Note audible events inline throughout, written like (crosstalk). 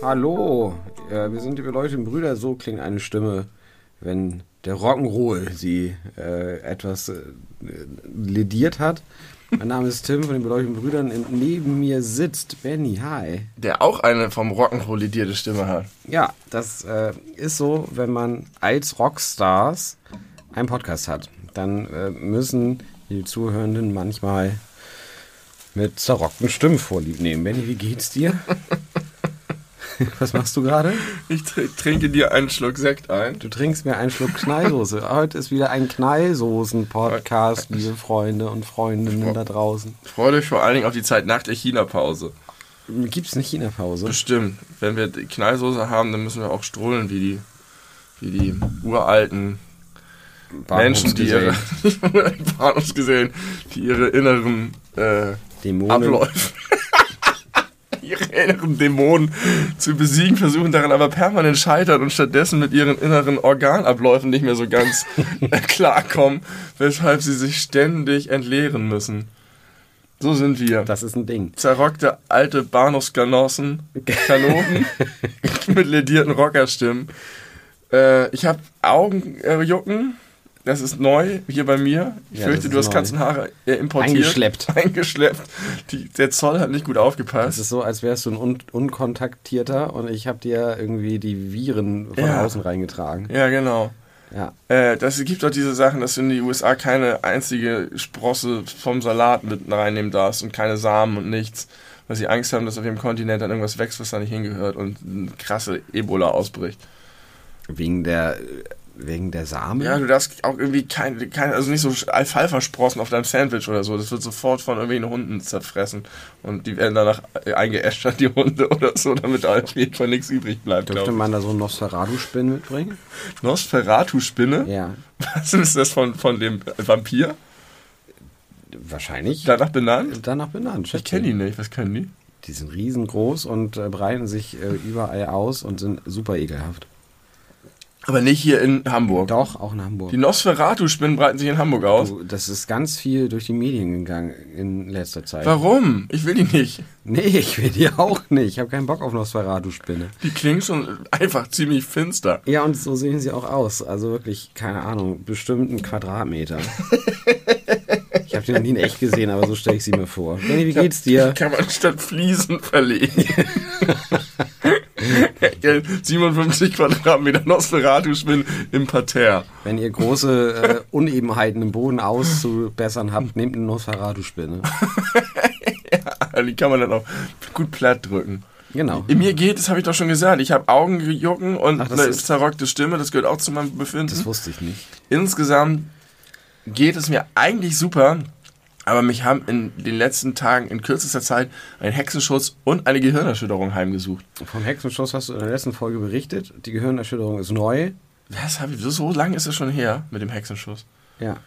Hallo, äh, wir sind die beleuchteten Brüder. So klingt eine Stimme, wenn der Rock'n'Roll sie äh, etwas äh, lediert hat. Mein Name ist Tim von den beleuchteten Brüdern und neben mir sitzt Benny. Hi. Der auch eine vom Rock'n'Roll ledierte Stimme hat. Ja, das äh, ist so, wenn man als Rockstars einen Podcast hat. Dann äh, müssen die Zuhörenden manchmal mit zerrockten Stimmen vorlieb nehmen. Benny, wie geht's dir? (laughs) (laughs) Was machst du gerade? Ich tr trinke dir einen Schluck Sekt ein. Du trinkst mir einen Schluck Knallsoße. (laughs) Heute ist wieder ein Knallsoßen-Podcast, liebe Freunde und Freundinnen da draußen. Ich freue mich vor allen Dingen auf die Zeit nach der China-Pause. Gibt's eine China-Pause? Bestimmt. Wenn wir die Knallsoße haben, dann müssen wir auch strohlen wie die, wie die uralten Menschen, die ihre gesehen, die ihre inneren äh, Dämonen. Abläufe, ihre inneren Dämonen zu besiegen, versuchen daran aber permanent scheitern und stattdessen mit ihren inneren Organabläufen nicht mehr so ganz äh, (laughs) (laughs) klarkommen, weshalb sie sich ständig entleeren müssen. So sind wir. Das ist ein Ding. Zerrockte alte Bahnhofskanossen, (laughs) Kanonen mit ledierten Rockerstimmen. Äh, ich habe Augenjucken. Das ist neu hier bei mir. Ich Ja, fürchte, du hast neu. Katzenhaare äh, importiert. Eingeschleppt. (laughs) Eingeschleppt. Die, der Zoll hat nicht gut aufgepasst. ist so, als wärst du ein un unkontaktierter und ich habe dir irgendwie die Viren von Ja. außen reingetragen. Ja, genau. Ja. Äh, das gibt doch diese Sachen, dass du in die USA keine einzige Sprosse vom Salat mit reinnehmen darfst und keine Samen und nichts. Weil sie Angst haben, dass auf ihrem Kontinent dann irgendwas wächst, was da nicht hingehört und eine krasse Ebola ausbricht. Wegen der wegen der Samen? Ja, du darfst auch irgendwie keine, keine also nicht so Alfalfa-Sprossen auf deinem Sandwich oder so. Das wird sofort von irgendwelchen Hunden zerfressen. Und die werden danach eingeäschert, die Hunde oder so, damit da auf jeden Fall nichts übrig bleibt, Dürfte man da so einen Nosferatu-Spin mitbringen? Nosferatu-Spinne? Ja. Was ist das von, von dem Vampir? Wahrscheinlich. Danach benannt? Danach benannt. Ich kenne die nicht. Was können die? Die sind riesengroß und äh, breiten sich äh, überall aus und sind super ekelhaft. Aber nicht hier in Hamburg. Doch, auch in Hamburg. Die Nosferatu-Spinnen breiten sich in Hamburg aus. Du, das ist ganz viel durch die Medien gegangen in letzter Zeit. Warum? Ich will die nicht. Nee, ich will die auch nicht. Ich habe keinen Bock auf Nosferatu-Spinne. Die klingen schon einfach ziemlich finster. Ja, und so sehen sie auch aus. Also wirklich, keine Ahnung, bestimmt ein Quadratmeter. Ich habe die noch nie in echt gesehen, aber so stelle ich sie mir vor. Benny, wie geht's dir? Kann man statt Fliesen verlegen. (laughs) (laughs) 57 Quadratmeter Nosferatu-Spinnen im Parterre. Wenn ihr große äh, Unebenheiten im Boden auszubessern habt, nehmt eine Nosferatu-Spinne. (laughs) Die kann man dann auch gut platt drücken. Genau. In mir geht, das habe ich doch schon gesagt, ich habe Augenjucken und Ach, eine ist- zerrockte Stimme, das gehört auch zu meinem Befinden. Das wusste ich nicht. Insgesamt geht es mir eigentlich super, aber mich haben in den letzten Tagen in kürzester Zeit ein Hexenschuss und eine Gehirnerschütterung heimgesucht. Vom Hexenschuss hast du in der letzten Folge berichtet. Die Gehirnerschütterung ist neu. Was habe ich, so, so lange ist es schon her mit dem Hexenschuss. Ja,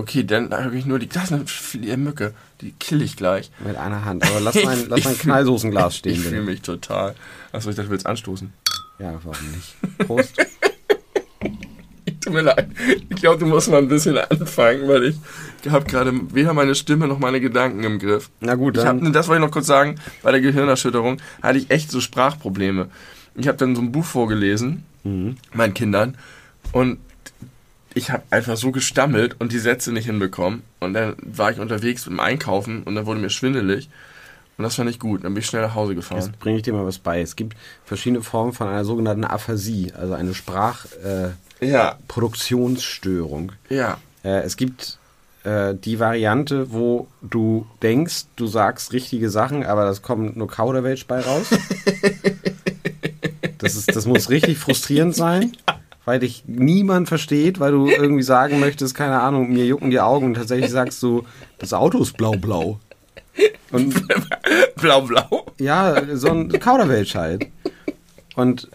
Okay, dann habe ich nur die, (laughs) das ist eine Mücke, die kill ich gleich. mit einer Hand. Aber lass (laughs) mein, lass mein Knallsoßenglas (laughs) stehen, Ich fühle mich total. Achso, ich dachte, du willst anstoßen. Ja, warum nicht? Prost. Tut mir leid. Ich glaube, du musst mal ein bisschen anfangen, weil ich habe gerade weder meine Stimme noch meine Gedanken im Griff. Na gut, Ich dann. hab, das wollte ich noch kurz sagen. Bei der Gehirnerschütterung hatte ich echt so Sprachprobleme. Ich habe dann so ein Buch vorgelesen, Mhm. meinen Kindern, und ich habe einfach so gestammelt und die Sätze nicht hinbekommen. Und dann war ich unterwegs mit dem Einkaufen und dann wurde mir schwindelig. Und das war nicht gut. Dann bin ich schnell nach Hause gefahren. Jetzt bringe ich dir mal was bei. Es gibt verschiedene Formen von einer sogenannten Aphasie, also eine Sprachproduktionsstörung. Ja, ja. Äh, es gibt äh, die Variante, wo du denkst, du sagst richtige Sachen, aber das kommt nur Kauderwelsch bei raus. (laughs) Das, ist, das muss richtig frustrierend sein, weil dich niemand versteht, weil du irgendwie sagen möchtest, keine Ahnung, mir jucken die Augen und tatsächlich sagst du, das Auto ist blau-blau. Und (laughs) Blau-blau. ja, so ein Kauderwelsch halt. Und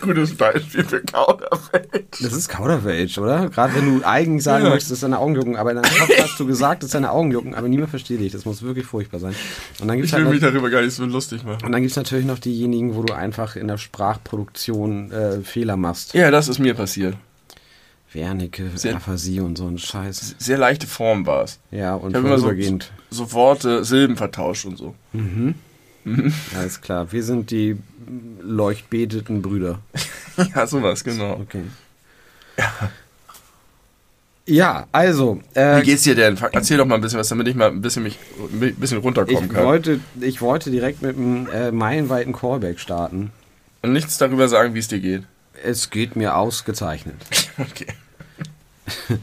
Gutes Beispiel für Kauderwelsch. Das ist Kauderwelsch, oder? Gerade wenn du eigentlich sagen Ja. möchtest, dass deine Augen jucken, aber in deinem Kopf hast du gesagt, dass deine Augen jucken, aber niemand versteht dich. Das muss wirklich furchtbar sein. Und dann gibt's Ich will halt mich noch, darüber gar nicht so lustig machen. und dann gibt's natürlich noch diejenigen, wo du einfach in der Sprachproduktion äh, Fehler machst. Ja, das ist mir passiert. Wernicke, Sehr- Aphasie und so ein Scheiß. Sehr leichte Form war es. Ja, und Ich immer so, so Worte, Silben vertauscht und so. Alles klar. Wir sind die leuchtbeteten Brüder. (laughs) Ja, sowas, genau. Okay. Ja, also, äh, Wie geht's dir denn? Erzähl doch mal ein bisschen was, damit ich mal ein bisschen mich ein bisschen runterkommen ich kann. wollte, ich wollte direkt mit einem äh, meilenweiten Callback starten. Und nichts darüber sagen, wie es dir geht. Es geht mir ausgezeichnet. (laughs) Okay. (laughs)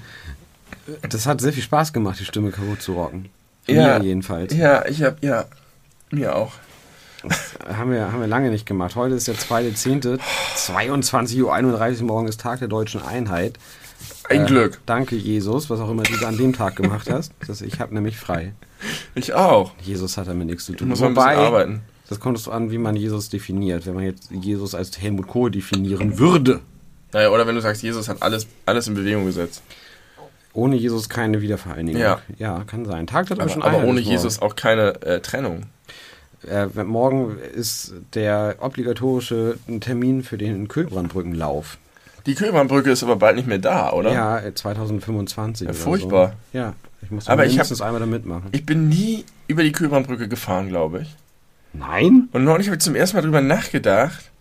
Das hat sehr viel Spaß gemacht, die Stimme kaputt zu rocken. Ja. Mir jedenfalls. Ja, ich hab, ja, mir auch. Haben, wir, haben wir lange nicht gemacht. Heute ist der 2.10. 22.31 Uhr morgen ist Tag der deutschen Einheit. Ein Äh, Glück. Danke, Jesus, was auch immer du an dem Tag gemacht hast. Das, ich habe nämlich frei. Ich auch. Jesus hat damit nichts zu Ich tun. muss mal ein bisschen arbeiten. das kommt so an, wie man Jesus definiert. Wenn man jetzt Jesus als Helmut Kohl definieren würde. Naja, oder wenn du sagst, Jesus hat alles, alles in Bewegung gesetzt. Ohne Jesus keine Wiedervereinigung. Ja. ja kann sein. Tag der Aber, deutschen aber Einheit. ohne ist morgen. Jesus auch keine äh, Trennung. Äh, morgen ist der obligatorische Termin für den Kühlbrandbrückenlauf. Die Köhlbrandbrücke ist aber bald nicht mehr da, oder? Ja, äh, 2025. Ja, oder furchtbar. So. Ja, ich muss Aber aber ich hab- mindestens einmal da mitmachen. Ich bin nie über die Köhlbrandbrücke gefahren, glaube ich. Nein? Und neulich habe ich zum ersten Mal drüber nachgedacht,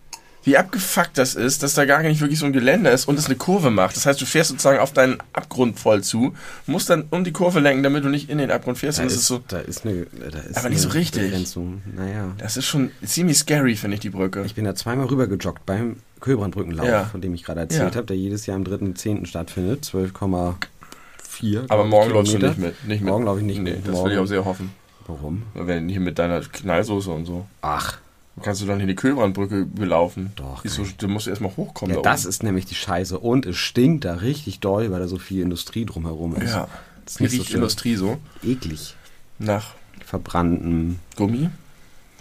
wie abgefuckt das ist, dass da gar nicht wirklich so ein Geländer ist und es eine Kurve macht. Das heißt, du fährst sozusagen auf deinen Abgrund voll zu, musst dann um die Kurve lenken, damit du nicht in den Abgrund fährst. Da Und ist, ist so, da ist eine, da ist Aber nicht so richtig. Begrenzung. Naja. das ist schon ziemlich scary, finde ich, die Brücke. Ich bin da zweimal rüber gejoggt beim Kühlbrandbrückenlauf, Ja. von dem ich gerade erzählt Ja. habe, der jedes Jahr am 3.10. stattfindet. 12,4. aber morgen läufst du nicht mit. Nicht mit. Morgen laufe ich nicht nee, mit. Das Morgen- will ich auch sehr hoffen. Warum? Wenn hier mit deiner Knallsoße und so. Ach, Dann kannst du dann hier die Köhlbrandbrücke belaufen. Doch, ist so, du musst erstmal hochkommen. ja, da das ist nämlich die Scheiße. Und es stinkt da richtig doll, weil da so viel Industrie drumherum ist. Ja. Das ist nicht so. Industrie so? Eklig. Nach Verbrannten. Gummi?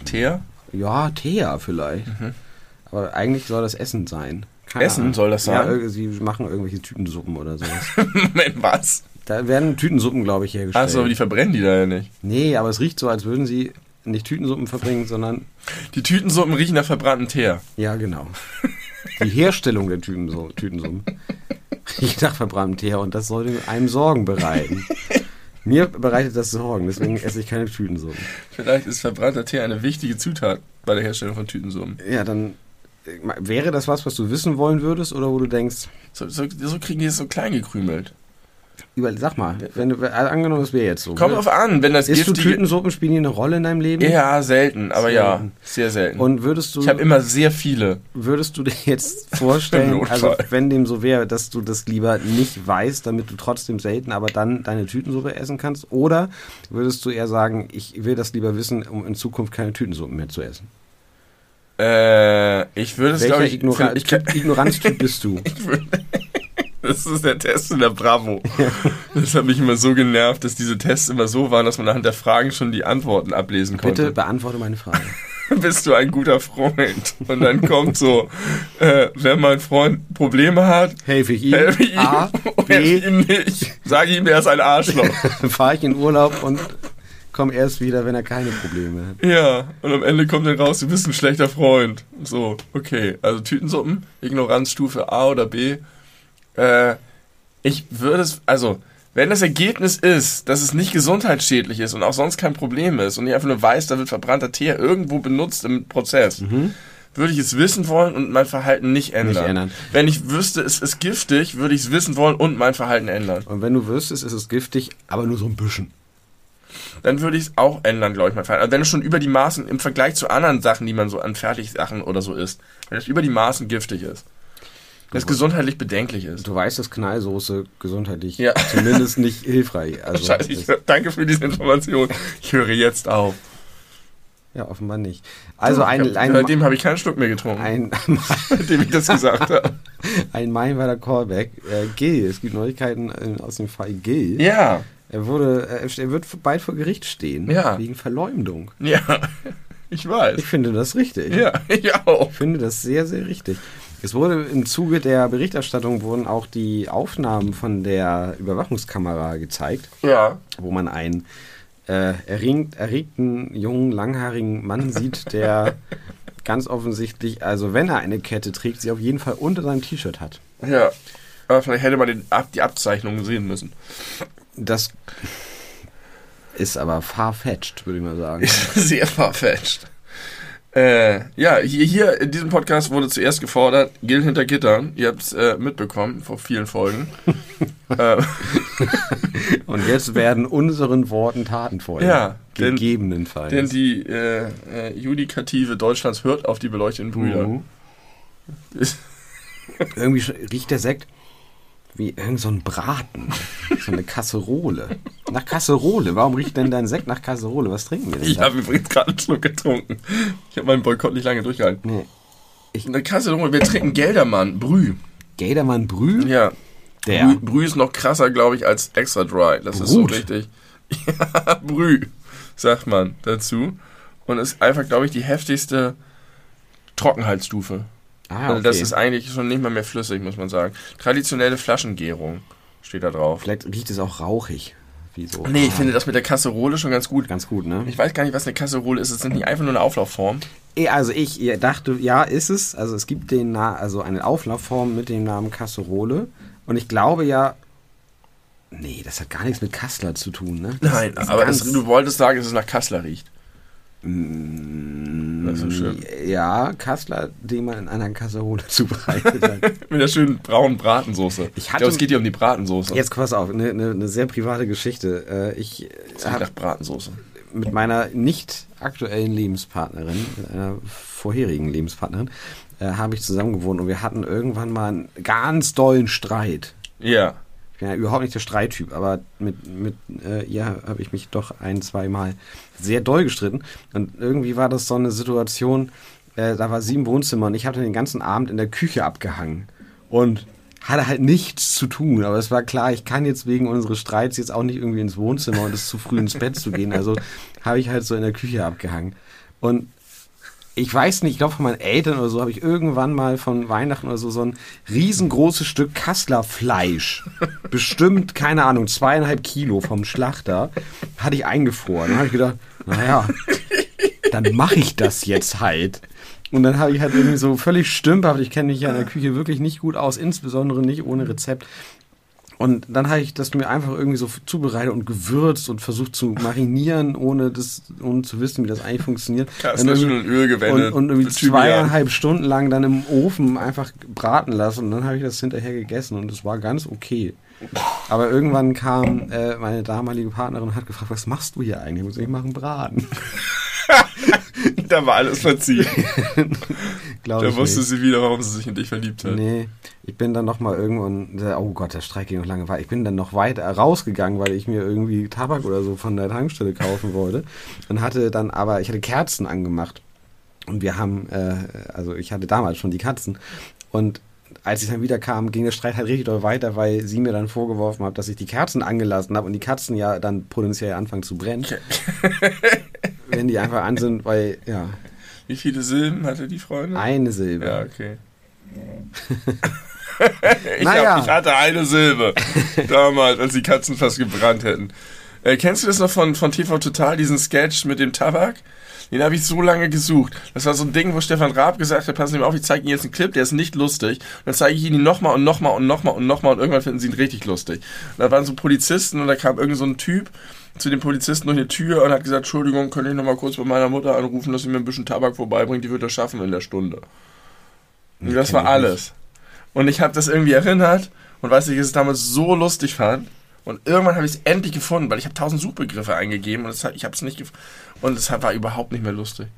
Teer? Ja, Thea vielleicht. Aber eigentlich soll das Essen sein. Keine Mhm. Essen Ahnung. soll das Ja, sein? irg- sie machen irgendwelche Tütensuppen oder sowas. (laughs) Moment, was? da werden Tütensuppen, glaube ich, hergestellt. Achso, aber die verbrennen die da ja nicht. nee, aber es riecht so, als würden sie nicht Tütensuppen verbringen, sondern Die Tütensuppen riechen nach verbrannten Teer. Ja, genau. Die Herstellung der Tütensuppen riecht nach verbranntem Teer und das sollte einem Sorgen bereiten. Mir bereitet das Sorgen, deswegen esse ich keine Tütensuppen. Vielleicht ist verbrannter Teer eine wichtige Zutat bei der Herstellung von Tütensuppen. Ja, dann äh, wäre das was, was du wissen wollen würdest oder wo du denkst, So, so, so kriegen die es so klein gekrümelt. Über, sag mal, wenn du, also angenommen, es wäre jetzt so. Kommt drauf an, wenn das Isst du. Tütensuppen, spielen die eine Rolle in deinem Leben? Ja, selten, aber ja, Selten. sehr selten. Und würdest du, ich habe immer sehr viele. würdest du dir jetzt (laughs) vorstellen, also wenn dem so wäre, dass du das lieber nicht weißt, damit du trotzdem selten, aber dann deine Tütensuppe essen kannst? Oder würdest du eher sagen, ich will das lieber wissen, um in Zukunft keine Tütensuppen mehr zu essen? Äh, ich würde es, glaube ich... Ignora ich, Typ, Ignoranztyp bist du? (laughs) ich würde, das ist der Test in der Bravo. Das hat mich immer so genervt, dass diese Tests immer so waren, dass man anhand der Fragen schon die Antworten ablesen konnte. Bitte beantworte meine Frage. (laughs) bist du ein guter Freund? Und dann kommt so, äh, wenn mein Freund Probleme hat, Helfe ich ihm? helfe ich ihm, A, B, (laughs) ihm nicht. Sage ihm, er ist ein Arschloch. (laughs) fahre ich in Urlaub und komme erst wieder, wenn er keine Probleme hat. Ja, und am Ende kommt dann raus, du bist ein schlechter Freund. So, okay. Also Tütensuppen, Ignoranzstufe A oder B. Äh, ich würde es, also, wenn das Ergebnis ist, dass es nicht gesundheitsschädlich ist und auch sonst kein Problem ist und ich einfach nur weiß, da wird verbrannter Teer irgendwo benutzt im Prozess, würde ich es wissen wollen und mein Verhalten nicht ändern. Mhm. ändern. Wenn ich wüsste, es ist giftig, würde ich es wissen wollen und mein Verhalten ändern. Und wenn du wüsstest, ist es giftig, aber nur so ein bisschen. dann würde ich es auch ändern, glaube ich, mein Verhalten. Also wenn es schon über die Maßen, im Vergleich zu anderen Sachen, die man so an Fertigsachen oder so isst, wenn es über die Maßen giftig ist, es gesundheitlich bedenklich ist. Du weißt, dass Knallsoße gesundheitlich Ja. (laughs) zumindest nicht hilfreich. Also ist, danke für diese Information. Ich höre jetzt auf. ja, offenbar nicht. Also ein, hab, ein, seitdem habe ich keinen Schluck mehr getrunken, ein, (laughs) (laughs) seitdem ich das gesagt habe. ein meilenweiter Callback. Äh, Gil, es gibt Neuigkeiten äh, aus dem Fall Gil. Ja, Er wurde, äh, er wird bald vor Gericht stehen. Ja. Wegen Verleumdung. ja. Ich weiß. Ich finde das richtig. Ja, ich auch. Ich finde das sehr, sehr richtig. Es wurde im Zuge der Berichterstattung wurden auch die Aufnahmen von der Überwachungskamera gezeigt, Ja. wo man einen äh, erregt, erregten, jungen, langhaarigen Mann (laughs) sieht, der ganz offensichtlich, also wenn er eine Kette trägt, sie auf jeden Fall unter seinem T-Shirt hat. Ja. Aber vielleicht hätte man den, die Abzeichnung sehen müssen. Das ist aber far-fetched, würde ich mal sagen. (laughs) Sehr farfetched. Äh, ja, hier, hier in diesem Podcast wurde zuerst gefordert, Gil hinter Gittern. Ihr habt es äh, mitbekommen vor vielen Folgen. (laughs) äh, (laughs) Und jetzt werden unseren Worten Taten folgen. Ja, denn- Gegebenenfalls. denn die äh, äh, Judikative Deutschlands hört auf die beleuchteten Brüder. Mhm. (laughs) Irgendwie riecht der Sekt wie irgend so ein Braten. So eine Kasserole. Nach Kasserole. Warum riecht denn dein Sekt nach Kasserole? Was trinken wir denn Ich habe übrigens gerade einen Schluck getrunken. Ich habe meinen Boykott nicht lange durchgehalten. Nee. Eine Kasse, wir trinken Geldermann, Brü. Gatormann Brü? Ja. Der. Brü, Brü ist noch krasser, glaube ich, als Extra Dry. Das ist so Brut. richtig. (laughs) Ja, Brü, sagt man dazu. Und ist einfach, glaube ich, die heftigste Trockenheitsstufe. Ah, Also okay. Das ist eigentlich schon nicht mal mehr flüssig, muss man sagen. Traditionelle Flaschengärung steht da drauf. Vielleicht riecht es auch rauchig. So. Nee, ich finde das mit der Kasserole schon ganz gut. Ganz gut, ne? Ich weiß gar nicht, was eine Kasserole ist. Es ist nicht einfach nur eine Auflaufform. Eh, Also ich dachte, ja, ist es. Also es gibt den Na also eine Auflaufform mit dem Namen Kasserole. Und ich glaube ja. Nee, das hat gar nichts mit Kassler zu tun, ne? Das Nein, aber das, du wolltest sagen, dass es nach Kassler riecht. Mm, Das ist so schön. Ja, Kassler, den man in einer Kasserole (laughs) zubereitet hat. Mit der schönen braunen Bratensoße. Ich Ich hatte- glaube, es geht hier um die Bratensoße. Jetzt pass auf, eine, eine, eine sehr private Geschichte. Äh, Ich habe Bratensoße. mit meiner nicht aktuellen Lebenspartnerin, mit einer vorherigen Lebenspartnerin, äh, habe ich zusammen gewohnt und wir hatten irgendwann mal einen ganz dollen Streit. Ja. Ich bin ja überhaupt nicht der Streittyp, aber mit, mit äh, ihr habe ich mich doch ein, zwei Mal sehr doll gestritten. Und irgendwie war das so eine Situation, äh, da war sie im Wohnzimmer und ich hatte den ganzen Abend in der Küche abgehangen. Und hatte halt nichts zu tun, aber es war klar, ich kann jetzt wegen unseres Streits jetzt auch nicht irgendwie ins Wohnzimmer und es zu früh ins Bett zu gehen. Also (laughs) habe ich halt so in der Küche abgehangen. Und ich weiß nicht, ich glaube von meinen Eltern oder so habe ich irgendwann mal von Weihnachten oder so so ein riesengroßes Stück Kassler Fleisch, (laughs) bestimmt, keine Ahnung, zweieinhalb Kilo vom Schlachter, hatte ich eingefroren. Dann habe ich gedacht, naja, dann mache ich das jetzt halt. Und dann habe ich halt irgendwie so völlig stümperhaft, ich kenne mich ja in der Küche wirklich nicht gut aus, insbesondere nicht ohne Rezept. Und dann habe ich das mir einfach irgendwie so zubereitet und gewürzt und versucht zu marinieren, ohne das, ohne zu wissen, wie das eigentlich funktioniert. Kassler Dann schon in Öl gewendet. und, und irgendwie zweieinhalb Stunden lang dann im Ofen einfach braten lassen und dann habe ich das hinterher gegessen und es war ganz okay. Aber irgendwann kam äh, meine damalige Partnerin und hat gefragt, was machst du hier eigentlich? Ich muss ich machen Braten. (laughs) (laughs) Da war alles verziehen. (laughs) Da wusste nicht. sie wieder, warum sie sich in dich verliebt hat. Nee, ich bin dann noch mal irgendwann, oh Gott, der Streik ging noch lange weiter. Ich bin dann noch weiter rausgegangen, weil ich mir irgendwie Tabak oder so von der Tankstelle kaufen wollte und hatte dann aber, ich hatte Kerzen angemacht und wir haben, äh, also ich hatte damals schon die Katzen und als ich dann wieder kam, ging der Streit halt richtig doll weiter, weil sie mir dann vorgeworfen hat, dass ich die Kerzen angelassen habe und die Katzen ja dann potenziell anfangen zu brennen, (laughs) wenn die einfach an sind, weil, ja, Wie viele Silben hatte die Freundin? eine Silbe. Ja, okay. (laughs) ich, Naja. hab, ich hatte eine Silbe damals, als die Katzen fast gebrannt hätten. Äh, kennst du das noch von, von TV Total, diesen Sketch mit dem Tabak? Den habe ich so lange gesucht. Das war so ein Ding, wo Stefan Raab gesagt hat, passen Sie mal auf, ich zeige Ihnen jetzt einen Clip, der ist nicht lustig. Und dann zeige ich Ihnen ihn nochmal und nochmal und nochmal und nochmal und irgendwann finden Sie ihn richtig lustig. Und da waren so Polizisten und da kam irgend so ein Typ zu den Polizisten durch eine Tür und hat gesagt, Entschuldigung, könnte ich nochmal kurz bei meiner Mutter anrufen, dass sie mir ein bisschen Tabak vorbeibringt, die wird das schaffen in der Stunde. Und das war alles. Und ich habe das irgendwie erinnert und weiß nicht, dass ich es damals so lustig fand. Und irgendwann habe ich es endlich gefunden, weil ich habe tausend Suchbegriffe eingegeben und hat, ich habe es nicht gefunden. Und es war überhaupt nicht mehr lustig.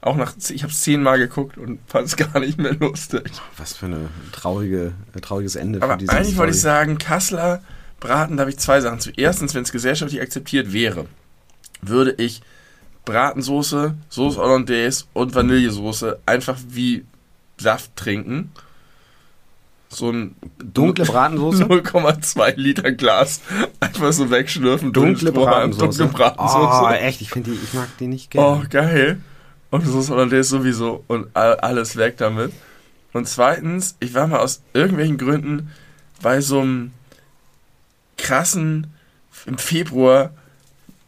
Auch nach, ich habe es zehnmal geguckt und (laughs) fand es gar nicht mehr lustig. Was für eine traurige, ein trauriges Ende Aber für diese eigentlich wollte ich sagen, Kassler Braten, da habe ich zwei Sachen zu. Erstens, wenn es gesellschaftlich akzeptiert wäre, würde ich Bratensoße, Sauce Hollandaise und Vanillesoße einfach wie Saft trinken. So ein Dunkle Bratensoße? (laughs) 0,2 Liter Glas einfach so wegschlürfen. Dunkle. Bratensoße. Dunkle Bratensoße. Oh, echt, ich finde die, ich mag die nicht Oh, gerne. geil. Und Soße Hollandaise sowieso. Und all- alles weg damit. Und zweitens, ich war mal aus irgendwelchen Gründen bei so einem krassen, im Februar,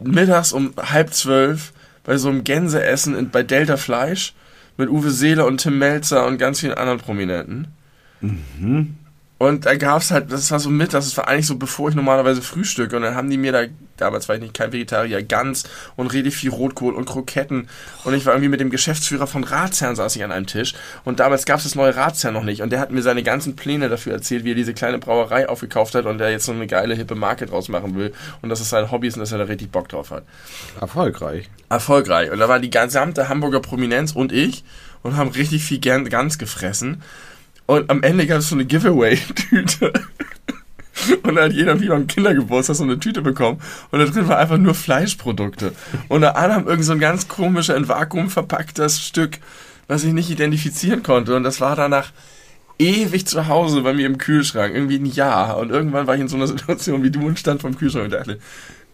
mittags um halb zwölf, bei so einem Gänseessen in, bei Delta Fleisch mit Uwe Seeler und Tim Melzer und ganz vielen anderen Prominenten. Und da gab's halt, das war so mittags, das war eigentlich so, bevor ich normalerweise frühstücke. Und dann haben die mir da, damals war ich nicht kein Vegetarier, Gans und richtig viel Rotkohl und Kroketten. Und ich war irgendwie mit dem Geschäftsführer von Ratsherrn saß ich an einem Tisch. Und damals gab's das neue Ratsherrn noch nicht. Und der hat mir seine ganzen Pläne dafür erzählt, wie er diese kleine Brauerei aufgekauft hat und der jetzt so eine geile, hippe Marke draus machen will. Und dass es sein Hobby ist und dass er da richtig Bock drauf hat. Erfolgreich. Erfolgreich. Und da war die gesamte Hamburger Prominenz und ich und haben richtig viel Gans gefressen. Und am Ende gab es so eine Giveaway-Tüte. Und da hat jeder wie beim Kindergeburtstag so eine Tüte bekommen. Und da drin war einfach nur Fleischprodukte. Und da alle haben irgend so ein ganz komischer, in Vakuum verpacktes Stück, was ich nicht identifizieren konnte. Und das war danach ewig zu Hause bei mir im Kühlschrank. Irgendwie ein Jahr. Und irgendwann war ich in so einer Situation wie du und stand vom Kühlschrank und dachte,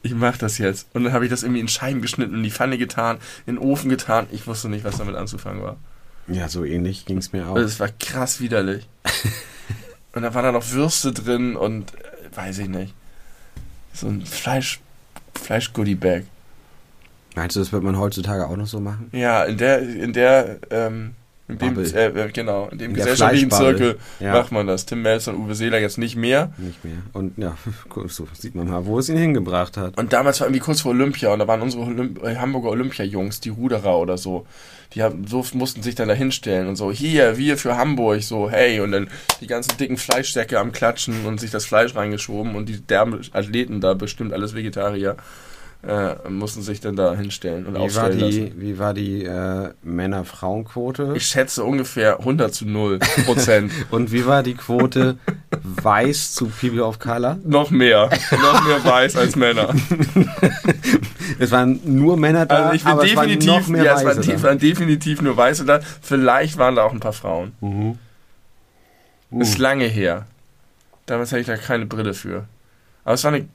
ich mach das jetzt. Und dann habe ich das irgendwie in Scheiben geschnitten, in die Pfanne getan, in den Ofen getan. Ich wusste nicht, was damit anzufangen war. Ja, so ähnlich ging es mir auch. Und es war krass widerlich. (laughs) und da waren da noch Würste drin und äh, weiß ich nicht. So ein Fleisch, Fleisch-Goodie-Bag. Meinst du, das wird man heutzutage auch noch so machen? Ja, in der, in der, ähm, in dem, äh, genau, in dem In gesellschaftlichen. Zirkel Ja. macht man das. Tim Melzer und Uwe Seeler jetzt nicht mehr. Nicht mehr. Und ja, (laughs) so sieht man mal, wo es ihn hingebracht hat. Und damals war irgendwie kurz vor Olympia und da waren unsere Olymp äh, Hamburger Olympia-Jungs, die Ruderer oder so. Die haben, so mussten sich dann da hinstellen und so, hier, wir für Hamburg, so, hey, und dann die ganzen dicken Fleischsäcke am Klatschen und sich das Fleisch reingeschoben und die derben Athleten da, bestimmt alles Vegetarier, äh, mussten sich dann da hinstellen und Wie war aufstellen die, lassen. wie war die äh, Männer-Frauen-Quote? Ich schätze ungefähr 100 zu 0 Prozent. (laughs) Und wie war die Quote weiß zu People of Color? noch mehr, noch mehr weiß als Männer. (laughs) Es waren nur Männer da, Also ich bin aber es waren noch definitiv, mehr ja, es waren, Weiße da. waren definitiv nur Weiße da. Vielleicht waren da auch ein paar Frauen. Mhm. Ist lange her. Damals hatte ich da keine Brille für. Aber es war eine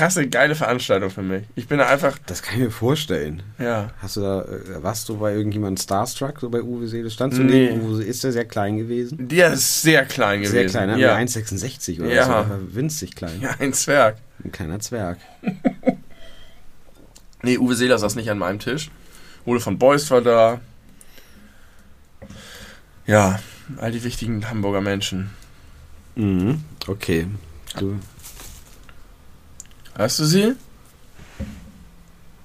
krasse, geile Veranstaltung für mich. Ich bin da einfach, Das kann ich mir vorstellen. ja. Hast du da, äh, warst du bei irgendjemandem Starstruck, so bei Uwe Seele? Standst du Nee. neben Uwe? Ist der sehr klein gewesen? Der ist sehr klein gewesen. Sehr klein, ne? Ja. Mit 1,66 oder Ja. so. aber Winzig klein. ja, ein Zwerg. Ein kleiner Zwerg. (laughs) Nee, Uwe Seeler saß nicht an meinem Tisch. Ole von Beust war da. Ja, all die wichtigen Hamburger Menschen. Mhm. Okay. Du, Hast du sie?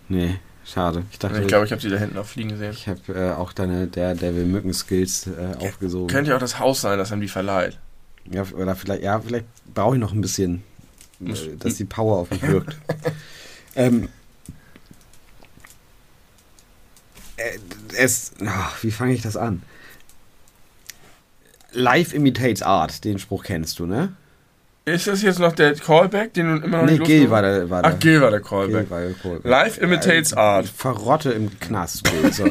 nee, schade. Ich dachte, Ich glaube, ich habe sie da hinten auch fliegen gesehen. ich habe äh, auch deine der Devil Mücken Skills äh, aufgesogen. Könnte ja auch das Haus sein, das einem die verleiht. Ja, oder vielleicht, ja, vielleicht brauche ich noch ein bisschen, äh, dass die Power auf mich wirkt. (laughs) ähm, äh, es, ach, wie fange ich das an? Life imitates art, den Spruch kennst du, ne? Ist das jetzt noch der Callback, den du immer noch Nee, nicht Gil losgeworden- war der. War der Ach, Gil war der Gil Callback. war der Callback. Life imitates Äh, art. Verrotte im Knast. Gil, So.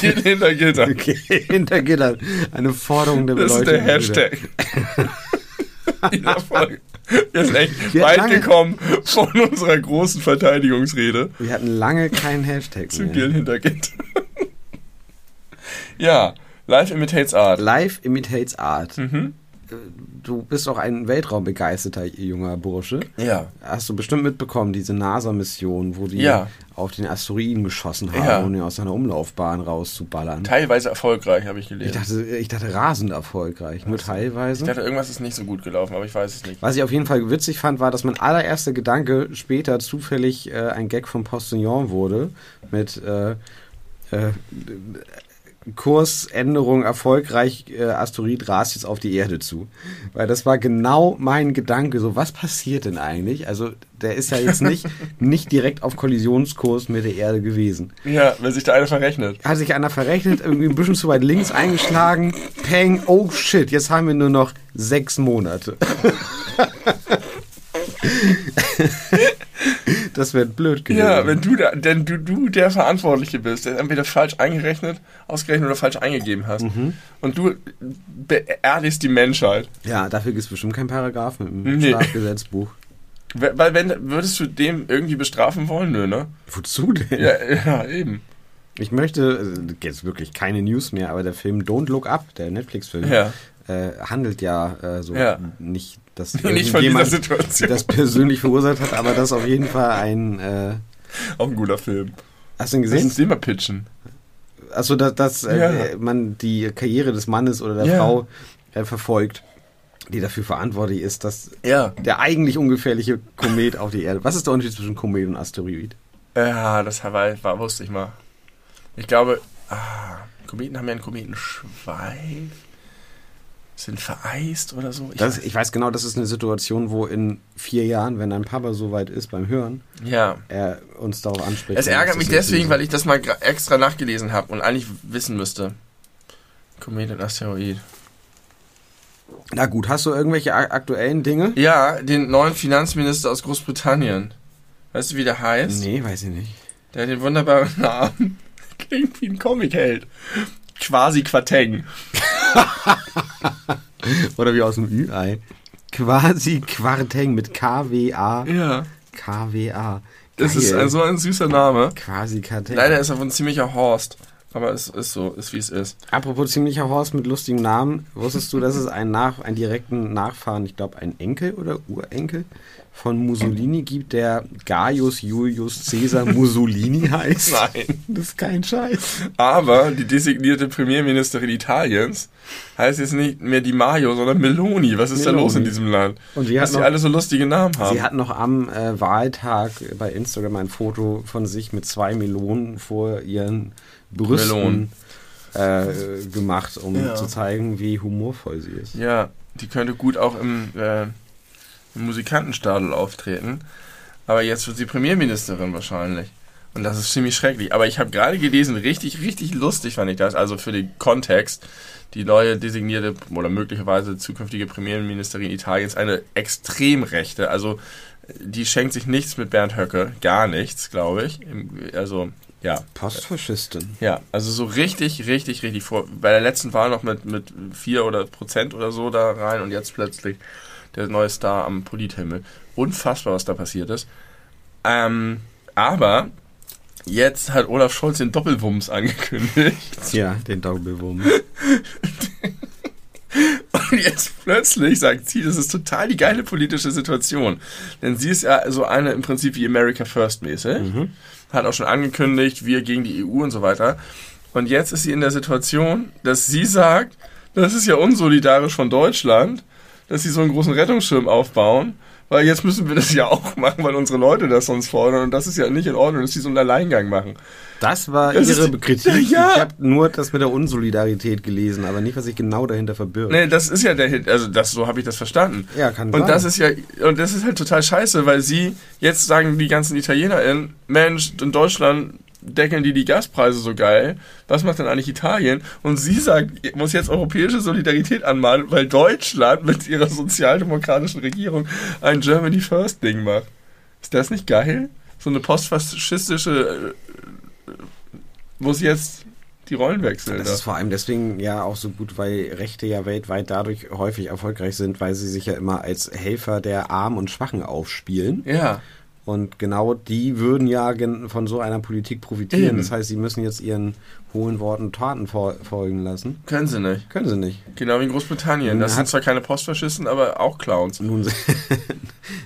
Gil (laughs) (laughs) hinter Gitter. Okay, hinter Gittern. Eine Forderung der Das ist Beleuchtung. der Hashtag. (laughs) Wir sind echt Wir weit gekommen von unserer großen Verteidigungsrede Wir hatten lange keinen Hashtag zu mehr. Gil hinter Gitter. ja, Life imitates art. Life imitates art. Mhm. Du bist auch ein weltraumbegeisterter junger Bursche. Ja. Hast du bestimmt mitbekommen, diese NASA-Mission, wo die Ja. auf den Asteroiden geschossen haben, Ja. um ihn aus seiner Umlaufbahn rauszuballern. Teilweise erfolgreich, habe ich Ich gelesen. dachte, ich dachte rasend erfolgreich, nur teilweise. Ich dachte, irgendwas ist nicht so gut gelaufen, aber ich weiß es nicht. Was ich auf jeden Fall witzig fand, war, dass mein allererster Gedanke später zufällig äh, ein Gag vom Postillon wurde mit äh, äh, Kursänderung erfolgreich, äh, Asteroid rast jetzt auf die Erde zu. Weil das war genau mein Gedanke, so was passiert denn eigentlich? Also der ist ja jetzt nicht, (laughs) nicht direkt auf Kollisionskurs mit der Erde gewesen. Ja, wenn sich da einer verrechnet. Hat sich einer verrechnet, irgendwie ein bisschen zu weit links eingeschlagen, peng, oh shit, jetzt haben wir nur noch sechs Monate. (laughs) das wird blöd gewesen. Ja, wenn du da, denn du, du der Verantwortliche bist, der entweder falsch eingerechnet, ausgerechnet oder falsch eingegeben hast. Mhm. Und du beerdigst die Menschheit. Ja, dafür gibt es bestimmt keinen Paragraphen im Nee. Strafgesetzbuch. (laughs) Weil wenn, würdest du dem irgendwie bestrafen wollen? Nö, ne? Wozu denn? Ja, (laughs) ja, eben. Ich möchte, äh, jetzt wirklich keine News mehr, aber der Film Don't Look Up, der Netflix-Film, Ja. äh, handelt ja äh, so Ja. nicht, dass (laughs) Nicht von dieser Situation. das persönlich verursacht hat, aber das auf jeden Fall ein. Äh, Auch ein guter Film. hast du ihn Lass gesehen? uns den mal pitchen. Achso, dass, dass äh, Ja. man die Karriere des Mannes oder der Ja. Frau äh, verfolgt, die dafür verantwortlich ist, dass Ja. der eigentlich ungefährliche Komet auf die Erde. Was ist der Unterschied zwischen Komet und Asteroid? Ja, das war, war, wusste ich mal. Ich glaube, ah, Kometen haben ja einen Kometenschweif. Sind vereist oder so. Ich Das, weiß- ich weiß genau, das ist eine Situation, wo in vier Jahren, wenn dein Papa so weit ist beim Hören, ja. er uns darauf anspricht. Es ärgert mich deswegen, weil ich das mal extra nachgelesen habe und eigentlich wissen müsste. Komet und Asteroid. Na gut, hast du irgendwelche aktuellen Dinge? Ja, den neuen Finanzminister aus Großbritannien. Weißt du, wie der heißt? Nee, weiß ich nicht. Der hat den wunderbaren (laughs) Namen. Klingt wie ein Comicheld. Quasi Quateng. (laughs) Oder wie aus dem Ü-Ei. Quasi Quarteng mit K-W-A. Ja. K-W-A. Das ist ein, so ein süßer Name. Quasi Quarteng. Leider ist er von ziemlicher Horst. Aber es ist so, ist wie es ist. Apropos ziemlicher Horst mit lustigem Namen. Wusstest du, dass es einen, Nach einen direkten Nachfahren, ich glaube ein Enkel oder Urenkel von Mussolini gibt, der Gaius Julius Caesar Mussolini (laughs) heißt? Nein. Das ist kein Scheiß. Aber die designierte Premierministerin Italiens heißt jetzt nicht mehr Di Maio, sondern Meloni. Was ist da Meloni. los in diesem Land? Und sie hat Dass die noch- alle so lustige Namen haben. Sie hat noch am äh, Wahltag bei Instagram ein Foto von sich mit zwei Melonen vor ihren Brüsten äh, gemacht, um Ja. zu zeigen, wie humorvoll sie ist. Ja, die könnte gut auch im, äh, im Musikantenstadel auftreten. Aber jetzt wird sie Premierministerin wahrscheinlich. Und das ist ziemlich schrecklich. Aber ich habe gerade gelesen, richtig, richtig lustig fand ich das. Also für den Kontext, die neue designierte oder möglicherweise zukünftige Premierministerin Italiens, eine Extremrechte. Also die schenkt sich nichts mit Bernd Höcke, gar nichts, glaube ich. Also ja, Postfaschistin. ja, also so richtig, richtig, richtig vor. Bei der letzten Wahl noch mit, mit 4 oder Prozent oder so da rein und jetzt plötzlich der neue Star am Polithimmel. Unfassbar, was da passiert ist. Ähm, aber jetzt hat Olaf Scholz den Doppelwumms (laughs) angekündigt. Ja, den Doppelwurm. (laughs) Und jetzt plötzlich sagt sie, das ist total die geile politische Situation. Denn sie ist ja so eine im Prinzip wie America First mäßig. Hat auch schon angekündigt, wir gegen die EU und so weiter. Und jetzt ist sie in der Situation, dass sie sagt, das ist ja unsolidarisch von Deutschland, dass sie so einen großen Rettungsschirm aufbauen, weil jetzt müssen wir das ja auch (laughs) machen, weil unsere Leute das sonst fordern. Und das ist ja nicht in Ordnung, dass sie so einen Alleingang machen. Das war Das ihre ist- Kritik. (laughs) Ja. Ich habe nur das mit der Unsolidarität gelesen, aber nicht, was sich genau dahinter verbirgt. Nee, das ist ja der Hit, also das, so habe ich das verstanden. Ja, kann Und sein. das ist ja, und das ist halt total scheiße, weil sie, jetzt sagen die ganzen ItalienerInnen, Mensch, in Deutschland deckeln die die Gaspreise so geil, was macht denn eigentlich Italien? Und sie sagt, muss jetzt europäische Solidarität anmahnen, weil Deutschland mit ihrer sozialdemokratischen Regierung ein Germany First Ding macht. Ist das nicht geil? So eine postfaschistische, äh, muss jetzt die Rollen wechseln. Das da. ist vor allem deswegen ja auch so gut, weil Rechte ja weltweit dadurch häufig erfolgreich sind, weil sie sich ja immer als Helfer der Armen und Schwachen aufspielen. ja. Und genau die würden ja von so einer Politik profitieren. Eben. Das heißt, sie müssen jetzt ihren hohen Worten Taten fol- folgen lassen. Können sie nicht. Können sie nicht. Genau wie in Großbritannien. Das sind zwar keine Postfaschisten, aber auch Clowns. Nun, (laughs) sind-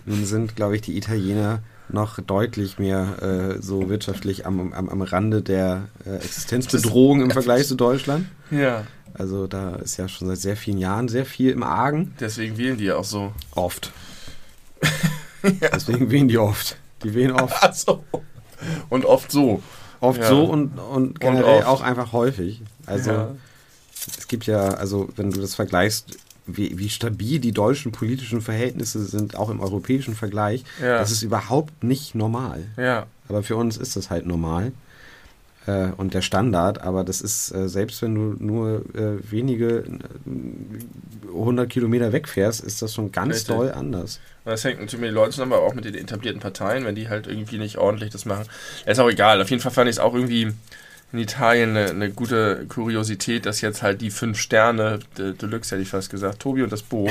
nun sind, glaube ich, die Italiener noch deutlich mehr äh, so wirtschaftlich am, am, am Rande der äh, Existenzbedrohung im Vergleich zu Deutschland. Ja. Also da ist ja schon seit sehr vielen Jahren sehr viel im Argen. Deswegen wählen die ja auch so. Oft. (laughs) Deswegen wählen die oft. Die wählen oft. Ach so. Und oft so. Oft Ja. so und, und generell oft. auch einfach häufig. Also Ja. es gibt ja, also wenn du das vergleichst, wie, wie stabil die deutschen politischen Verhältnisse sind, auch im europäischen Vergleich, Ja. das ist überhaupt nicht normal. Ja. Aber für uns ist das halt normal äh, und der Standard. Aber das ist, äh, selbst wenn du nur äh, wenige äh, 100 Kilometer wegfährst, ist das schon ganz Richtig. doll anders. Und das hängt natürlich mit den Leuten zusammen, aber auch mit den etablierten Parteien, wenn die halt irgendwie nicht ordentlich das machen. Ist auch egal. Auf jeden Fall fand ich es auch irgendwie in Italien eine, eine gute Kuriosität, dass jetzt halt die fünf Sterne, De Deluxe hätte ich fast gesagt, Tobi und das Bo,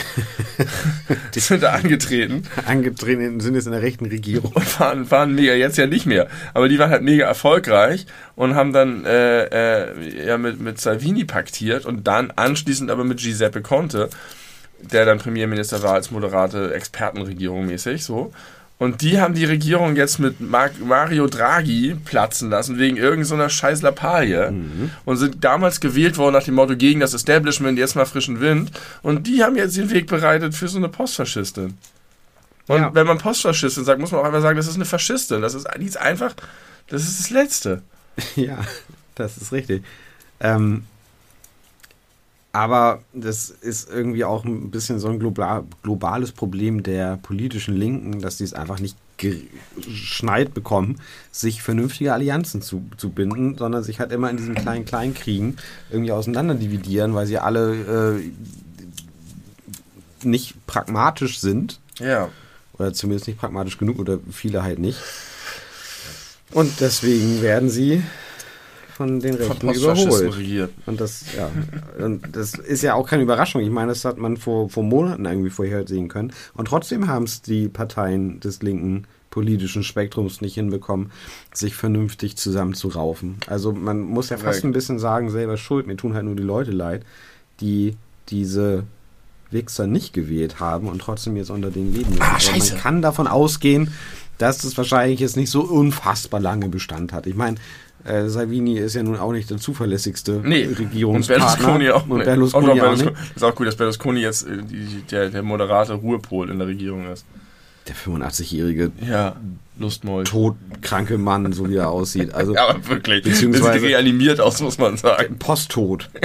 (laughs) die sind da angetreten. Angetreten sind jetzt in der rechten Regierung. Und waren, waren mega, jetzt ja nicht mehr, aber die waren halt mega erfolgreich und haben dann äh, äh, ja mit, mit Salvini paktiert und dann anschließend aber mit Giuseppe Conte, der dann Premierminister war als moderate Expertenregierung mäßig, so. Und die haben die Regierung jetzt mit Mario Draghi platzen lassen, wegen irgendeiner so scheiß Lappalie. Mhm. Und sind damals gewählt worden nach dem Motto gegen das Establishment, jetzt mal frischen Wind. Und die haben jetzt den Weg bereitet für so eine Postfaschistin. Und ja. wenn man Postfaschistin sagt, muss man auch einfach sagen, das ist eine Faschistin. Das ist, die ist einfach, das ist das Letzte. (laughs) Ja, das ist richtig. Ähm, aber das ist irgendwie auch ein bisschen so ein globales Problem der politischen Linken, dass die es einfach nicht geschneit bekommen, sich vernünftige Allianzen zu, zu binden, sondern sich halt immer in diesen kleinen Kleinkriegen irgendwie auseinanderdividieren, weil sie alle äh, nicht pragmatisch sind. Ja. Oder zumindest nicht pragmatisch genug oder viele halt nicht. Und deswegen werden sie von den Rechten überholt. Und das, ja, und das ist ja auch keine Überraschung. Ich meine, das hat man vor, vor Monaten irgendwie vorhersehen können. Und trotzdem haben es die Parteien des linken politischen Spektrums nicht hinbekommen, sich vernünftig zusammenzuraufen. Also man muss ja fast ein bisschen sagen, selber schuld. Mir tun halt nur die Leute leid, die diese Wichser nicht gewählt haben und trotzdem jetzt unter den leben müssen. Ah, scheiße. man kann davon ausgehen, dass das wahrscheinlich jetzt nicht so unfassbar lange Bestand hat. Ich meine, äh, Salvini ist ja nun auch nicht der zuverlässigste nee. Regierungspartner. Und Berlusconi auch, und Berlusconi auch, auch, Berlusconi. Ist auch gut, dass Berlusconi jetzt äh, die, der, der moderate Ruhepol in der Regierung ist. Der 85-jährige ja, Lustmoll. todkranke Mann, so wie er aussieht. Also, (laughs) ja, aber wirklich. Beziehungsweise sieht reanimiert aus, muss man sagen. Posttot. (laughs)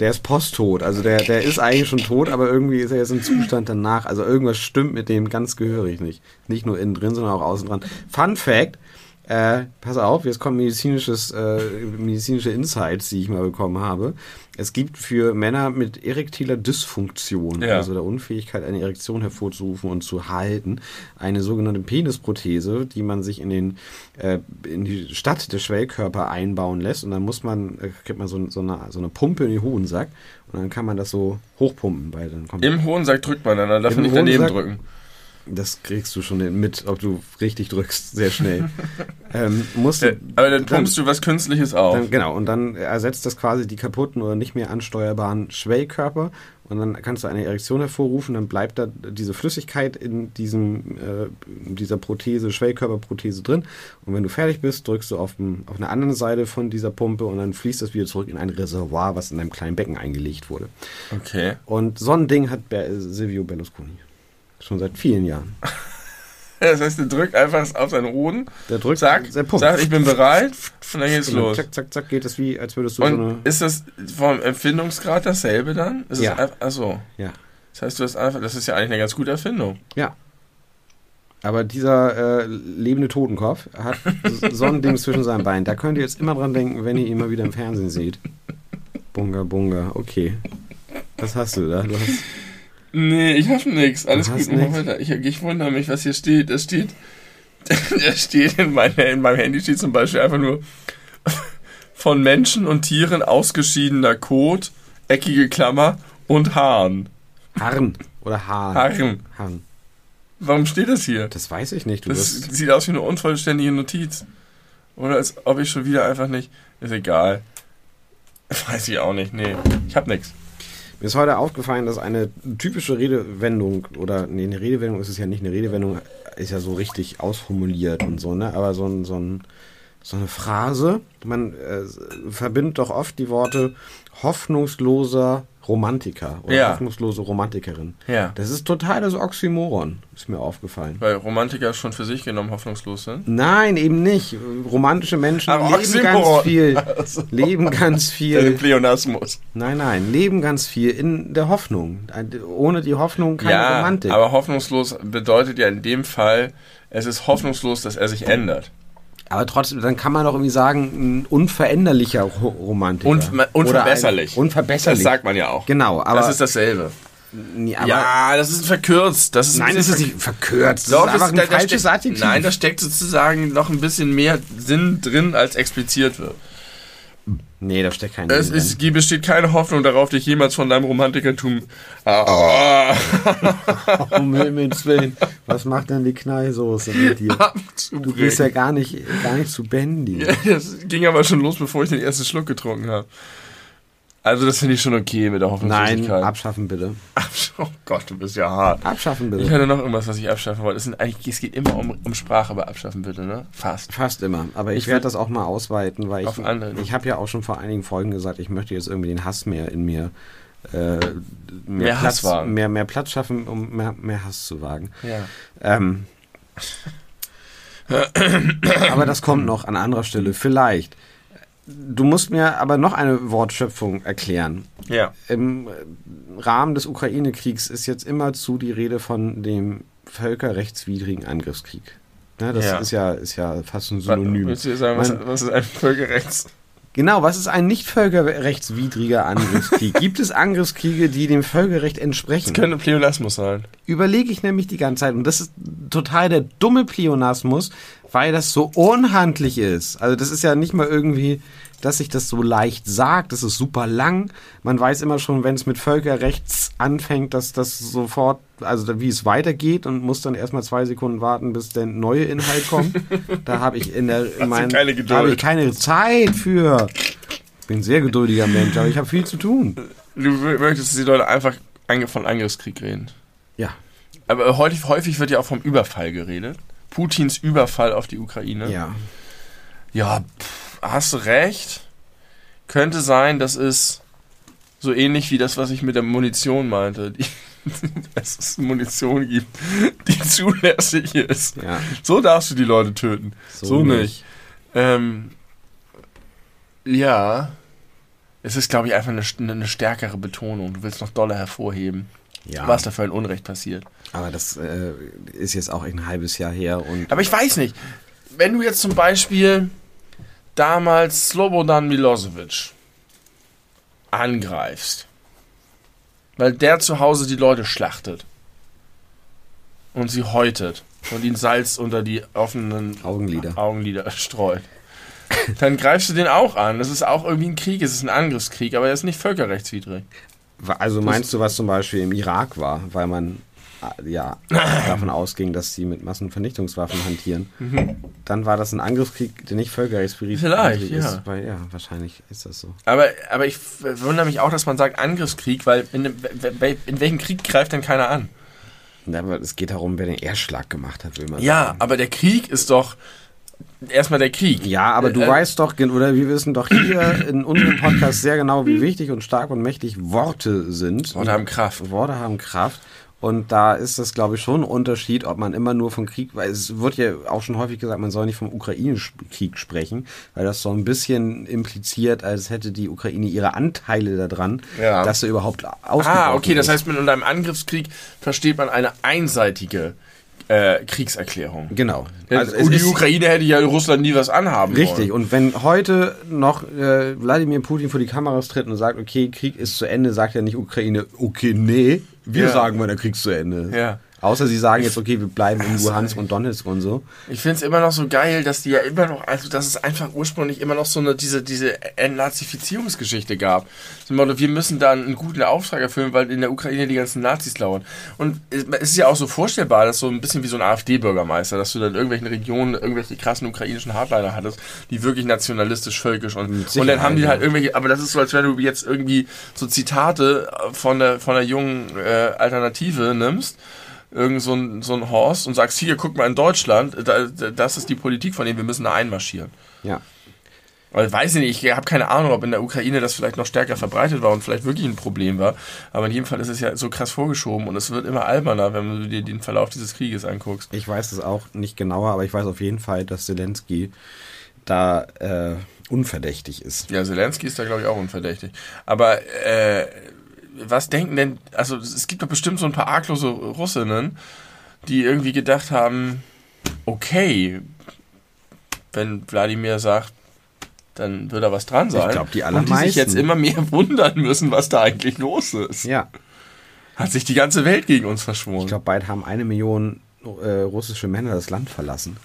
Der ist posttot. Also der, der ist eigentlich schon tot, aber irgendwie ist er jetzt im Zustand danach. Also irgendwas stimmt mit dem ganz gehörig nicht. Nicht nur innen drin, sondern auch außen dran. Fun Fact, äh, pass auf, jetzt kommen medizinisches, äh, medizinische Insights, die ich mal bekommen habe. Es gibt für Männer mit erektiler Dysfunktion, ja. also der Unfähigkeit, eine Erektion hervorzurufen und zu halten, eine sogenannte Penisprothese, die man sich in den äh, in die Stadt der Schwellkörper einbauen lässt. Und dann muss man, äh, kriegt man so, so, eine, so eine Pumpe in den Hohensack und dann kann man das so hochpumpen. Weil dann kommt Im Hohensack drückt man dann, dann darf man nicht daneben drücken. Das kriegst du schon mit, ob du richtig drückst, sehr schnell. (laughs) ähm, musst du, Aber dann pumpst du was Künstliches auf. Dann, genau, und dann ersetzt das quasi die kaputten oder nicht mehr ansteuerbaren Schwellkörper und dann kannst du eine Erektion hervorrufen, dann bleibt da diese Flüssigkeit in diesem, äh, dieser Prothese, Schwellkörperprothese drin und wenn du fertig bist, drückst du auf, dem, auf einer anderen Seite von dieser Pumpe und dann fließt das wieder zurück in ein Reservoir, was in einem kleinen Becken eingelegt wurde. Okay. Und so ein Ding hat Silvio Berlusconi. Schon seit vielen Jahren. (laughs) Das heißt, der drückt einfach auf seinen Hoden, der drückt, sagt, sagt, ich bin bereit, und dann geht's los. Zack, zack, zack, geht das wie, als würdest du und so eine. Ist das vom Empfindungsgrad dasselbe dann? Ist ja. Einfach, achso. Ja. Das heißt, du hast einfach, das ist ja eigentlich eine ganz gute Erfindung. Ja. Aber dieser äh, lebende Totenkopf hat so ein Ding zwischen seinen Beinen. Da könnt ihr jetzt immer dran denken, wenn ihr ihn mal wieder im Fernsehen seht. Bunga, bunga, okay. Was hast du da? Du hast Nee, ich hab nix. Alles gut, mach weiter. Ich, ich wundere mich, was hier steht. Da steht, (laughs) da steht in, meine, in meinem Handy steht zum Beispiel einfach nur (laughs) von Menschen und Tieren ausgeschiedener Kot, eckige Klammer und Haaren. Haaren oder Haaren? Haaren. Haaren. Warum steht das hier? Das weiß ich nicht. Du das sieht aus wie eine unvollständige Notiz. Oder als ob ich schon wieder einfach nicht. Ist egal. (laughs) Weiß ich auch nicht. Nee, ich hab nix. Mir ist heute aufgefallen, dass eine typische Redewendung, oder nee, eine Redewendung ist es ja nicht, eine Redewendung ist ja so richtig ausformuliert und so, ne? Aber so, ein, so, ein, so eine Phrase, man äh, verbindet doch oft die Worte hoffnungsloser Romantiker oder ja. hoffnungslose Romantikerin. Ja. Das ist total das Oxymoron, ist mir aufgefallen. Weil Romantiker schon für sich genommen hoffnungslos sind? Nein, eben nicht. Romantische Menschen Ach, leben Oxymoron. ganz viel. (laughs) Also. Leben ganz viel. Der Pleonasmus. Nein, nein, leben ganz viel in der Hoffnung. Ohne die Hoffnung keine ja, Romantik. Aber hoffnungslos bedeutet ja in dem Fall, es ist hoffnungslos, dass er sich ändert. Aber trotzdem, dann kann man doch irgendwie sagen, ein unveränderlicher Romantiker. Und, unverbesserlich. Unverbesserlich. Das sagt man ja auch. Genau, aber. Das ist dasselbe. ja, das ist verkürzt. Das ist nein, das ist nicht verkürzt. Das doch, ist einfach ein da, falsches Adjektiv. Nein, da steckt sozusagen noch ein bisschen mehr Sinn drin, als expliziert wird. Nee, da steckt kein Es ist, besteht keine Hoffnung darauf, dich jemals von deinem Romantikertum. Ah, drin. Um Himmels Willen. Was macht denn die Knallsoße mit dir? Du bist ja gar nicht, gar nicht zu bändigen. Das ging aber schon los, bevor ich den ersten Schluck getrunken habe. Also das finde ich schon okay mit der Nein, Hoffnungslosigkeit. abschaffen bitte. Oh Gott, du bist ja hart. Abschaffen Ich bitte. hatte noch irgendwas, was ich abschaffen wollte. Es, sind eigentlich, es geht immer um, um Sprache bei Abschaffen, bitte, ne? Fast. Fast immer. Aber ich, Ich werde das auch mal ausweiten, weil ich, andere. ich habe ja auch schon vor einigen Folgen gesagt, ich möchte jetzt irgendwie den Hass mehr in mir äh, mehr, Mehr Platz. Mehr, mehr Platz schaffen, um mehr, mehr Hass zu wagen. Ja. Ähm, (laughs) aber das kommt noch an anderer Stelle. Vielleicht. Du musst mir aber noch eine Wortschöpfung erklären. Ja. Im Rahmen des Ukraine-Kriegs ist jetzt immerzu die Rede von dem völkerrechtswidrigen Angriffskrieg. Ne, das Ja. ist ja ist ja fast ein Was, Synonym. sagen, was, Man- was ist ein Völkerrechts? Genau, was ist ein nicht völkerrechtswidriger Angriffskrieg? (laughs) Gibt es Angriffskriege, die dem Völkerrecht entsprechen? Das könnte Pleonasmus sein. Überlege ich nämlich die ganze Zeit. Und das ist total der dumme Pleonasmus, weil das so unhandlich ist. Also das ist ja nicht mal irgendwie, dass sich das so leicht sagt. Das ist super lang. Man weiß immer schon, wenn es mit Völkerrechts anfängt, dass das sofort, also wie es weitergeht und muss dann erstmal zwei Sekunden warten, bis der neue Inhalt kommt. da habe ich in der in meinen- keine Geduld. da habe ich keine Zeit für. Ich bin ein sehr geduldiger Mensch, aber ich habe viel zu tun. Du mö- möchtest, dass die Leute einfach von Angriffskrieg reden. Ja. Aber häufig, häufig wird ja auch vom Überfall geredet. Putins Überfall auf die Ukraine. Ja. Ja, pff, hast du recht. Könnte sein, das ist so ähnlich wie das, was ich mit der Munition meinte. Die, (laughs) dass es Munition gibt, die (laughs) zulässig ist. Ja. So darfst du die Leute töten. So, nicht. Ähm, ja. Es ist, glaube ich, einfach eine, eine stärkere Betonung. Du willst noch doller hervorheben, Ja. was da für ein Unrecht passiert. Aber das äh, ist jetzt auch ein halbes Jahr her und Aber ich weiß nicht, wenn du jetzt zum Beispiel damals Slobodan Milosevic angreifst, weil der zu Hause die Leute schlachtet und sie häutet und ihnen Salz unter die offenen Augenlider. Augenlider streut, dann greifst du den auch an. Das ist auch irgendwie ein Krieg, es ist ein Angriffskrieg, aber er ist nicht völkerrechtswidrig. Also meinst du, was zum Beispiel im Irak war, weil man ja davon ausging, dass sie mit Massenvernichtungswaffen hantieren, dann war das ein Angriffskrieg, der nicht völkerrechtswidrig Vielleicht, ist. ja. Weil, ja, wahrscheinlich ist das so. Aber, aber ich wundere mich auch, dass man sagt Angriffskrieg, weil in, in welchem Krieg greift denn keiner an? Ja, aber es geht darum, wer den Erstschlag gemacht hat, will man Ja, sagen. aber der Krieg ist doch erstmal der Krieg. Ja, aber du Äh, weißt doch, oder wir wissen doch hier in unserem Podcast sehr genau, wie wichtig und stark und mächtig Worte sind. Worte haben Kraft. Worte haben Kraft. Und da ist das, glaube ich, schon ein Unterschied, ob man immer nur vom Krieg, weil es wird ja auch schon häufig gesagt, man soll nicht vom Ukraine-Krieg sprechen, weil das so ein bisschen impliziert, als hätte die Ukraine ihre Anteile daran, Ja. dass sie überhaupt Ah, ausgebrochen okay, das ist. heißt, mit einem Angriffskrieg versteht man eine einseitige äh, Kriegserklärung. Genau. Also es die Ukraine hätte ja Russland nie was anhaben Richtig, wollen. und wenn heute noch äh, Wladimir Putin vor die Kameras tritt und sagt, okay, Krieg ist zu Ende, sagt ja nicht Ukraine, okay, nee, wir Ja. sagen, wann der Krieg zu Ende ist. Ja. Außer sie sagen jetzt, okay, wir bleiben in Luhansk und Donetsk und so. Ich finde es immer noch so geil, dass die ja immer noch, also dass es einfach ursprünglich immer noch so eine, diese, diese Entnazifizierungsgeschichte gab. Zum Motto, wir müssen da einen guten Auftrag erfüllen, weil in der Ukraine die ganzen Nazis lauern. Und es ist ja auch so vorstellbar, dass so ein bisschen wie so ein AfD-Bürgermeister, dass du dann in irgendwelchen Regionen irgendwelche krassen ukrainischen Hardliner hattest, die wirklich nationalistisch, völkisch und, und dann haben die halt irgendwelche, aber das ist so, als wenn du jetzt irgendwie so Zitate von der, von der jungen äh, Alternative nimmst irgend so ein, so ein Horst und sagst, hier, guck mal in Deutschland, da, da, das ist die Politik von denen, wir müssen da einmarschieren. Ja. Aber weiß ich nicht, ich habe keine Ahnung, ob in der Ukraine das vielleicht noch stärker verbreitet war und vielleicht wirklich ein Problem war. Aber in jedem Fall ist es ja so krass vorgeschoben und es wird immer alberner, wenn du dir den Verlauf dieses Krieges anguckst. Ich weiß es auch nicht genauer, aber ich weiß auf jeden Fall, dass Zelensky da äh, unverdächtig ist. Ja, Zelensky ist da, glaube ich, auch unverdächtig. Aber äh, was denken denn, also es gibt doch bestimmt so ein paar arglose Russinnen, die irgendwie gedacht haben, okay, wenn Wladimir sagt, dann wird da was dran sein. glaub, die Und die sich allermeisten. jetzt immer mehr (laughs) wundern müssen, was da eigentlich los ist. Ja. Hat sich die ganze Welt gegen uns verschworen. Ich glaube, bald haben eine Million äh, russische Männer das Land verlassen.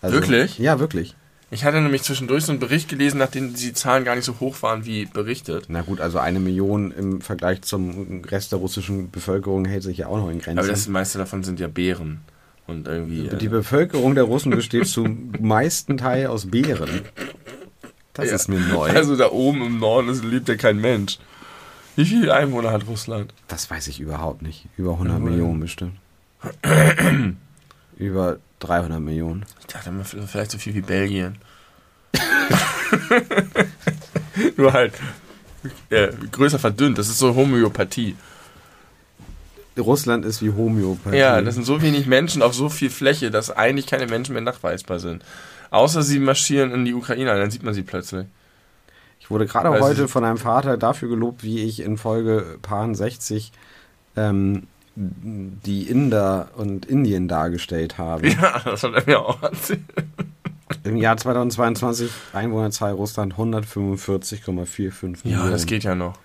Also, Wirklich? Ja, wirklich. Ich hatte nämlich zwischendurch so einen Bericht gelesen, nachdem die Zahlen gar nicht so hoch waren wie berichtet. Na gut, also eine Million im Vergleich zum Rest der russischen Bevölkerung hält sich ja auch noch in Grenzen. Aber das meiste davon sind ja Bären. Und irgendwie. die äh, Bevölkerung der Russen besteht zum meisten Teil aus Bären. Das Ja. ist mir neu. Also da oben im Norden ist, lebt ja kein Mensch. Wie viele Einwohner hat Russland? Das weiß ich überhaupt nicht. Über 100 Ja, Millionen bestimmt. (clears throat) Über 300 Millionen. Ich dachte immer vielleicht so viel wie Belgien. (laughs) Nur halt äh, größer verdünnt. Das ist so Homöopathie. Russland ist wie Homöopathie. Ja, das sind so wenig Menschen auf so viel Fläche, dass eigentlich keine Menschen mehr nachweisbar sind. Außer sie marschieren in die Ukraine, dann sieht man sie plötzlich. Ich wurde gerade Weiß heute von einem Vater dafür gelobt, wie ich in Folge Paar 60 ähm, die Inder und Indien dargestellt habe. Ja, das hat er mir auch erzählt. Im Jahr 2022 Einwohnerzahl Russland 145,45 Ja, Millionen. das geht ja noch.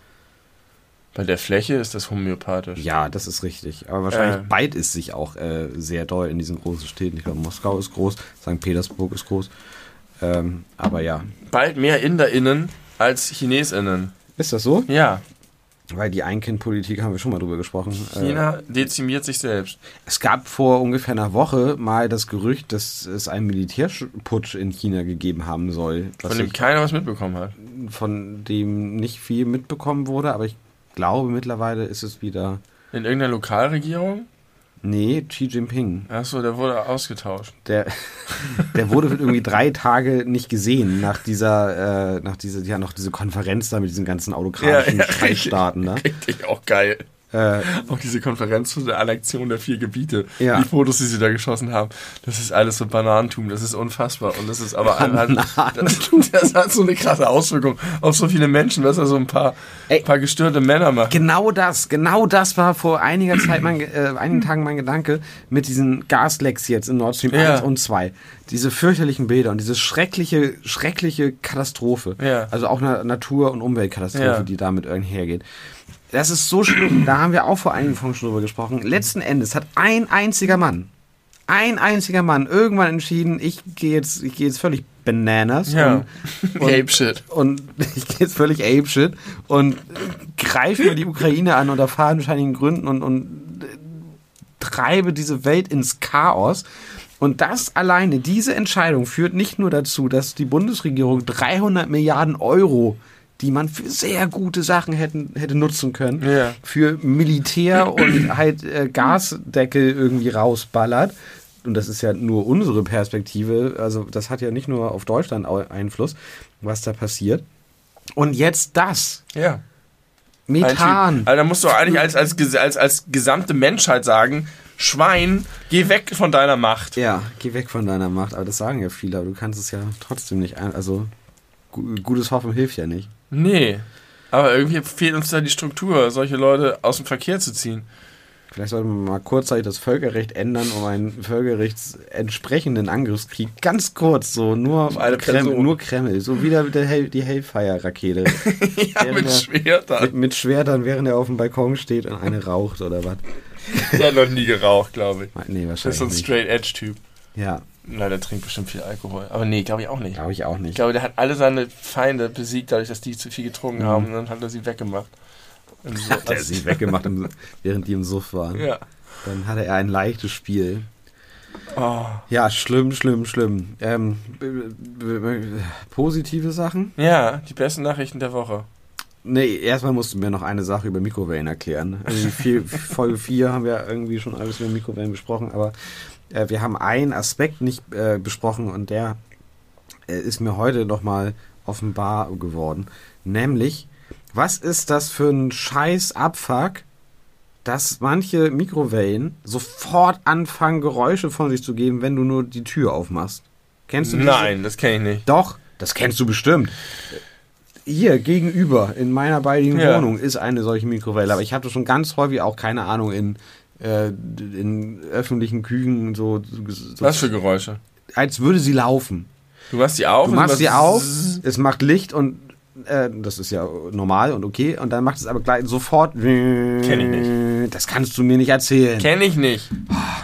Bei der Fläche ist das homöopathisch. Ja, das ist richtig. Aber wahrscheinlich Äh. beißt es sich auch äh, sehr doll in diesen großen Städten. Ich glaube, Moskau ist groß, St. Petersburg ist groß. Ähm, aber ja. Bald mehr InderInnen als ChinesInnen. Ist das so? Ja, Weil die Ein-Kind-Politik haben wir schon mal drüber gesprochen. Äh, China dezimiert sich selbst. es gab vor ungefähr einer Woche mal das Gerücht, dass es einen Militärputsch in China gegeben haben soll. Von dem keiner was mitbekommen hat. von dem nicht viel mitbekommen wurde, aber ich glaube mittlerweile ist es wieder. In irgendeiner Lokalregierung? Nee, Xi Jinping. Achso, der wurde ausgetauscht. Der, (laughs) der wurde irgendwie drei Tage nicht gesehen nach dieser, äh, nach dieser, ja, noch diese Konferenz da mit diesen ganzen autokratischen Ja, ja, Scheißstaaten da. Richtig auch geil. Äh, Auch diese Konferenz zu der Annexion der vier Gebiete. Ja. Die Fotos, die sie da geschossen haben. Das ist alles so Bananentum. Das ist unfassbar. Und das ist aber das, (laughs) das hat so eine krasse Auswirkung auf so viele Menschen, dass er so ein paar, Ey. paar gestörte Männer macht. Genau das, genau das war vor einiger Zeit, mein, äh, einigen Tagen mein Gedanke mit diesen Gaslecks jetzt in Nord Stream Ja. 1 und 2. Diese fürchterlichen Bilder und diese schreckliche, schreckliche Katastrophe. Ja. Also auch eine Natur- und Umweltkatastrophe, Ja. die damit einhergeht. Das ist so schlimm, da haben wir auch vor einigen Folgen schon drüber gesprochen. Letzten Endes hat ein einziger Mann, ein einziger Mann irgendwann entschieden, ich gehe jetzt, ich gehe jetzt völlig bananas Ja. und, und Ape Shit. und (laughs) ich gehe jetzt völlig apeshit und greife mir die Ukraine an unter fadenscheinigen Gründen und, und äh, treibe diese Welt ins Chaos. Und das alleine, diese Entscheidung führt nicht nur dazu, dass die Bundesregierung 300 Milliarden Euro, die man für sehr gute Sachen hätten, hätte nutzen können, Ja. für Militär und (clears throat) halt äh, Gasdeckel irgendwie rausballert. Und das ist ja nur unsere Perspektive. Also das hat ja nicht nur auf Deutschland Einfluss, was da passiert. Und jetzt das. Ja. Methan. Also da musst du eigentlich als, als, als, als gesamte Menschheit sagen, Schwein, geh weg von deiner Macht. Ja, geh weg von deiner Macht. Aber das sagen ja viele, aber du kannst es ja trotzdem nicht. ein- Also gu- gutes Hoffen hilft ja nicht. Nee. Aber irgendwie fehlt uns da die Struktur, solche Leute aus dem Verkehr zu ziehen. Vielleicht sollte man mal kurzzeitig das Völkerrecht ändern, um einen völkerrechtsentsprechenden Angriffskrieg ganz kurz, so nur Auf eine Kreml, Person. nur Kreml, so wieder der Hell, die Hellfire-Rakete. (laughs) ja, Während mit der- Schwertern. mit, mit Schwertern, während er auf dem Balkon steht und eine raucht oder was. Der hat noch nie geraucht, glaube ich. Nee, Das ist wahrscheinlich so ein. Straight-Edge-Typ. Ja, Na, der trinkt bestimmt viel Alkohol. Aber nee, glaube ich auch nicht. glaube ich auch Ich nicht. glaube, der hat alle seine Feinde besiegt, dadurch, dass die zu viel getrunken Mhm. haben. Und dann hat er sie weggemacht. So, (laughs) Hat er sie weggemacht, im, während die im Suff waren. Ja. Dann hatte er ein leichtes Spiel. Oh. Ja, schlimm, schlimm, schlimm. Ähm, positive Sachen? ja, die besten Nachrichten der Woche. Nee, erstmal musst du mir noch eine Sache über Mikrowellen erklären. Also viel, (laughs) Folge 4 haben wir irgendwie schon alles über Mikrowellen besprochen, aber äh, wir haben einen Aspekt nicht äh, besprochen und der äh, ist mir heute nochmal offenbar geworden. Nämlich, was ist das für ein scheiß Abfuck, dass manche Mikrowellen sofort anfangen, Geräusche von sich zu geben, wenn du nur die Tür aufmachst? Kennst du diese? Nein, das kenne ich nicht. Doch, das kennst du bestimmt. Hier gegenüber in meiner baldigen Ja. Wohnung ist eine solche Mikrowelle, aber ich hatte schon ganz häufig auch keine Ahnung in, äh, in öffentlichen Küchen so, so Was für Geräusche? als würde sie laufen. Du machst die auf? Du machst sie auf, es macht Licht und äh, das ist ja normal und okay, und dann macht es aber gleich sofort. Kenn ich nicht. Das kannst du mir nicht erzählen. Kenne ich nicht.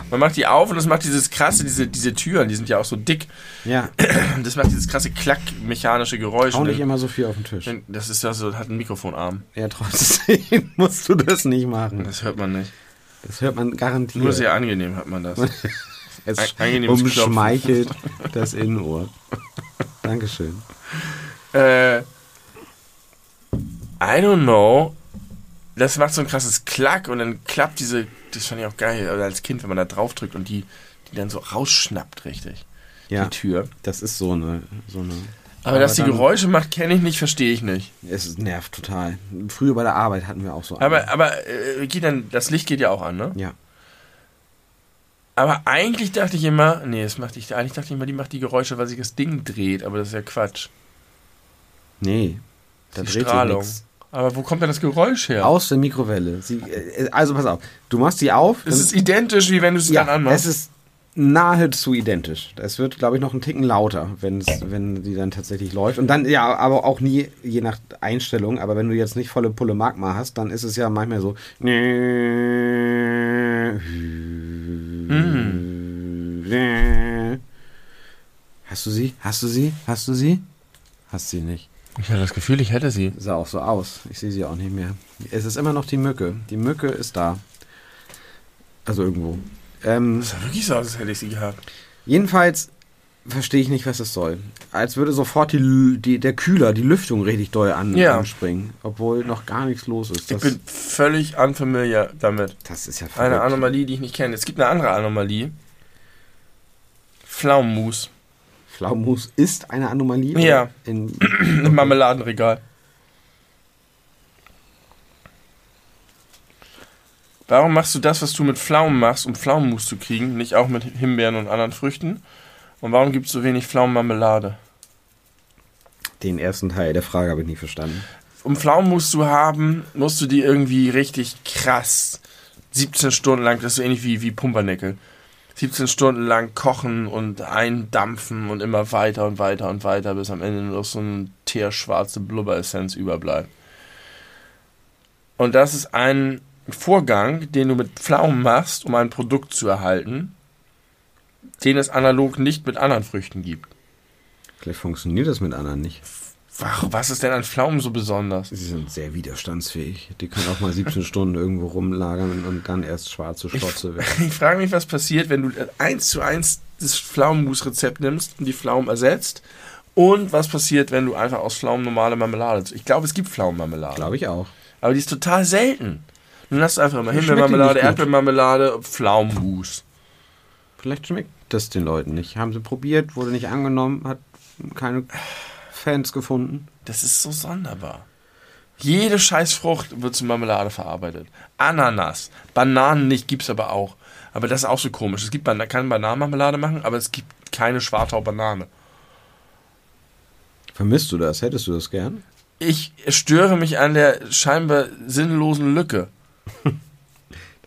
Man macht die auf und das macht dieses krasse, diese, diese Türen, die sind ja auch so dick. Ja, (clears throat) Das macht dieses krasse klack-mechanische Geräusch. Und nicht immer so viel auf den Tisch. Das ist ja so, hat einen Mikrofonarm. Ja, trotzdem (laughs) musst du das nicht machen. Das hört man nicht. Das hört man garantiert. Nur sehr angenehm hört man das. (laughs) es umschmeichelt (laughs) das Innenohr. Dankeschön. Äh, I don't know. Das macht so ein krasses Klack und dann klappt diese, das fand ich auch geil, also als Kind, wenn man da drauf drückt und die, die dann so rausschnappt, richtig. Ja, Die Tür. das ist so eine. So eine Aber, dass die Geräusche macht, kenne ich nicht, verstehe ich nicht. Es nervt total. Früher bei der Arbeit hatten wir auch so. Aber, aber äh, geht dann, das Licht geht ja auch an, ne? Ja. Aber eigentlich dachte ich immer, nee, das macht ich, eigentlich dachte ich immer, die macht die Geräusche, weil sich das Ding dreht, aber das ist ja Quatsch. Nee. Da Die dreht sich Strahlung. nichts. Aber wo kommt denn das Geräusch her? Aus der Mikrowelle. Sie, äh, also pass auf. Du machst die auf. Es ist identisch, wie wenn du es ja, dann anmachst. es ist nahezu identisch. Es wird, glaube ich, noch einen Ticken lauter, wenn's, wenn die dann tatsächlich läuft. Und dann, ja, aber auch nie, je nach Einstellung. Aber wenn du jetzt nicht volle Pulle Magma hast, dann ist es ja manchmal so. Hast du sie? Hast du sie? Hast du sie? Hast sie nicht. ich hatte das Gefühl, ich hätte sie. Sah auch so aus. Ich sehe sie auch nicht mehr. Es ist immer noch die Mücke. Die Mücke ist da. Also irgendwo. Ähm, Das sah wirklich so aus, als hätte ich sie gehabt. jedenfalls verstehe ich nicht, was es soll. Als würde sofort die, die, der Kühler, die Lüftung richtig doll an, Ja. anspringen. Obwohl noch gar nichts los ist. Ich Das, bin völlig unfamiliar damit. das ist ja Eine verrückt. Anomalie, die ich nicht kenne. Es gibt eine andere Anomalie. Pflaumenmus Pflaumenmus ist eine Anomalie? Ja. (clears throat) im Marmeladenregal. Warum machst du das, was du mit Pflaumen machst, um Pflaumenmus zu kriegen, nicht auch mit Himbeeren und anderen Früchten? Und warum gibt es so wenig Pflaumenmarmelade? den ersten Teil der Frage habe ich nie verstanden. Um Pflaumenmus zu haben, musst du die irgendwie richtig krass 17 Stunden lang, das ist so ähnlich wie, wie Pumpernickel, 17 Stunden lang kochen und eindampfen und immer weiter und weiter und weiter, bis am Ende nur noch so eine teerschwarze Blubberessenz überbleibt. Und das ist ein Vorgang, den du mit Pflaumen machst, um ein Produkt zu erhalten, den es analog nicht mit anderen Früchten gibt. Vielleicht funktioniert das mit anderen nicht. Warum- Was ist denn an Pflaumen so besonders? Sie sind sehr widerstandsfähig. Die können auch mal 17 (laughs) Stunden irgendwo rumlagern und dann erst schwarze Schlotze (laughs) werden. Ich frage mich, was passiert, wenn du eins zu eins das Pflaumenmus-Rezept nimmst und die Pflaumen ersetzt. Und was passiert, wenn du einfach aus Pflaumen normale Marmelade. Ich glaube, es gibt Pflaumenmarmelade. Glaube ich auch. Aber die ist total selten. Hast du einfach schmeckt Himbeermarmelade. Erdbeermarmelade, Pflaumenmus. Vielleicht schmeckt das den Leuten nicht. Haben sie probiert, wurde nicht angenommen, hat keine Fans gefunden. Das ist so sonderbar. Jede scheiß Frucht wird zu Marmelade verarbeitet. Ananas, Bananen nicht, gibt's aber auch. Aber das ist auch so komisch. Es gibt man kann Bananenmarmelade machen, aber es gibt keine Schwartau-Banane. Vermisst du das? Hättest du das gern? Ich störe mich an der scheinbar sinnlosen Lücke. (laughs)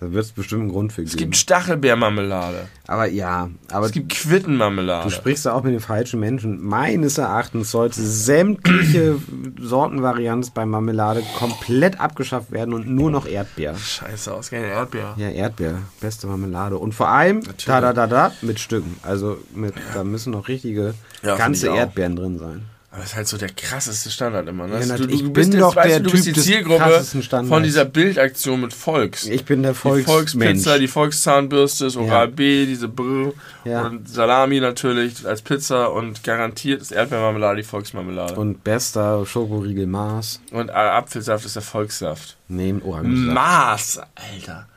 Da wird es bestimmt einen Grund für Es geben. gibt Stachelbeermarmelade. aber ja, aber Es gibt du Quittenmarmelade. sprichst da auch mit den falschen Menschen. Meines Erachtens sollte sämtliche (clears throat) Sortenvarianz bei Marmelade komplett abgeschafft werden und nur noch Erdbeer. Scheiße, ausgehende Erdbeer. Ja, Erdbeer, beste Marmelade. Und vor allem, Natürlich. da, da, da, da, mit Stücken. Also mit, da müssen noch richtige, Ja, ganze. Erdbeeren drin sein. Aber das ist halt so der krasseste Standard immer. Ne? Ja, du, natürlich. du Ich bist bin doch weißt der du, du bist Typ die Zielgruppe von dieser Bildaktion mit Volks. Ich bin der die Volksmensch. Volkspizza, die Volkszahnbürste, das Oral Ja. B, diese Brr Ja. und Salami natürlich als Pizza und garantiert ist Erdbeermarmelade die Volksmarmelade. Und, Und bester Schokoriegel Mars. äh, Apfelsaft ist der Volkssaft. Nehmen Orangensaft. Maß, Alter.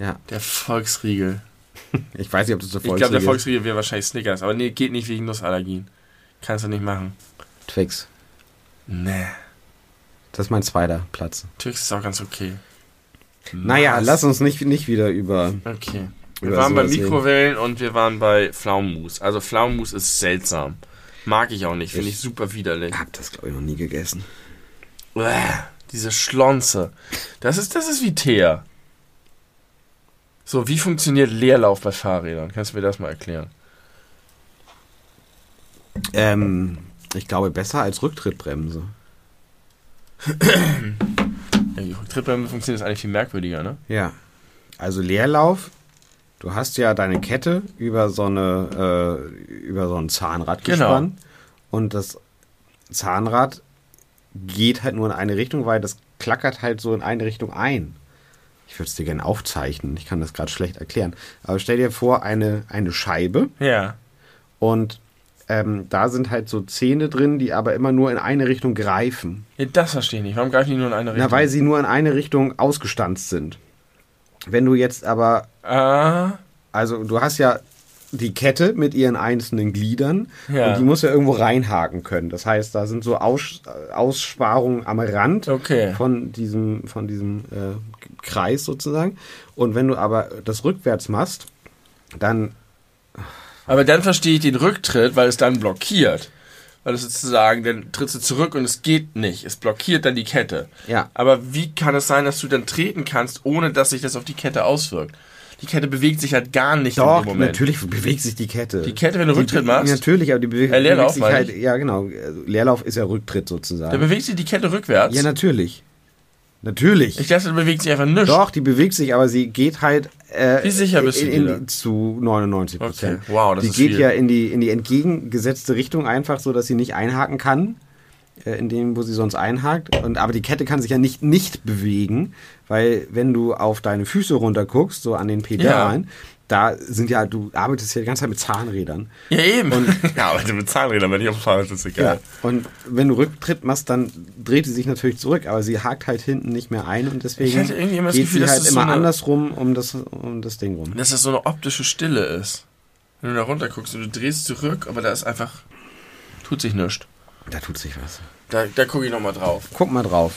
Ja, Der Volksriegel. (laughs) ich weiß nicht, ob das der Ich glaube, der Volksriegel ist. Volksriegel wäre wahrscheinlich Snickers. Aber nee, geht nicht wegen Nussallergien. Kannst du nicht machen. Twix. Nee. Das ist mein zweiter Platz. Twix ist auch ganz okay. Naja, Mars. lass uns nicht, nicht wieder über. Okay. Wir Über waren bei sowas reden. Mikrowellen und wir waren bei Pflaumenmus. Also Pflaumenmus ist seltsam. Mag ich auch nicht. Finde ich Ich- super widerlich. Ich hab das, glaube ich, noch nie gegessen. Uäh, diese Schlonze. Das ist, das ist wie Teer. So, wie funktioniert Leerlauf bei Fahrrädern? Kannst du mir das mal erklären? Ähm, ich glaube, besser als Rücktrittbremse. Ja, die Rücktrittbremse funktioniert eigentlich viel merkwürdiger, ne? Ja. Also Leerlauf. Du hast ja deine Kette über so eine äh, über so ein Zahnrad Genau. gespannt und das Zahnrad geht halt nur in eine Richtung, weil das klackert halt so in eine Richtung ein. Ich würde es dir gerne aufzeichnen. Ich kann das gerade schlecht erklären. Aber stell dir vor eine eine Scheibe Ja. und ähm, da sind halt so Zähne drin, die aber immer nur in eine Richtung greifen. ja. Das verstehe ich nicht. Warum greifen die nur in eine Richtung? Na, weil sie nur in eine Richtung ausgestanzt sind. Wenn du jetzt aber Ah, Also du hast ja die Kette mit ihren einzelnen Gliedern Ja. und die muss ja irgendwo reinhaken können. Das heißt, da sind so Aus, Aussparungen am Rand Okay. von diesem, von diesem äh, Kreis sozusagen. Und wenn du aber das rückwärts machst, dann aber dann verstehe ich den Rücktritt, weil es dann blockiert. Weil es sozusagen, dann trittst du zurück und es geht nicht. Es blockiert dann die Kette. Ja. Aber wie kann es sein, dass du dann treten kannst, ohne dass sich das auf die Kette auswirkt? Die Kette bewegt sich halt gar nicht in doch, dem Moment. natürlich bewegt sich die Kette. Die Kette, wenn du Die- Rücktritt machst? Natürlich, aber die bewegt, Äh, Leerlauf, bewegt sich halt, ja genau, Leerlauf ist ja Rücktritt sozusagen. Dann bewegt sich die Kette rückwärts. ja, natürlich. Natürlich. ich dachte, da bewegt sich einfach nichts. Doch, die bewegt sich, aber sie geht halt äh, Wie sicher bist du in, in, zu 99 Prozent. Okay, wow, das die ist geht viel. ja in die, in die entgegengesetzte Richtung einfach, so dass sie nicht einhaken kann, äh, in dem, wo sie sonst einhakt. Und, aber die Kette kann sich ja nicht nicht bewegen, weil wenn du auf deine Füße runter guckst, so an den Pedalen, da sind ja, du arbeitest ja die ganze Zeit mit Zahnrädern. Ja, eben. ja, (laughs) aber mit Zahnrädern, wenn ich auf dem Fahrrad sitze, egal. Und wenn du Rücktritt machst, dann dreht sie sich natürlich zurück, aber sie hakt halt hinten nicht mehr ein und deswegen Ich hatte irgendwie immer das geht Gefühl, sie halt immer so eine- andersrum um das, um das Ding rum. Dass das so eine optische Stille ist. Wenn du da runter guckst und du drehst zurück, aber da ist einfach. Tut sich nichts. Da tut sich was. Da, da gucke ich nochmal drauf. Guck mal drauf.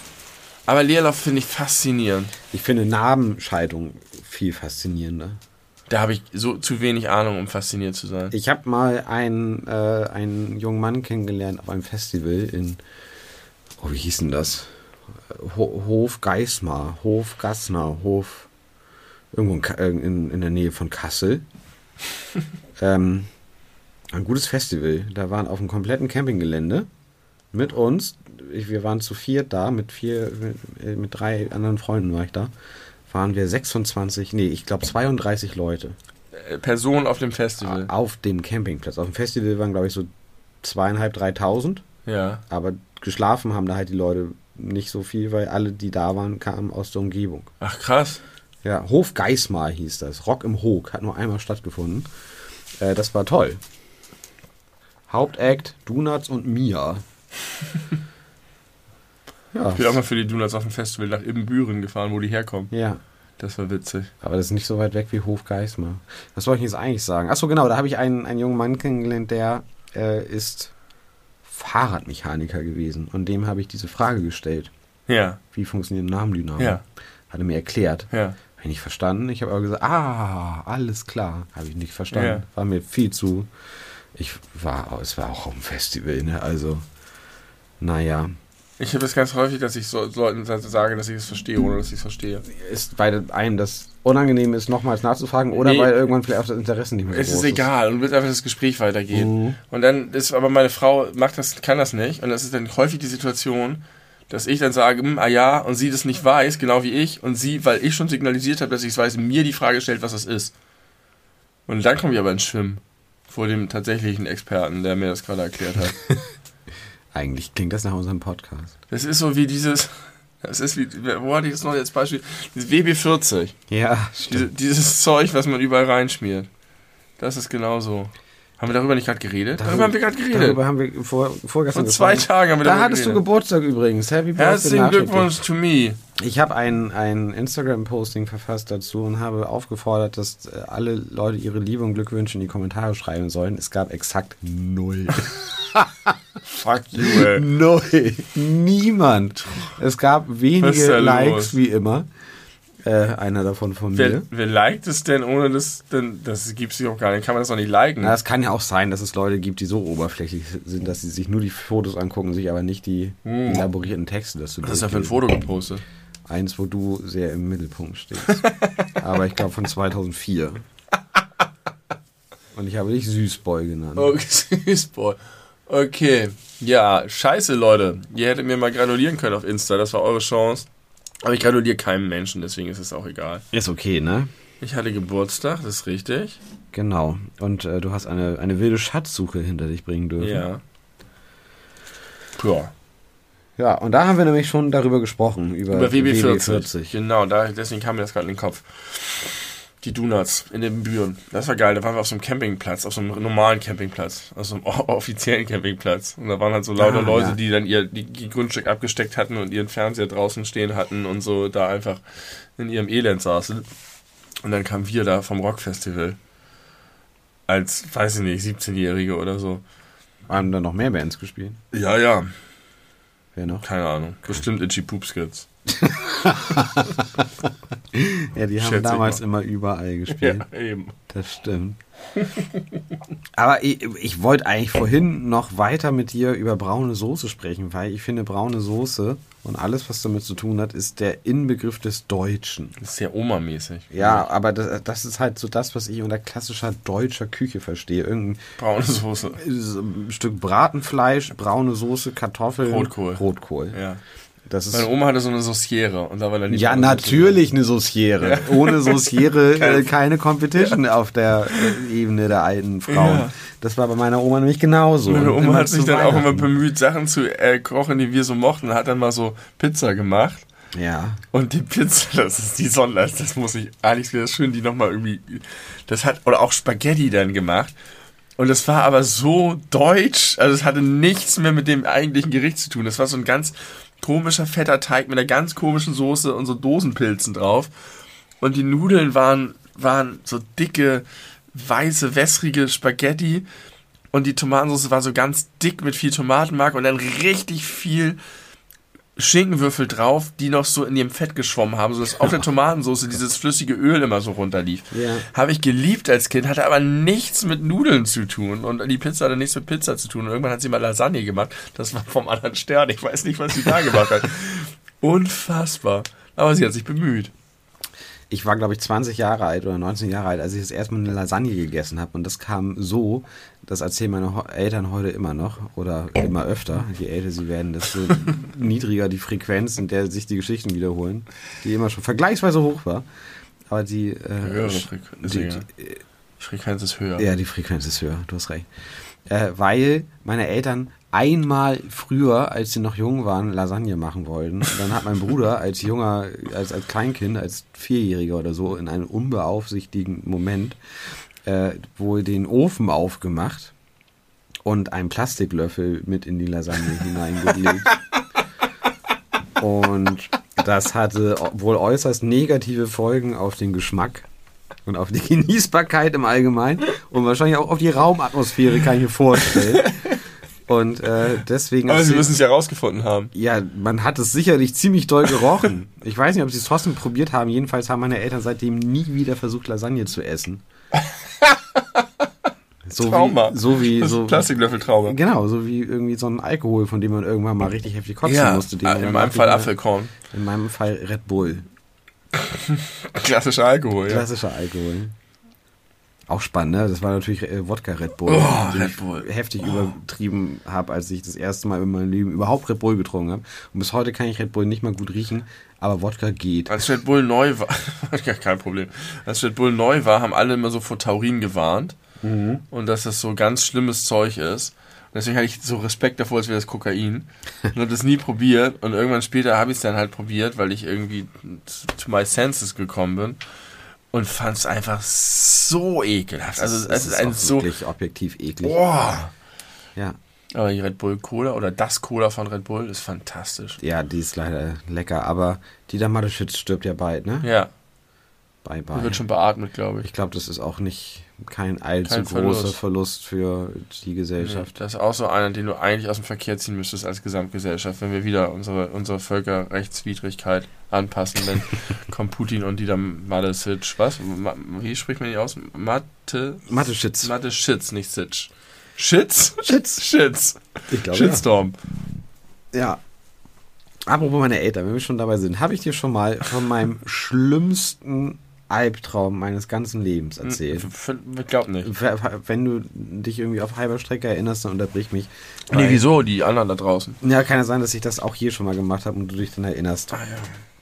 Aber Leerlauf finde ich faszinierend. Ich finde Narbenscheidung viel faszinierender. Da habe ich so zu wenig Ahnung, um fasziniert zu sein. Ich habe mal einen, äh, einen jungen Mann kennengelernt auf einem Festival in, oh, wie hieß denn das? Ho Hof Geismar, Hof Gassner, Hof, irgendwo in, äh, in, in der Nähe von Kassel. (laughs) ähm, ein gutes Festival. Da waren auf einem kompletten Campinggelände mit uns. Ich, wir waren zu viert da, mit vier, mit, äh, mit drei anderen Freunden war ich da. Waren wir 26, nee, ich glaube 32 Leute Äh, Person auf dem Festival. auf dem Campingplatz. Auf dem Festival waren, glaube ich, so zweieinhalb, dreitausend. Ja. Aber geschlafen haben da halt die Leute nicht so viel, weil alle, die da waren, kamen aus der Umgebung. Ach krass. Ja, Hof Geismar hieß das. Rock im Hoog hat nur einmal stattgefunden. Äh, das war toll. Hauptact, Donuts und Mia. (laughs) ja, Ich bin auch mal für die Donuts auf dem Festival nach Ibbenbüren gefahren, wo die herkommen. ja, Das war witzig. aber das ist nicht so weit weg wie Hof Geismar. Was soll ich jetzt eigentlich sagen? Achso, genau, da habe ich einen, einen jungen Mann kennengelernt, der äh, ist Fahrradmechaniker gewesen. Und dem habe ich diese Frage gestellt. Ja, Wie funktioniert Namendynamo? Ja. Hat er mir erklärt. ja. Habe ich nicht verstanden. Ich habe aber gesagt, ah, alles klar. Habe ich nicht verstanden. Ja. War mir viel zu. Ich war, es war auch auf dem Festival, ne? Also, naja. Ich habe es ganz häufig, dass ich so Leuten sage, dass ich es verstehe, ohne dass ich es verstehe. Ist, weil einem das unangenehm ist, nochmals nachzufragen oder Nee. weil irgendwann vielleicht auch das Interesse nicht mehr Es groß ist egal und wird einfach das Gespräch weitergehen. Mhm. Und dann ist aber meine Frau macht das, kann das nicht und das ist dann häufig die Situation, dass ich dann sage, hm, ah ja, und sie das nicht weiß, genau wie ich, und sie, weil ich schon signalisiert habe, dass ich es weiß, mir die Frage stellt, was das ist. Und dann komme ich aber ins Schwimmen vor dem tatsächlichen Experten, der mir das gerade erklärt hat. (laughs) Eigentlich klingt das nach unserem Podcast. Das ist so wie dieses, das ist wie, wo hatte ich das noch als Beispiel? Dieses WB40, Ja, diese, dieses Zeug, was man überall reinschmiert. Das ist genauso. Haben wir darüber nicht gerade geredet? Darüber, haben wir gerade geredet. Darüber haben wir vor, vorgestern Vor zwei. Tagen haben wir Da darüber hattest du geredet. Geburtstag übrigens. Happy Birthday. Herzlichen. Glückwunsch to me. Ich habe ein, ein Instagram-Posting verfasst dazu und habe aufgefordert, dass äh, alle Leute ihre Liebe und Glückwünsche in die Kommentare schreiben sollen. Es gab exakt null. (laughs) Fuck you, null. Niemand. Es gab wenige Likes, los? wie immer. Äh, einer davon von Wer, mir. wer liked es denn ohne das? Denn das gibt es auch gar nicht. Kann man das doch nicht liken? Na, es kann ja auch sein, dass es Leute gibt, die so oberflächlich sind, dass sie sich nur die Fotos angucken, sich aber nicht die Hm. elaborierten Texte dazu Was ist da für ein. Foto gepostet? Eins, wo du sehr im Mittelpunkt stehst. (laughs) Aber ich glaube von 2004. Und ich habe dich Süßboy genannt. Oh, (laughs) süß, boy. Okay, ja, scheiße, Leute. Ihr hättet mir mal gradulieren können auf Insta, das war eure Chance. Aber ich graduliere keinem Menschen, deswegen ist es auch egal. Ist okay, ne? Ich hatte Geburtstag, das ist richtig. Genau. Und äh, du hast eine, eine wilde Schatzsuche hinter dich bringen dürfen. Ja. Ja. Ja, und da haben wir nämlich schon darüber gesprochen, über, Über WB40. WB40. Genau, da, deswegen kam mir das gerade in den Kopf. Die Donuts in den Büren. Das war geil. Da waren wir auf so einem Campingplatz, auf so einem normalen Campingplatz, auf so einem (laughs) offiziellen Campingplatz. Und da waren halt so lauter Ah, Leute, ja. die dann ihr die, die Grundstück abgesteckt hatten und ihren Fernseher draußen stehen hatten und so da einfach in ihrem Elend saßen. Und dann kamen wir da vom Rockfestival. Als, weiß ich nicht, 17-Jährige oder so. Haben da noch mehr Bands gespielt? Ja, ja. Wer noch? Keine Ahnung. Bestimmt Itchy Poop Skits. Ja, die haben Schätze damals mal. immer überall gespielt. Ja, eben. Das stimmt. Aber ich, ich wollte eigentlich vorhin noch weiter mit dir über braune Soße sprechen, weil ich finde, braune Soße und alles, was damit zu tun hat, ist der Inbegriff des Deutschen. Das ist sehr Oma-mäßig. Ja, aber das, das ist halt so das, was ich unter klassischer deutscher Küche verstehe. Irgendein Braune Soße. Stück Bratenfleisch, braune Soße, Kartoffeln, Rotkohl. Rotkohl. Ja. Meine Oma hatte so eine Sauciere und da war dann die ja, natürlich eine Sauciere. Ja. Ohne Sauciere (laughs) Keine- äh, keine Competition auf der äh, Ebene der alten Frauen. Ja. Das war bei meiner Oma nämlich genauso. Meine Oma hat sich dann auch immer bemüht, Sachen zu äh, kochen, die wir so mochten. Und hat dann mal so Pizza gemacht. Ja. Und die Pizza, (laughs) das ist die Sonderheit. Das muss ich, eigentlich wäre es schön, die nochmal irgendwie, das hat, oder auch Spaghetti dann gemacht. Und das war aber so deutsch, also es hatte nichts mehr mit dem eigentlichen Gericht zu tun. Das war so ein ganz komischer, fetter Teig mit einer ganz komischen Soße und so Dosenpilzen drauf. Und die Nudeln waren, waren so dicke, weiße, wässrige Spaghetti. Und die Tomatensauce war so ganz dick mit viel Tomatenmark und dann richtig viel Schinkenwürfel drauf, die noch so in ihrem Fett geschwommen haben, sodass auf der (laughs) Tomatensauce dieses flüssige Öl immer so runterlief. Ja. Habe ich geliebt als Kind, hatte aber nichts mit Nudeln zu tun. Und die Pizza hatte nichts mit Pizza zu tun. Und irgendwann hat sie mal Lasagne gemacht. Das war vom anderen Stern. Ich weiß nicht, was sie da gemacht hat. (laughs) Unfassbar. Aber sie hat sich bemüht. Ich war, glaube ich, 20 Jahre alt oder 19 Jahre alt, als ich das erste Mal eine Lasagne gegessen habe. Und das kam so, das erzählen meine Eltern heute immer noch oder immer öfter. Je älter sie werden, desto (laughs) niedriger die Frequenz, in der sich die Geschichten wiederholen, die immer schon vergleichsweise hoch war. Aber die, äh, Höhere Frequenz, die, die, Die Frequenz ist höher. Ja, die Frequenz ist höher, du hast recht. Äh, weil meine Eltern einmal früher, als sie noch jung waren, Lasagne machen wollten. Und dann hat mein Bruder als junger, als, als Kleinkind, als Vierjähriger oder so, in einem unbeaufsichtigen Moment äh, wohl den Ofen aufgemacht und einen Plastiklöffel mit in die Lasagne (laughs) hineingelegt. Und das hatte wohl äußerst negative Folgen auf den Geschmack und auf die (laughs) Genießbarkeit im Allgemeinen und wahrscheinlich auch auf die Raumatmosphäre, kann ich mir vorstellen. Und äh, deswegen. Aber sie müssen es ja rausgefunden haben. ja, man hat es sicherlich ziemlich doll gerochen. Ich weiß nicht, ob sie es trotzdem probiert haben. Jedenfalls haben meine Eltern seitdem nie wieder versucht, Lasagne zu essen. So Trauma. Wie, so wie so, Plastiklöffeltrauma. Genau, so wie irgendwie so ein Alkohol, von dem man irgendwann mal richtig heftig kotzen Ja, musste. den in meinem Fall Apfelkorn. In meinem Fall Red Bull. (laughs) Klassischer Alkohol, ja. Klassischer Alkohol. Auch spannend, ne? Das war natürlich äh, Wodka Red Bull. Oh, den Red ich Bull. heftig übertrieben habe, als ich das erste Mal in meinem Leben überhaupt Red Bull getrunken habe. Und bis heute kann ich Red Bull nicht mal gut riechen, aber Wodka geht. Als Red Bull neu war, (laughs) ja, kein Problem. Als Red Bull neu war, haben alle immer so vor Taurin gewarnt. Mhm. Und dass das so ganz schlimmes Zeug ist. Und deswegen hatte ich so Respekt davor, als wäre das Kokain. (laughs) Und habe das nie probiert. Und irgendwann später habe ich es dann halt probiert, weil ich irgendwie to my senses gekommen bin. Und fand es einfach so ekelhaft. Also es ist ein auch so. wirklich objektiv eklig. Boah. Ja. Aber die Red Bull Cola oder das Cola von Red Bull ist fantastisch. ja, die ist leider lecker, aber die Damadeschitz stirbt ja bald, ne? Ja, Bye, die bye. wird schon beatmet, glaube ich. Ich glaube, das ist auch nicht kein allzu Kein großer Verlust. Für die Nee, Gesellschaft. Das ist auch so einer, den du eigentlich aus dem Verkehr ziehen müsstest als Gesamtgesellschaft, wenn wir wieder unsere, unsere Völkerrechtswidrigkeit anpassen, dann (laughs) kommt Putin und die dann Mathe-Sitch, was? Ma, wie spricht man die aus? Mathe... Mathe-Schitz. Mathe-Shits, nicht Sitch. Shits? (laughs) Shits. Shits. Ich glaube, Shitstorm. Ja. Apropos meine Eltern, wenn wir schon dabei sind, habe ich dir schon mal von meinem (laughs) schlimmsten Albtraum meines ganzen Lebens erzählen. Ich glaub nicht. Wenn du dich irgendwie auf halber Strecke erinnerst, dann unterbrich mich. Nee, wieso? Die anderen da draußen. Ja, kann ja sein, dass ich das auch hier schon mal gemacht habe und du dich dann erinnerst. Ah, ja.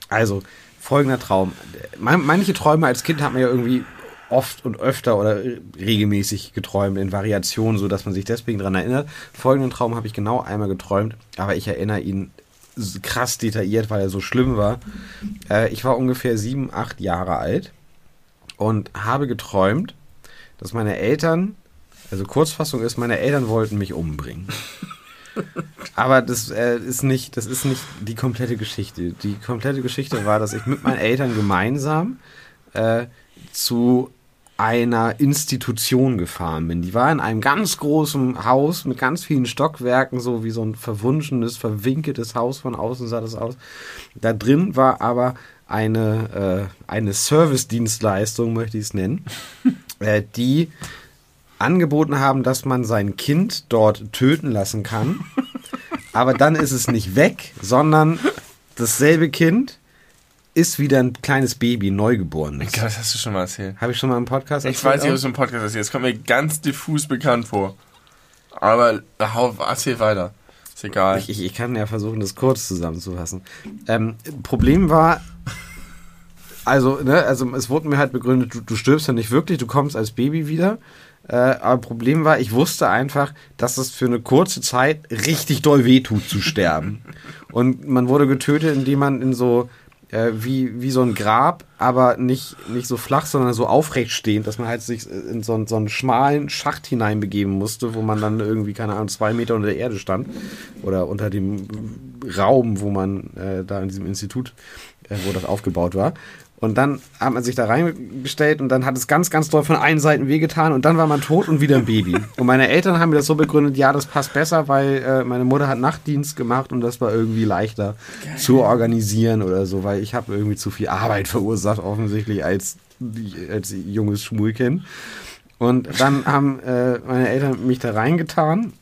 Also, folgender Traum. Man, manche Träume als Kind hat man ja irgendwie oft und öfter oder regelmäßig geträumt in Variationen, so dass man sich deswegen daran erinnert. Folgenden Traum habe ich genau einmal geträumt, aber ich erinnere ihn krass detailliert, weil er so schlimm war. Äh, ich war ungefähr sieben, acht Jahre alt und habe geträumt, dass meine Eltern, also Kurzfassung ist, meine Eltern wollten mich umbringen. (laughs) Aber das äh, ist nicht, das ist nicht die komplette Geschichte. Die komplette Geschichte war, dass ich mit meinen Eltern gemeinsam äh, zu einer Institution gefahren bin. Die war in einem ganz großen Haus mit ganz vielen Stockwerken, so wie so ein verwunschenes, verwinkeltes Haus von außen sah das aus. Da drin war aber eine, äh, eine Service-Dienstleistung, möchte ich es nennen, (laughs) äh, die angeboten haben, dass man sein Kind dort töten lassen kann. (laughs) Aber dann ist es nicht weg, sondern dasselbe Kind ist wieder ein kleines Baby, neugeboren. Ich glaube, das hast du schon mal erzählt. Habe ich schon mal im Podcast erzählt? Ich weiß nicht, ob du im Podcast erzählt Das kommt mir ganz diffus bekannt vor. Aber hau, erzähl weiter. Ist egal. Ich, ich, kann ja versuchen, das kurz zusammenzufassen. Ähm, Problem war, also, ne, also es wurde mir halt begründet, du, du stirbst ja nicht wirklich, du kommst als Baby wieder. Äh, aber Problem war, ich wusste einfach, dass es für eine kurze Zeit richtig doll wehtut zu sterben. (laughs) Und man wurde getötet, indem man in so äh, wie, wie so ein Grab, aber nicht, nicht so flach, sondern so aufrecht stehend, dass man halt sich in so, so einen schmalen Schacht hineinbegeben musste, wo man dann irgendwie, keine Ahnung, zwei Meter unter der Erde stand oder unter dem Raum, wo man äh, da in diesem Institut, äh, wo das aufgebaut war. Und dann hat man sich da reingestellt und dann hat es ganz, ganz doll von allen Seiten wehgetan und dann war man tot und wieder ein Baby. (laughs) Und meine Eltern haben mir das so begründet, ja, das passt besser, weil äh, meine Mutter hat Nachtdienst gemacht und das war irgendwie leichter Geil. zu organisieren oder so, weil ich habe irgendwie zu viel Arbeit verursacht, offensichtlich als, als junges Schmulkind. Und dann haben äh, meine Eltern mich da reingetan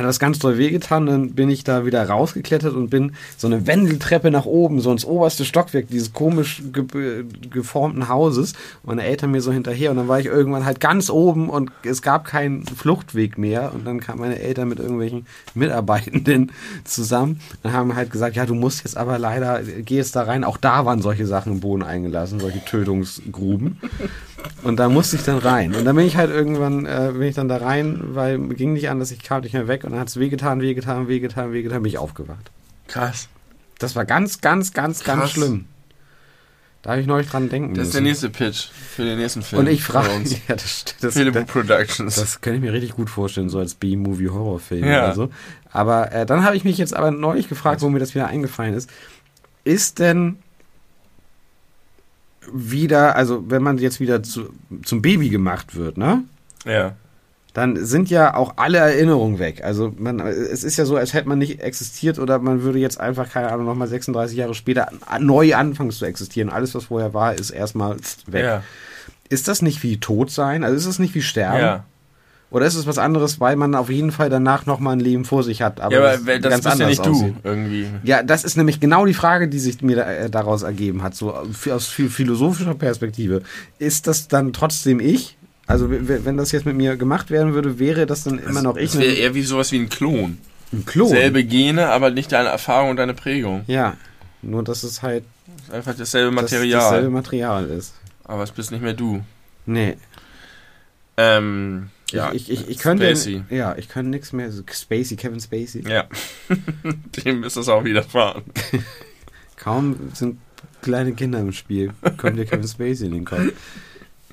hat das ganz doll wehgetan, dann bin ich da wieder rausgeklettert und bin so eine Wendeltreppe nach oben, so ins oberste Stockwerk dieses komisch ge geformten Hauses. Meine Eltern mir so hinterher und dann war ich irgendwann halt ganz oben und es gab keinen Fluchtweg mehr und dann kamen meine Eltern mit irgendwelchen Mitarbeitenden (laughs) zusammen und haben halt gesagt, ja, du musst jetzt aber leider, geh jetzt da rein. Auch da waren solche Sachen im Boden eingelassen, solche Tötungsgruben. Und da musste ich dann rein. Und dann bin ich halt irgendwann, äh, bin ich dann da rein, weil ging nicht anders, ich kam nicht mehr weg und dann hat es wehgetan, wehgetan, wehgetan, wehgetan, bin ich aufgewacht. Krass. Das war ganz, ganz, ganz, Krass. ganz schlimm. Da habe ich neulich dran denken Das ist der nächste Pitch für den nächsten Film. Und ich frage uns. (laughs) Ja, das, das, das, Productions. Das kann ich mir richtig gut vorstellen, so als B-Movie-Horrorfilm ja. oder so. Aber äh, dann habe ich mich jetzt aber neulich gefragt, wo mir das wieder eingefallen ist. Ist denn wieder, also wenn man jetzt wieder zu, zum Baby gemacht wird, ne? Ja. Dann sind ja auch alle Erinnerungen weg. Also man, es ist ja so, als hätte man nicht existiert oder man würde jetzt einfach, keine Ahnung, nochmal 36 Jahre später neu anfangen zu existieren. Alles, was vorher war, ist erstmal weg. Ja. Ist das nicht wie tot sein? Also ist es nicht wie sterben? Ja. Oder ist es was anderes, weil man auf jeden Fall danach nochmal ein Leben vor sich hat? Aber ja, aber das, das ganz bist ja nicht aussieht. du irgendwie. Ja, das ist nämlich genau die Frage, die sich mir äh, daraus ergeben hat, so aus philosophischer Perspektive. Ist das dann trotzdem ich? Also wenn das jetzt mit mir gemacht werden würde, wäre das dann immer noch ich? Das wäre eher wie sowas wie ein Klon. Ein Klon? Selbe Gene, aber nicht deine Erfahrung und deine Prägung. Ja, nur dass es halt... Einfach dasselbe Material. dasselbe Material ist. Aber es bist nicht mehr du. Nee. Ähm... Ja, ich, ich, ich könnte. Spacey. Ja, ich könnte nichts mehr. Spacey, Kevin Spacey. Ja. (laughs) Dem ist das auch widerfahren. (laughs) Kaum sind kleine Kinder im Spiel, kommt dir Kevin Spacey in den Kopf.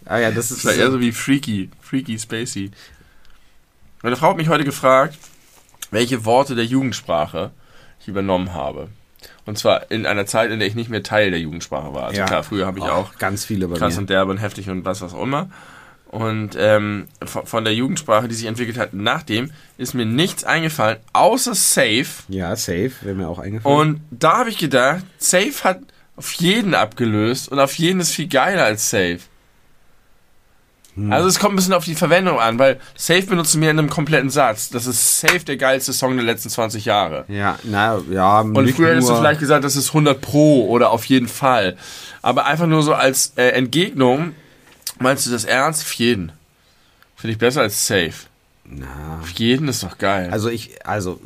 Ah ja, das ist. Das war eher so wie Freaky. Freaky Spacey. Meine Frau hat mich heute gefragt, welche Worte der Jugendsprache ich übernommen habe. Und zwar in einer Zeit, in der ich nicht mehr Teil der Jugendsprache war. Also ja. klar, früher habe ich oh, auch ganz viele bei krass mir. und derbe und heftig und was auch immer. Und ähm, von der Jugendsprache, die sich entwickelt hat, nachdem ist mir nichts eingefallen, außer Safe. Ja, Safe wäre mir auch eingefallen. Und da habe ich gedacht, Safe hat auf jeden abgelöst und auf jeden ist viel geiler als Safe. Also es kommt ein bisschen auf die Verwendung an, weil Safe benutzen wir in einem kompletten Satz. Das ist Safe der geilste Song der letzten 20 Jahre. Ja, na, ja. Und früher hättest du vielleicht gesagt, das ist 100 Pro oder auf jeden Fall. Aber einfach nur so als äh, Entgegnung, meinst du das ernst? Auf jeden. Finde ich besser als Safe. Na, Auf jeden ist doch geil. also ich, also,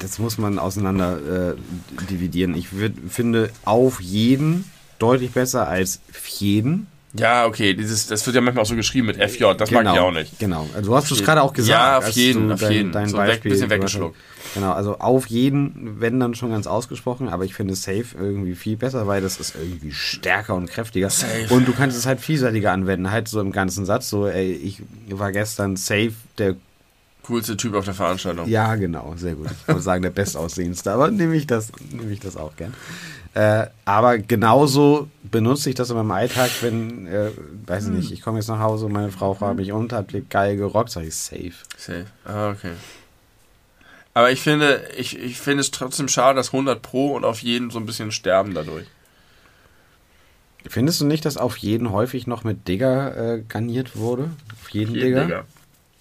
das muss man auseinander äh, dividieren. Ich würd, finde auf jeden deutlich besser als jeden. ja, okay, dieses, das wird ja manchmal auch so geschrieben mit FJ, das mag ich auch nicht. Genau. Also du hast es gerade auch gesagt. Ja, auf jeden, du auf dein, jeden. Dein So Beispiel bisschen gebracht weggeschluckt. Genau, also auf jeden, wenn dann schon ganz ausgesprochen, aber ich finde Safe irgendwie viel besser, weil das ist irgendwie stärker und kräftiger. Safe. Und du kannst es halt vielseitiger anwenden, halt so im ganzen Satz, so, ey, ich war gestern safe der Coolste Typ auf der Veranstaltung. Ja, genau, sehr gut. Ich wollte sagen, der bestaussehendste, aber nehme ich das, nehme ich das auch gern. Äh, aber genauso benutze ich das in meinem Alltag, wenn, äh, weiß ich nicht, ich komme jetzt nach Hause und meine Frau fragt mich, und habt ihr geil gerockt? Sag ich, safe. Safe. Ah, okay. Aber ich finde, ich, ich finde es trotzdem schade, dass 100 Pro und auf jeden so ein bisschen sterben dadurch. Findest du nicht, dass auf jeden häufig noch mit Digger äh, garniert wurde? Auf jeden Digger?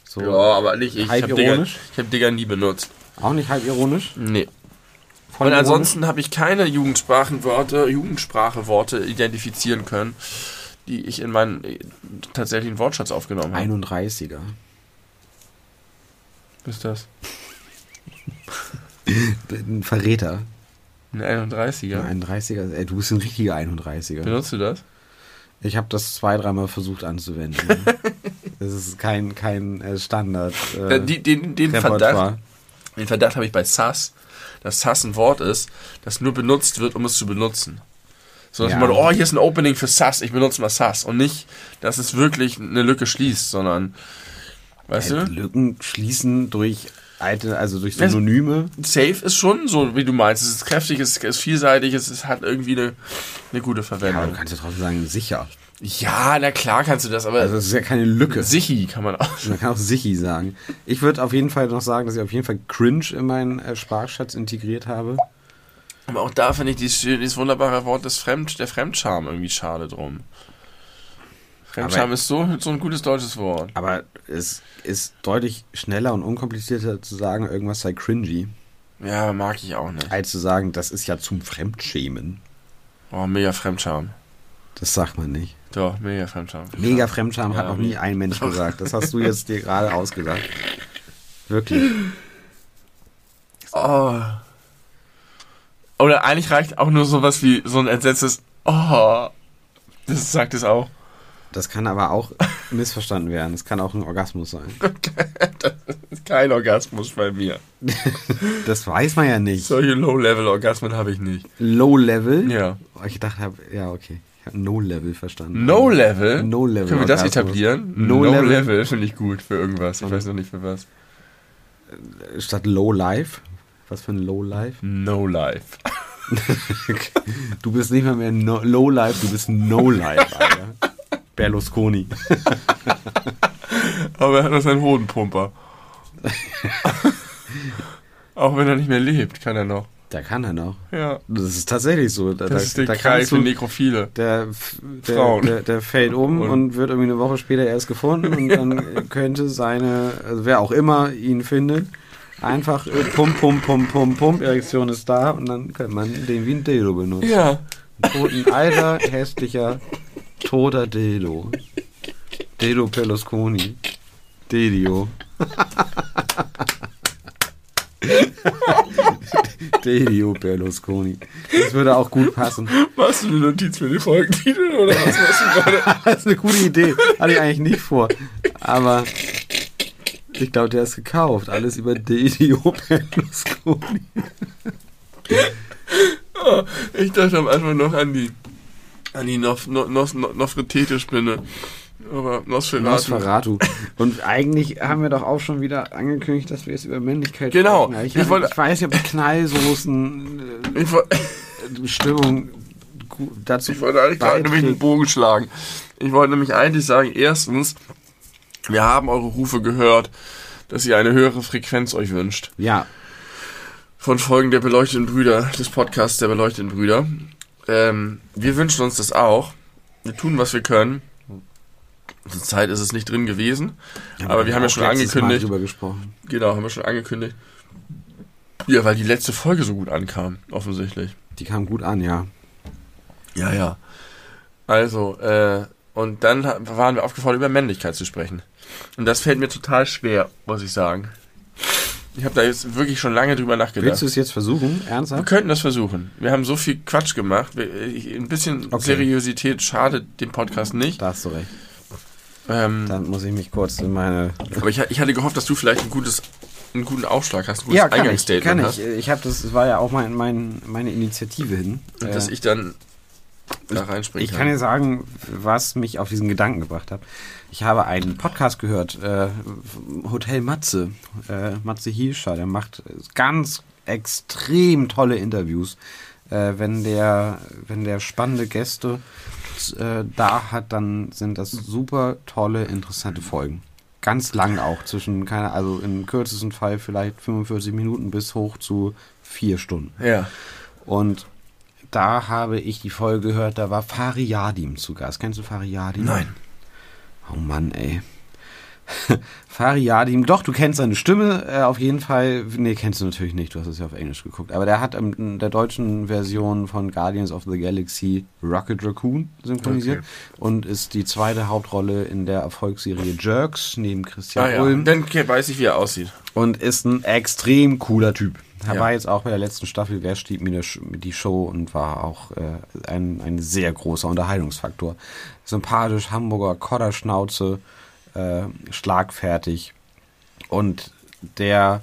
So, Ja, aber nicht ich. Habe Digger, hab Digger nie benutzt. Auch nicht halb ironisch? Nee. Voll Und ironisch? ansonsten habe ich keine Jugendsprachenworte, Jugendspracheworte identifizieren können, die ich in meinen äh, tatsächlichen Wortschatz aufgenommen habe. 31er. Was ist das? Ein Verräter. Ein 31er. Ein 31er. Ey, du bist ein richtiger 31er. Benutzt du das? Ich habe das zwei, dreimal versucht anzuwenden. (laughs) das ist kein, kein äh, Standard. Äh, Äh, die, den den Verdacht, den Verdacht habe ich bei Sass, dass Sass ein Wort ist, das nur benutzt wird, um es zu benutzen. So dass Ja. man, oh, hier ist ein Opening für Sass, ich benutze mal Sass. Und nicht, dass es wirklich eine Lücke schließt, sondern, weißt Äh, du? Lücken schließen durch alte, also durch Synonyme. Safe ist schon so, wie du meinst. Es ist kräftig, es ist vielseitig, es ist, hat irgendwie eine, eine gute Ja, Verwendung. du kannst ja trotzdem sagen, sicher. Ja, na klar kannst du das, aber Also es ist ja keine Lücke. Sichi kann man auch. Man kann auch Sichi sagen. Ich würde auf jeden Fall noch sagen, dass ich auf jeden Fall Cringe in meinen äh, Sprachschatz integriert habe. Aber auch da finde ich dieses, dieses wunderbare Wort des Fremd, der Fremdscham irgendwie schade drum. Fremdscham ist so, so ein gutes deutsches Wort. Aber es ist deutlich schneller und unkomplizierter zu sagen, irgendwas sei cringy, Ja, mag ich auch nicht. als zu sagen, das ist ja zum Fremdschämen. Oh, mega Fremdscham. Das sagt man nicht. Doch, mega Fremdscham. Mega Fremdscham hat Ja, noch nie ein Mensch gesagt. Das hast du jetzt dir gerade ausgedacht. Wirklich. Oh. Oder eigentlich reicht auch nur sowas wie so ein entsetztes Oh. Das sagt es auch. Das kann aber auch (laughs) missverstanden werden. Das kann auch ein Orgasmus sein. (laughs) Kein Orgasmus bei mir. (laughs) Das weiß man ja nicht. Solche Low-Level-Orgasmen habe ich nicht. Low Level? Ja. Ich dachte, ja, okay. Ich habe No Level verstanden. No-Level? No-Level Können wir das etablieren? No-Level. No-Level finde ich gut für irgendwas. Ich weiß noch nicht für was. Statt Low Life. Was für ein Low Life? No-Life. Du bist nicht mal mehr no, Low Life, du bist No Life, Alter. Berlusconi. (laughs) Aber er hat noch seinen Hodenpumper. (laughs) Auch wenn er nicht mehr lebt, kann er noch. Da kann er noch. Ja. Das ist tatsächlich so. Da, Das da, ist der da Kreis für Nekrophile. der, der, Frauen. der, der fällt um Und- und, wird irgendwie eine Woche später erst gefunden und dann (laughs) könnte seine, also wer auch immer ihn findet, einfach äh, pump, pump, pump, pump, pump, Erektion ist da und dann könnte man den wie ein Dildo benutzen. Ja. Toten, alter, hässlicher, toter Dildo. Dildo Berlusconi. Dedio. Dedio Berlusconi. Das würde auch gut passen. Machst du eine Notiz für den Folgentitel oder was machst du gerade? (laughs) Das ist eine gute Idee. Hatte ich eigentlich nicht vor. Aber ich glaube, der ist gekauft. Alles über Dedio Berlusconi. (laughs) Ich dachte am Anfang noch an die an die Nof, no, Nos, no, Nofretete-Spinne. Aber Nosferatu. Nosferatu. (laughs) Und eigentlich haben wir doch auch schon wieder angekündigt, dass wir jetzt über Männlichkeit Genau. sprechen. Ich, Ich wollte- ich weiß nicht, ob Knallsoßen, Ich, woll- äh, Stimmung dazu ich wollte eigentlich gerade nämlich einen. Bogen schlagen. Ich wollte nämlich eigentlich sagen, erstens, wir haben eure Rufe gehört, dass ihr eine höhere Frequenz euch wünscht. Ja, von Folgen der beleuchteten Brüder, des Podcasts der beleuchteten Brüder. Ähm, wir wünschen uns das auch. Wir tun, was wir können. Zur Zeit ist es nicht drin gewesen. Ja, aber wir haben ja schon letztes Mal angekündigt. drüber gesprochen. Genau, haben wir schon angekündigt. Ja, weil die letzte Folge so gut ankam, offensichtlich. Die kam gut an, ja. Ja, ja. Also, äh, und dann waren wir aufgefordert, über Männlichkeit zu sprechen. Und das fällt mir total schwer, muss ich sagen. Ich habe da jetzt wirklich schon lange drüber nachgedacht. Willst du es jetzt versuchen? Wir Ernsthaft? könnten das versuchen. Wir haben so viel Quatsch gemacht. Wir, ich, ein bisschen Okay. Seriosität schadet dem Podcast nicht. Da hast du recht. Ähm, Dann muss ich mich kurz in meine. aber ich, ich hatte gehofft, dass du vielleicht ein gutes, einen guten Aufschlag hast, ein gutes Ja, kann ich. Eingangsstatement Kann hast. ich. Ich habe das, das war ja auch mein, mein, meine Initiative hin. Und Äh, dass ich dann da reinspringen Ich kann dir sagen, was mich auf diesen Gedanken gebracht hat. Ich habe einen Podcast gehört, äh, Hotel Matze, äh, Matze Hielscher, der macht ganz extrem tolle Interviews. Äh, wenn der, wenn der spannende Gäste äh, da hat, dann sind das super tolle, interessante Folgen. Ganz lang auch, zwischen, keine, also im kürzesten Fall vielleicht 45 Minuten bis hoch zu vier Stunden. Ja. Und da habe ich die Folge gehört, da war Fari Yadim zu Gast. Kennst du Fari Yadim? Nein. Oh Mann, ey. (laughs) Fari Yadim, doch, du kennst seine Stimme äh, auf jeden Fall. Nee, kennst du natürlich nicht, du hast es ja auf Englisch geguckt. Aber der hat ähm, in der deutschen Version von Guardians of the Galaxy Rocket Raccoon synchronisiert Okay. und ist die zweite Hauptrolle in der Erfolgsserie Jerks neben Christian Ah, ja. Ulm Dann weiß ich, wie er aussieht. und ist ein extrem cooler Typ. Er Ja. war jetzt auch bei der letzten Staffel, wer stieg mir die Show und war auch äh, ein, ein sehr großer Unterhaltungsfaktor. Sympathisch, Hamburger Kodderschnauze, äh, schlagfertig und der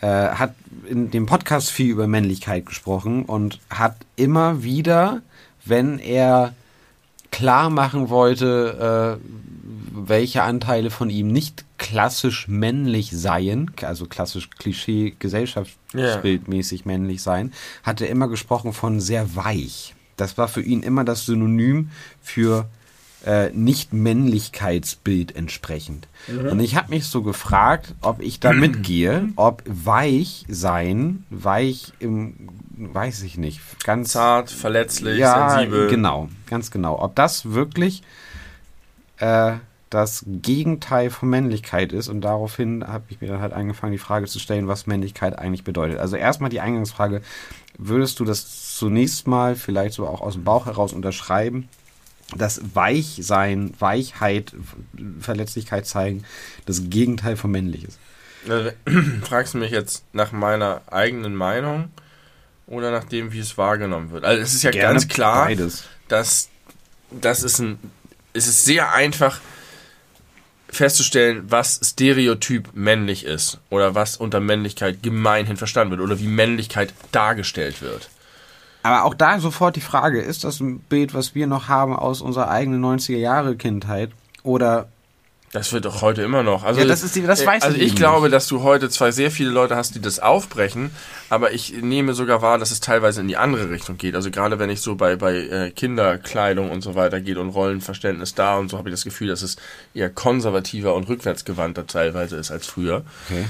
äh, hat in dem Podcast viel über Männlichkeit gesprochen und hat immer wieder, wenn er klar machen wollte, äh, welche Anteile von ihm nicht klassisch männlich seien, also klassisch Klischee gesellschaftsbildmäßig männlich seien, hat er immer gesprochen von sehr weich. Das war für ihn immer das Synonym für äh, Nicht-Männlichkeitsbild entsprechend. Und ich habe mich so gefragt, ob ich da mitgehe, (clears throat) ob weich sein, weich im, weiß ich nicht, ganz Zart, verletzlich, ja, sensibel. genau, ganz genau. Ob das wirklich äh, das Gegenteil von Männlichkeit ist und daraufhin habe ich mir dann halt angefangen, die Frage zu stellen, was Männlichkeit eigentlich bedeutet. Also erstmal die Eingangsfrage, würdest du das zunächst mal vielleicht so auch aus dem Bauch heraus unterschreiben, dass Weichsein, Weichheit, Verletzlichkeit zeigen, das Gegenteil von männlich ist? Also, (clears throat) fragst du mich jetzt nach meiner eigenen Meinung oder nach dem, wie es wahrgenommen wird? Also es ist ja Gerne ganz klar, Beides. dass das ist ein, es ist sehr einfach festzustellen, was Stereotyp männlich ist oder was unter Männlichkeit gemeinhin verstanden wird oder wie Männlichkeit dargestellt wird. Aber auch da sofort die Frage, ist das ein Bild, was wir noch haben aus unserer eigenen 90er Jahre Kindheit? Oder Das wird doch heute immer noch. Also, Ja, das ist die- das äh, weiß Also ich ich eben glaube, nicht. dass du heute zwar sehr viele Leute hast, die das aufbrechen, aber ich nehme sogar wahr, dass es teilweise in die andere Richtung geht. Also gerade wenn ich so bei, bei äh, Kinderkleidung und so weiter geht und Rollenverständnis da und so, habe ich das Gefühl, dass es eher konservativer und rückwärtsgewandter teilweise ist als früher. okay.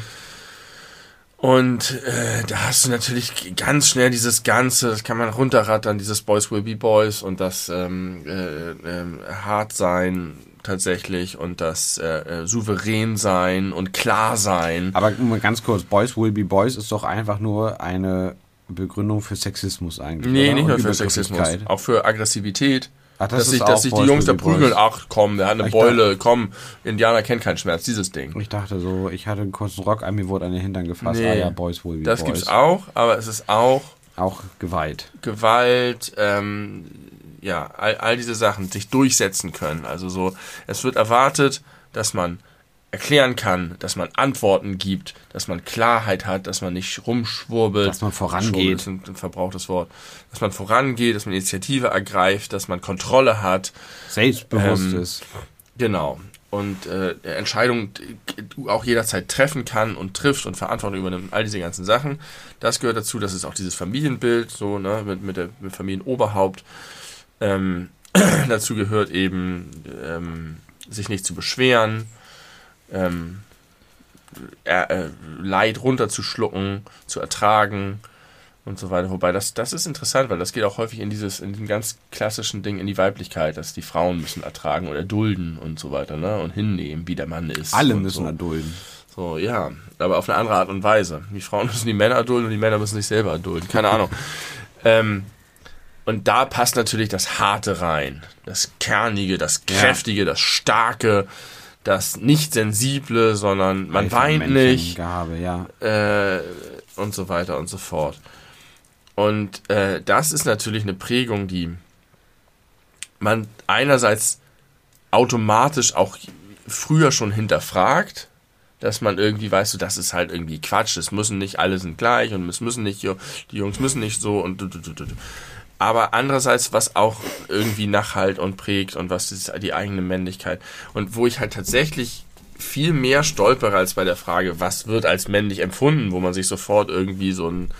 Und äh, da hast du natürlich ganz schnell dieses Ganze, das kann man runterrattern, dieses Boys will be Boys und das ähm, äh, ähm, hart sein tatsächlich und das äh, äh, souverän sein und klar sein. Aber ganz kurz, Boys will be Boys ist doch einfach nur eine Begründung für Sexismus eigentlich. Nee, oder? nicht nur für Sexismus, auch für Aggressivität. Ach, das dass sich, dass sich die Jungs da prügeln, ach komm, der hat eine Ich Beule, komm, Indianer kennt keinen Schmerz, dieses Ding. Ich dachte so, ich hatte einen kurzen Rock an, mir wurde an den Hintern gefasst. Nee. Ah ja, Boys will be Das Boys. gibt's auch, aber es ist auch Auch Gewalt. Gewalt, ähm, ja, all, all diese Sachen, sich durchsetzen können. Also so, es wird erwartet, dass man erklären kann, dass man Antworten gibt, dass man Klarheit hat, dass man nicht rumschwurbelt. Dass man vorangeht. Schwurbel ist ein, ein verbrauchtes Wort. Dass man vorangeht, dass man Initiative ergreift, dass man Kontrolle hat. Selbstbewusst Ähm, ist. Genau. Und äh, Entscheidungen auch jederzeit treffen kann und trifft und Verantwortung übernimmt, all diese ganzen Sachen. Das gehört dazu, dass es auch dieses Familienbild, so, ne, mit, mit der mit Familienoberhaupt. Ähm, (clears throat) dazu gehört eben, ähm, sich nicht zu beschweren, ähm, äh, äh, Leid runterzuschlucken, zu ertragen, und so weiter. Wobei das, das ist interessant, weil das geht auch häufig in dieses, in diesem ganz klassischen Ding in die Weiblichkeit, dass die Frauen müssen ertragen oder erdulden und so weiter, ne? Und hinnehmen, wie der Mann ist. Alle müssen so. erdulden. So, ja. Aber auf eine andere Art und Weise. Die Frauen (laughs) müssen die Männer erdulden und die Männer müssen sich selber erdulden. Keine Ahnung. (laughs) ähm, und da passt natürlich das Harte rein. Das Kernige, das Ja. Kräftige, das Starke, das nicht Sensible, sondern man weint nicht Gehabe, ja. äh, und so weiter und so fort. Und äh, das ist natürlich eine Prägung, die man einerseits automatisch auch früher schon hinterfragt, dass man irgendwie weiß, so, das ist halt irgendwie Quatsch, es müssen nicht alle sind gleich und es müssen nicht, die Jungs müssen nicht so und du, du, du, du. Aber andererseits, was auch irgendwie nachhalt und prägt und was ist die eigene Männlichkeit und wo ich halt tatsächlich viel mehr stolpere als bei der Frage, was wird als männlich empfunden, wo man sich sofort irgendwie so ein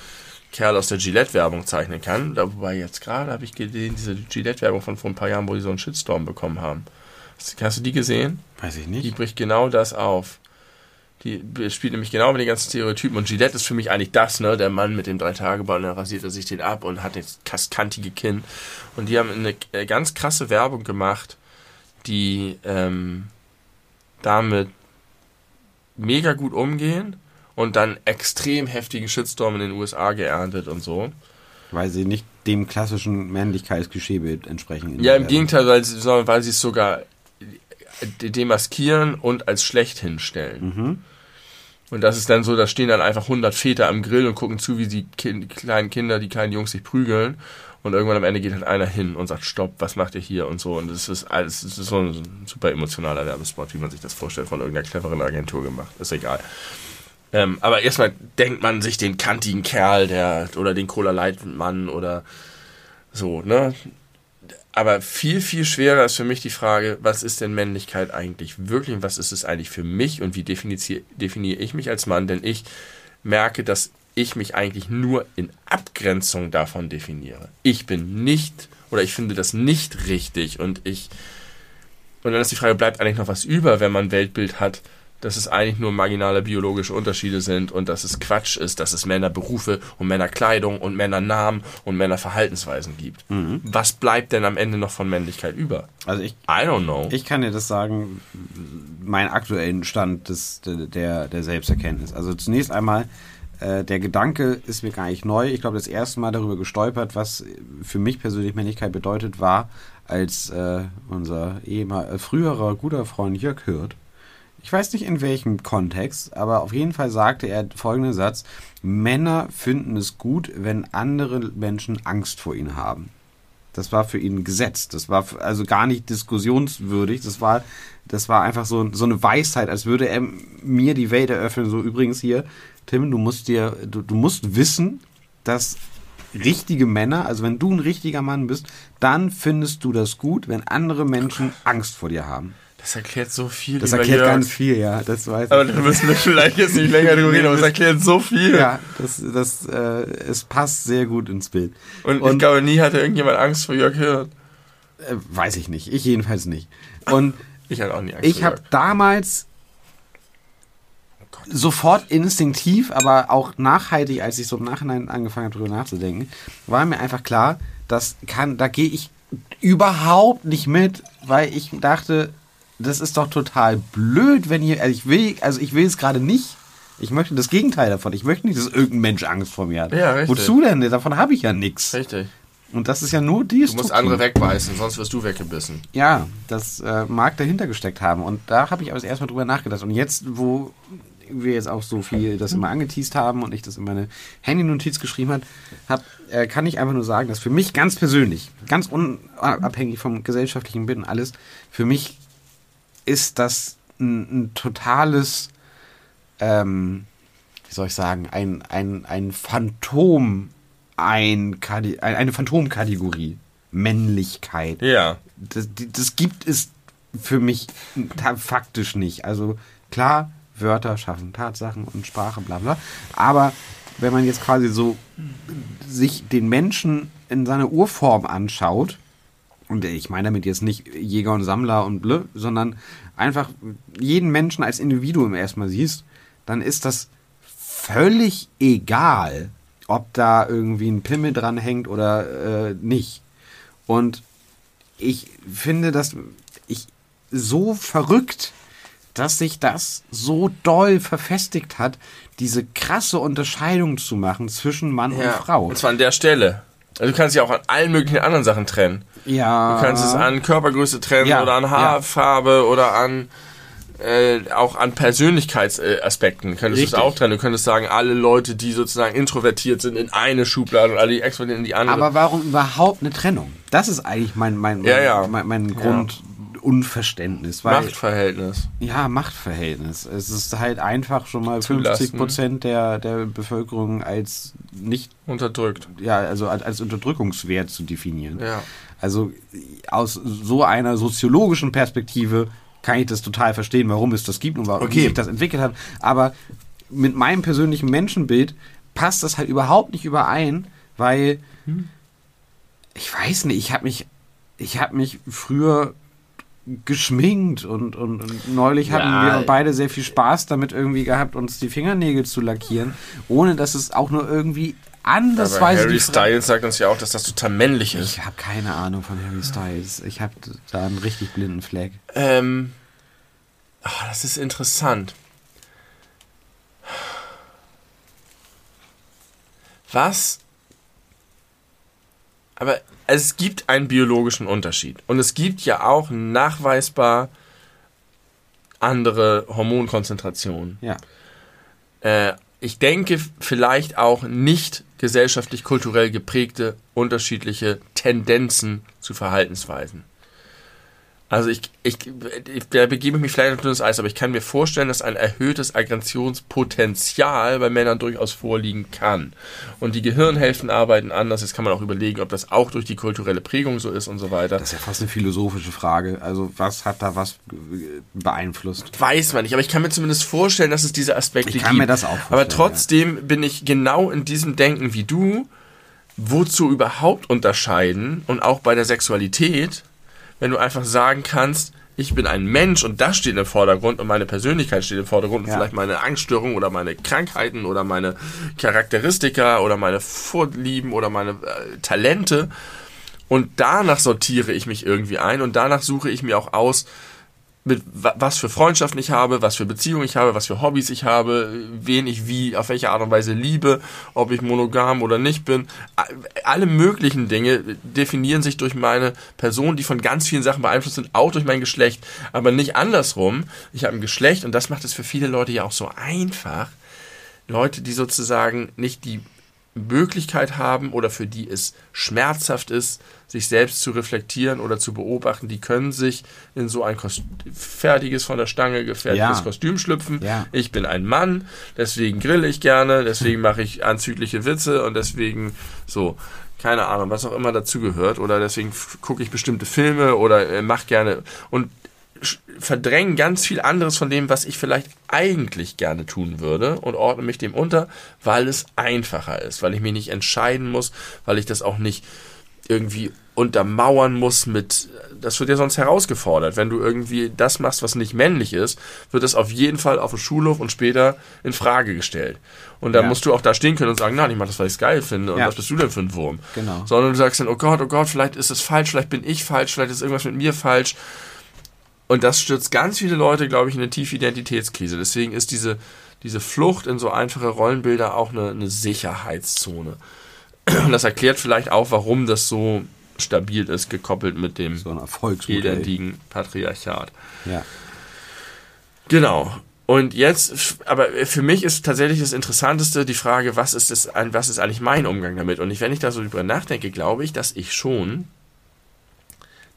Kerl aus der Gillette-Werbung zeichnen kann. Wobei jetzt gerade habe ich gesehen, diese Gillette-Werbung von vor ein paar Jahren, wo die so einen Shitstorm bekommen haben. Hast, du die gesehen? Weiß ich Die nicht. bricht genau das auf. Die spielt nämlich genau mit den ganzen Stereotypen. Und Gillette ist für mich eigentlich das, ne? Der Mann mit dem Drei-Tage-Ball, dann rasiert er sich den ab und hat das kaskantige Kinn. Und die haben eine äh, ganz krasse Werbung gemacht, die ähm, damit mega gut umgehen und dann extrem heftigen Shitstorm in den USA geerntet und so. Weil sie nicht dem klassischen Männlichkeitsklischeebild entsprechen. Ja, im Gegenteil, weil sie, sondern weil sie es sogar de- demaskieren und als schlecht hinstellen. Und das ist dann so, da stehen dann einfach 100 Väter am Grill und gucken zu, wie die kind, kleinen Kinder, die kleinen Jungs sich prügeln. Und irgendwann am Ende geht halt einer hin und sagt, stopp, was macht ihr hier und so. Und das ist alles, das ist so ein super emotionaler Werbespot, wie man sich das vorstellt, von irgendeiner cleveren Agentur gemacht. Ist egal. Ähm, aber erstmal denkt man sich den kantigen Kerl, der, oder den Cola Light Mann oder so, ne? Aber viel, viel schwerer ist für mich die Frage, was ist denn Männlichkeit eigentlich wirklich und was ist es eigentlich für mich und wie definiere, ich mich als Mann? Denn ich merke, dass ich mich eigentlich nur in Abgrenzung davon definiere. Ich bin nicht oder ich finde das nicht richtig und ich und dann ist die Frage, bleibt eigentlich noch was über, wenn man ein Weltbild hat, dass es eigentlich nur marginale biologische Unterschiede sind und dass es Quatsch ist, dass es Männerberufe und Männerkleidung und Männernamen und Männerverhaltensweisen gibt. Was bleibt denn am Ende noch von Männlichkeit über? Also ich, I don't know. ich kann dir das sagen, meinen aktuellen Stand des, der, der Selbsterkenntnis. Also zunächst einmal, äh, der Gedanke ist mir gar nicht neu. Ich glaube, das erste Mal darüber gestolpert, was für mich persönlich Männlichkeit bedeutet, war, als äh, unser ehemal, früherer guter Freund Jörg Hirt, ich weiß nicht in welchem Kontext, aber auf jeden Fall sagte er folgenden Satz, Männer finden es gut, wenn andere Menschen Angst vor ihnen haben. Das war für ihn ein Gesetz. Das war also gar nicht diskussionswürdig. Das war, das war einfach so, so eine Weisheit, als würde er mir die Welt eröffnen. So übrigens hier, Tim, du musst dir, du, du musst wissen, dass richtige Männer, also wenn du ein richtiger Mann bist, dann findest du das gut, wenn andere Menschen Angst vor dir haben. Das erklärt so viel Das erklärt Jörg. ganz viel, ja. Das weiß Aber ich. da müssen wir vielleicht jetzt nicht länger drüber reden, aber es erklärt so viel. Ja, das, das, äh, es passt sehr gut ins Bild. Und, ich Und- glaube, nie hatte irgendjemand Angst vor Jörg Hirt. Äh, weiß ich nicht. Ich jedenfalls nicht. Und (laughs) Ich hatte auch nie Angst ich habe damals sofort instinktiv, aber auch nachhaltig, als ich so im Nachhinein angefangen habe, darüber nachzudenken, war mir einfach klar, das kann, da gehe ich überhaupt nicht mit, weil ich dachte, das ist doch total blöd, wenn ihr, also ich will, also ich will es gerade nicht. Ich möchte das Gegenteil davon. Ich möchte nicht, dass irgendein Mensch Angst vor mir hat. Ja, richtig. Wozu denn? Davon habe ich ja nichts. Richtig. Und das ist ja nur die Du musst andere wegbeißen, sonst wirst du weggebissen. Ja, das äh, mag dahinter gesteckt haben. Und da habe ich aber das erste Mal drüber nachgedacht. Und jetzt, wo wir jetzt auch so viel das immer angeteased haben und ich das in meine Handy-Notiz geschrieben hat, hab, äh, kann ich einfach nur sagen, dass für mich ganz persönlich, ganz unabhängig vom gesellschaftlichen Bild und alles, für mich ist das ein, ein totales, ähm, wie soll ich sagen, ein, ein, ein Phantom, ein, Kadi- ein, eine Phantomkategorie. Männlichkeit Ja. das, das gibt es für mich faktisch nicht. Also klar, Wörter schaffen Tatsachen und Sprache, bla bla. Aber wenn man jetzt quasi so sich den Menschen in seiner Urform anschaut, und ich meine damit jetzt nicht Jäger und Sammler und blö, sondern einfach jeden Menschen als Individuum erstmal siehst, dann ist das völlig egal, ob da irgendwie ein Pimmel dran hängt oder äh, nicht. Und ich finde das ich so verrückt, dass sich das so doll verfestigt hat, diese krasse Unterscheidung zu machen zwischen Mann Ja. und Frau. Und zwar an der Stelle. Also du kannst ja auch an allen möglichen anderen Sachen trennen. Ja. Du kannst es an Körpergröße trennen Ja, oder an ja. Haarfarbe oder an äh, auch an Persönlichkeitsaspekten könntest du es auch trennen. Du könntest sagen, alle Leute, die sozusagen introvertiert sind, in eine Schublade und alle, die extrovertiert in die andere. Aber warum überhaupt eine Trennung? Das ist eigentlich mein, mein, Ja, ja. mein, mein Grundunverständnis. Weil, Machtverhältnis. Ja, Machtverhältnis. Es ist halt einfach schon mal Zulassen. 50 Prozent der, der Bevölkerung als nicht, Unterdrückt. ja, also als, als Unterdrückungswert zu definieren. Ja. Also aus so einer soziologischen Perspektive kann ich das total verstehen, warum es das gibt und warum Okay. sich das entwickelt hat. Aber mit meinem persönlichen Menschenbild passt das halt überhaupt nicht überein, weil ich weiß nicht, ich habe mich, ich habe mich früher geschminkt und, und, und neulich hatten Ja. wir beide sehr viel Spaß damit irgendwie gehabt, uns die Fingernägel zu lackieren, ohne dass es auch nur irgendwie andersweise Harry Styles sagt uns ja auch, dass das total männlich ist. ich habe keine Ahnung von Harry Styles. Ich habe da einen richtig blinden Fleck. Ähm, ah, das ist interessant. Was? Aber es gibt einen biologischen Unterschied. Und es gibt ja auch nachweisbar andere Hormonkonzentrationen. Ja. Äh, ich denke vielleicht auch nicht gesellschaftlich kulturell geprägte unterschiedliche Tendenzen zu Verhaltensweisen. Also ich, ich, ich da begebe ich mich vielleicht auf dünnes Eis, aber ich kann mir vorstellen, dass ein erhöhtes Aggressionspotenzial bei Männern durchaus vorliegen kann. Und die Gehirnhälften arbeiten anders. Jetzt kann man auch überlegen, ob das auch durch die kulturelle Prägung so ist und so weiter. Das ist ja fast eine philosophische Frage. Also was hat da was beeinflusst? Weiß man nicht, aber ich kann mir zumindest vorstellen, dass es diese Aspekte Ich gibt. kann mir das auch vorstellen, Aber trotzdem bin ich genau in diesem Denken wie du. Wozu überhaupt unterscheiden und auch bei der Sexualität, wenn du einfach sagen kannst, ich bin ein Mensch und das steht im Vordergrund und meine Persönlichkeit steht im Vordergrund und Ja. vielleicht meine Angststörung oder meine Krankheiten oder meine Charakteristika oder meine Vorlieben oder meine äh, Talente und danach sortiere ich mich irgendwie ein und danach suche ich mir auch aus, mit wa- was für Freundschaften ich habe, was für Beziehungen ich habe, was für Hobbys ich habe, wen ich wie, auf welche Art und Weise liebe, ob ich monogam oder nicht bin. Alle möglichen Dinge definieren sich durch meine Person, die von ganz vielen Sachen beeinflusst sind, auch durch mein Geschlecht, aber nicht andersrum. Ich habe ein Geschlecht und das macht es für viele Leute ja auch so einfach. Leute, die sozusagen nicht die Möglichkeit haben oder für die es schmerzhaft ist, sich selbst zu reflektieren oder zu beobachten, die können sich in so ein Kost fertiges, von der Stange gefertigtes Ja. Kostüm schlüpfen. Ja. Ich bin ein Mann, deswegen grille ich gerne, deswegen mache ich anzügliche Witze und deswegen so, keine Ahnung, was auch immer dazugehört oder deswegen gucke ich bestimmte Filme oder äh, mache gerne und verdrängen ganz viel anderes von dem, was ich vielleicht eigentlich gerne tun würde und ordne mich dem unter, weil es einfacher ist, weil ich mich nicht entscheiden muss, weil ich das auch nicht irgendwie untermauern muss mit, das wird ja sonst herausgefordert. Wenn du irgendwie das machst, was nicht männlich ist, wird das auf jeden Fall auf dem Schulhof und später in Frage gestellt. Und dann Ja. musst du auch da stehen können und sagen, nein, ich mach das, weil ich es geil finde und Ja. was bist du denn für ein Wurm? Genau. Sondern du sagst dann, oh Gott, oh Gott, vielleicht ist es falsch, vielleicht bin ich falsch, vielleicht ist irgendwas mit mir falsch. Und das stürzt ganz viele Leute, glaube ich, in eine tiefe Identitätskrise. Deswegen ist diese, diese Flucht in so einfache Rollenbilder auch eine, eine Sicherheitszone. Und (clears throat) das erklärt vielleicht auch, warum das so stabil ist, gekoppelt mit dem So elendigen Patriarchat. Ja. Genau. Und jetzt, aber für mich ist tatsächlich das Interessanteste die Frage, was ist, das, was ist eigentlich mein Umgang damit? Und ich, wenn ich da so drüber nachdenke, glaube ich, dass ich schon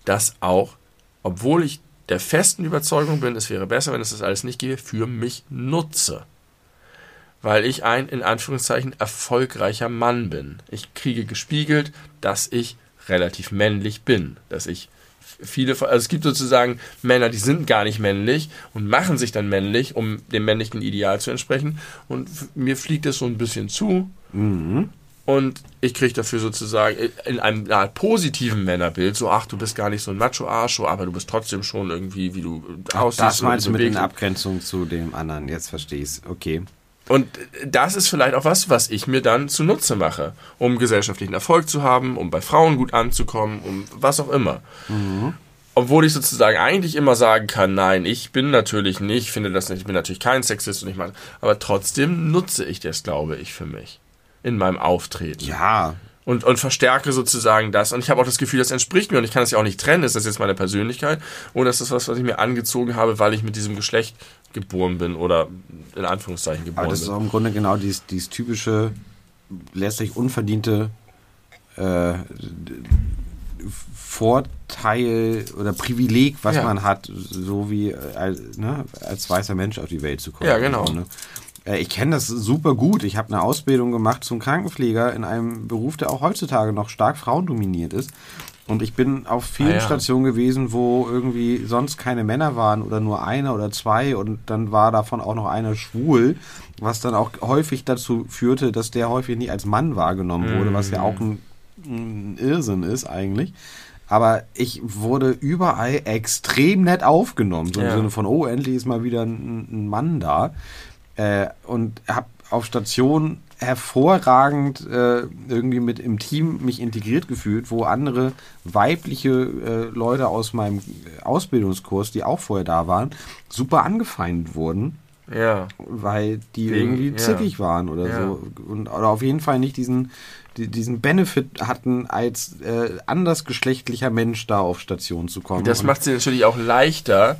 das auch, obwohl ich der festen Überzeugung bin, es wäre besser, wenn es das alles nicht gäbe, für mich nutze. Weil ich ein, in Anführungszeichen, erfolgreicher Mann bin. Ich kriege gespiegelt, dass ich relativ männlich bin. Dass ich viele, also es gibt sozusagen Männer, die sind gar nicht männlich und machen sich dann männlich, um dem männlichen Ideal zu entsprechen. Und mir fliegt es so ein bisschen zu. Und ich kriege dafür sozusagen in einem Art positiven Männerbild, so, ach, du bist gar nicht so ein Macho-Arsch, so, aber du bist trotzdem schon irgendwie, wie du aussiehst. Das meinst du mit bewegst. Abgrenzung zu dem anderen. Jetzt verstehe ich's. Okay. Und das ist vielleicht auch was, was ich mir dann zunutze mache, um gesellschaftlichen Erfolg zu haben, um bei Frauen gut anzukommen, um was auch immer. Mhm. Obwohl ich sozusagen eigentlich immer sagen kann, nein, ich bin natürlich nicht, finde das nicht, ich bin natürlich kein Sexist und ich meine, aber trotzdem nutze ich das, glaube ich, für mich in meinem Auftreten. Ja, und, und verstärke sozusagen das. Und ich habe auch das Gefühl, das entspricht mir und ich kann das ja auch nicht trennen. Ist das jetzt meine Persönlichkeit oder ist das was, was ich mir angezogen habe, weil ich mit diesem Geschlecht geboren bin oder in Anführungszeichen geboren bin? Aber das ist auch im Grunde genau dieses, dieses typische, letztlich unverdiente äh, Vorteil oder Privileg, was ja. man hat, so wie als, äh, ne, als weißer Mensch auf die Welt zu kommen. Ja, genau. Äh, ich kenne das super gut. Ich habe eine Ausbildung gemacht zum Krankenpfleger in einem Beruf, der auch heutzutage noch stark frauendominiert ist. Und ich bin auf vielen ah, ja. Stationen gewesen, wo irgendwie sonst keine Männer waren oder nur einer oder zwei und dann war davon auch noch einer schwul, was dann auch häufig dazu führte, dass der häufig nie als Mann wahrgenommen wurde, was ja auch ein, ein Irrsinn ist eigentlich. Aber ich wurde überall extrem nett aufgenommen. So im ja. Sinne von, oh, endlich ist mal wieder ein, ein Mann da. Äh, und habe auf Station hervorragend äh, irgendwie mit im Team mich integriert gefühlt, wo andere weibliche äh, Leute aus meinem Ausbildungskurs, die auch vorher da waren, super angefeindet wurden. Ja. Weil die Wegen, irgendwie zickig ja. waren oder ja. so. Und, oder auf jeden Fall nicht diesen, die, diesen Benefit hatten, als äh, andersgeschlechtlicher Mensch da auf Station zu kommen. Das macht sie natürlich auch leichter,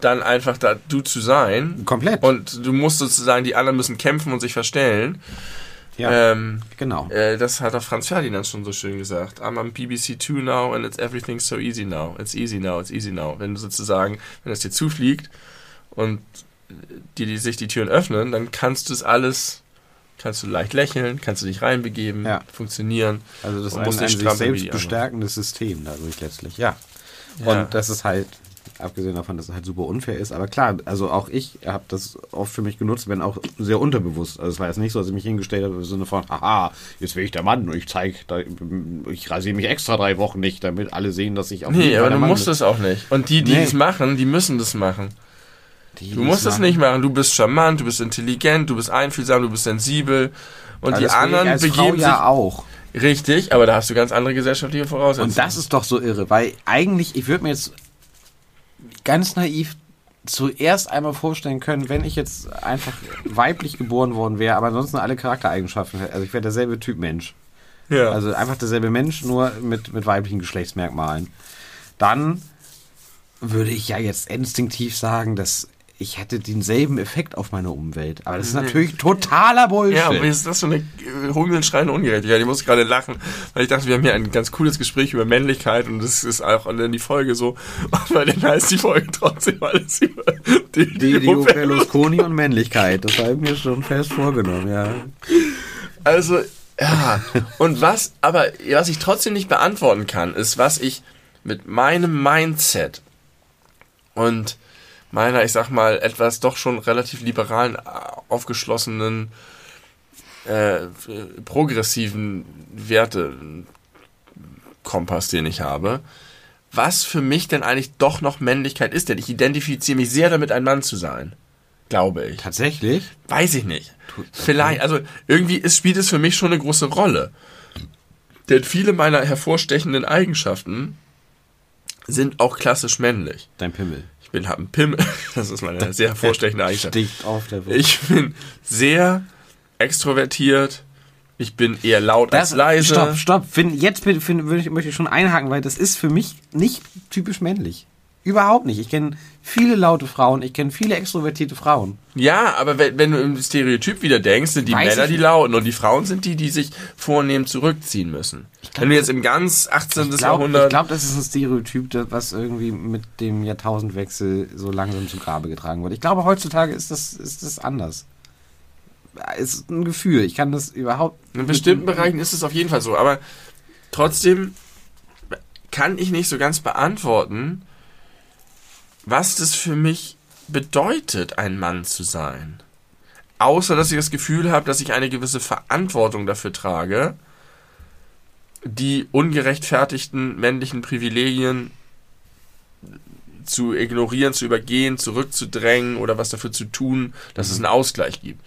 dann einfach da du zu sein. Komplett. Und du musst sozusagen, die anderen müssen kämpfen und sich verstellen. Ja, ähm, genau. Äh, das hat auch Franz Ferdinand schon so schön gesagt. I'm on BBC 2 now and it's everything so easy now. It's easy now, it's easy now. Wenn du sozusagen, wenn es dir zufliegt und die, die sich die Türen öffnen, dann kannst du es alles, kannst du leicht lächeln, kannst du dich reinbegeben, ja. funktionieren. Also das ist ein, ein sich selbst bestärkendes System dadurch letztlich, ja. Und ja. das ist halt Abgesehen davon, dass es halt super unfair ist. Aber klar, also auch ich habe das oft für mich genutzt, wenn auch sehr unterbewusst. Also es war jetzt nicht so, dass ich mich hingestellt habe im Sinne von, haha, jetzt will ich der Mann und ich zeige, ich rasiere mich extra drei Wochen nicht, damit alle sehen, dass ich auch Nee, aber du musst es auch nicht. Und die, die nee. es machen, die müssen das machen. Die, du musst es nicht machen. Du bist charmant, du bist intelligent, du bist einfühlsam, du bist sensibel. Und also die anderen begeben sich ja auch. Richtig, aber da hast du ganz andere gesellschaftliche Voraussetzungen. Und das ist doch so irre, weil eigentlich, ich würde mir jetzt ganz naiv zuerst einmal vorstellen können, wenn ich jetzt einfach weiblich geboren worden wäre, aber ansonsten alle Charaktereigenschaften hätte. Also ich wäre derselbe Typ Mensch. Ja. Also einfach derselbe Mensch, nur mit, mit weiblichen Geschlechtsmerkmalen. Dann würde ich ja jetzt instinktiv sagen, dass ich hätte denselben Effekt auf meine Umwelt. Aber das ist natürlich totaler Bullshit. Ja, aber ist das so eine äh, hungelnschreiende Ungerechtigkeit? Ich muss gerade lachen, weil ich dachte, wir haben hier ein ganz cooles Gespräch über Männlichkeit und das ist auch in die Folge so. (laughs) Weil dann heißt die Folge trotzdem alles über die, die, die Berlusconi und Männlichkeit. Das habe ich mir schon fest vorgenommen, ja. Also, ja. Und was, aber was ich trotzdem nicht beantworten kann, ist, was ich mit meinem Mindset und meiner, ich sag mal, etwas doch schon relativ liberalen, aufgeschlossenen, äh, progressiven Werte Kompass, den ich habe, was für mich denn eigentlich doch noch Männlichkeit ist, denn ich identifiziere mich sehr damit, ein Mann zu sein. Glaube ich. Tatsächlich? Weiß ich nicht. Vielleicht, also irgendwie ist, spielt es für mich schon eine große Rolle. Denn viele meiner hervorstechenden Eigenschaften sind auch klassisch männlich. Dein Pimmel. Ich bin, hab einen Pimmel. (laughs) Das ist meine sehr hervorstechende (laughs) Eigenschaft. Sticht auf der Welt. Ich bin sehr extrovertiert. Ich bin eher laut das, als leise. Stopp, stopp. Find, jetzt find, find, ich, möchte ich schon einhaken, weil das ist für mich nicht typisch männlich. Überhaupt nicht. Ich kenne viele laute Frauen, ich kenne viele extrovertierte Frauen. Ja, aber wenn, wenn, du im Stereotyp wieder denkst, sind die Weiß Männer die lauten und die Frauen sind die, die sich vornehm zurückziehen müssen. Glaub, wenn du jetzt im ganz 18. Glaub, Jahrhundert. Ich glaube, das ist ein Stereotyp, was irgendwie mit dem Jahrtausendwechsel so langsam zu Grabe getragen wird. Ich glaube, heutzutage ist das, ist das anders. Ist ein Gefühl. Ich kann das überhaupt. In bestimmten Bereichen ist es auf jeden Fall so, aber trotzdem kann ich nicht so ganz beantworten, was das für mich bedeutet, ein Mann zu sein. Außer dass ich das Gefühl habe, dass ich eine gewisse Verantwortung dafür trage, die ungerechtfertigten männlichen Privilegien zu ignorieren, zu übergehen, zurückzudrängen oder was dafür zu tun, dass mhm. es einen Ausgleich gibt.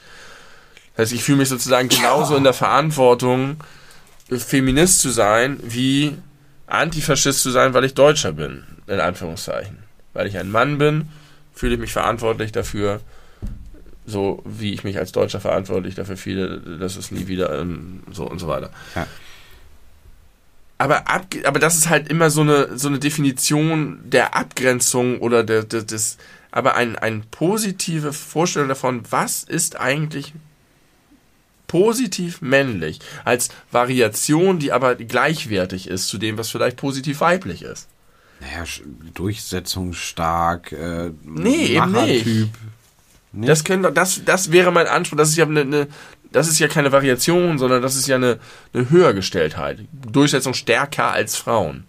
Das heißt, ich fühle mich sozusagen genauso in der Verantwortung, Feminist zu sein, wie Antifaschist zu sein, weil ich Deutscher bin, in Anführungszeichen. Weil ich ein Mann bin, fühle ich mich verantwortlich dafür, so wie ich mich als Deutscher verantwortlich dafür fühle, dass es nie wieder ähm, so und so weiter. Ja. Aber, ab, aber das ist halt immer so eine, so eine Definition der Abgrenzung oder der, der, des, aber ein, ein positive Vorstellung davon, was ist eigentlich positiv männlich, als Variation, die aber gleichwertig ist zu dem, was vielleicht positiv weiblich ist. Naja, durchsetzungsstark, äh, nee, eben nicht. Nee. Das, können, das, das wäre mein Anspruch. Das ist ja eine, eine, das ist ja keine Variation, sondern das ist ja eine, eine Höhergestelltheit. Durchsetzung stärker als Frauen.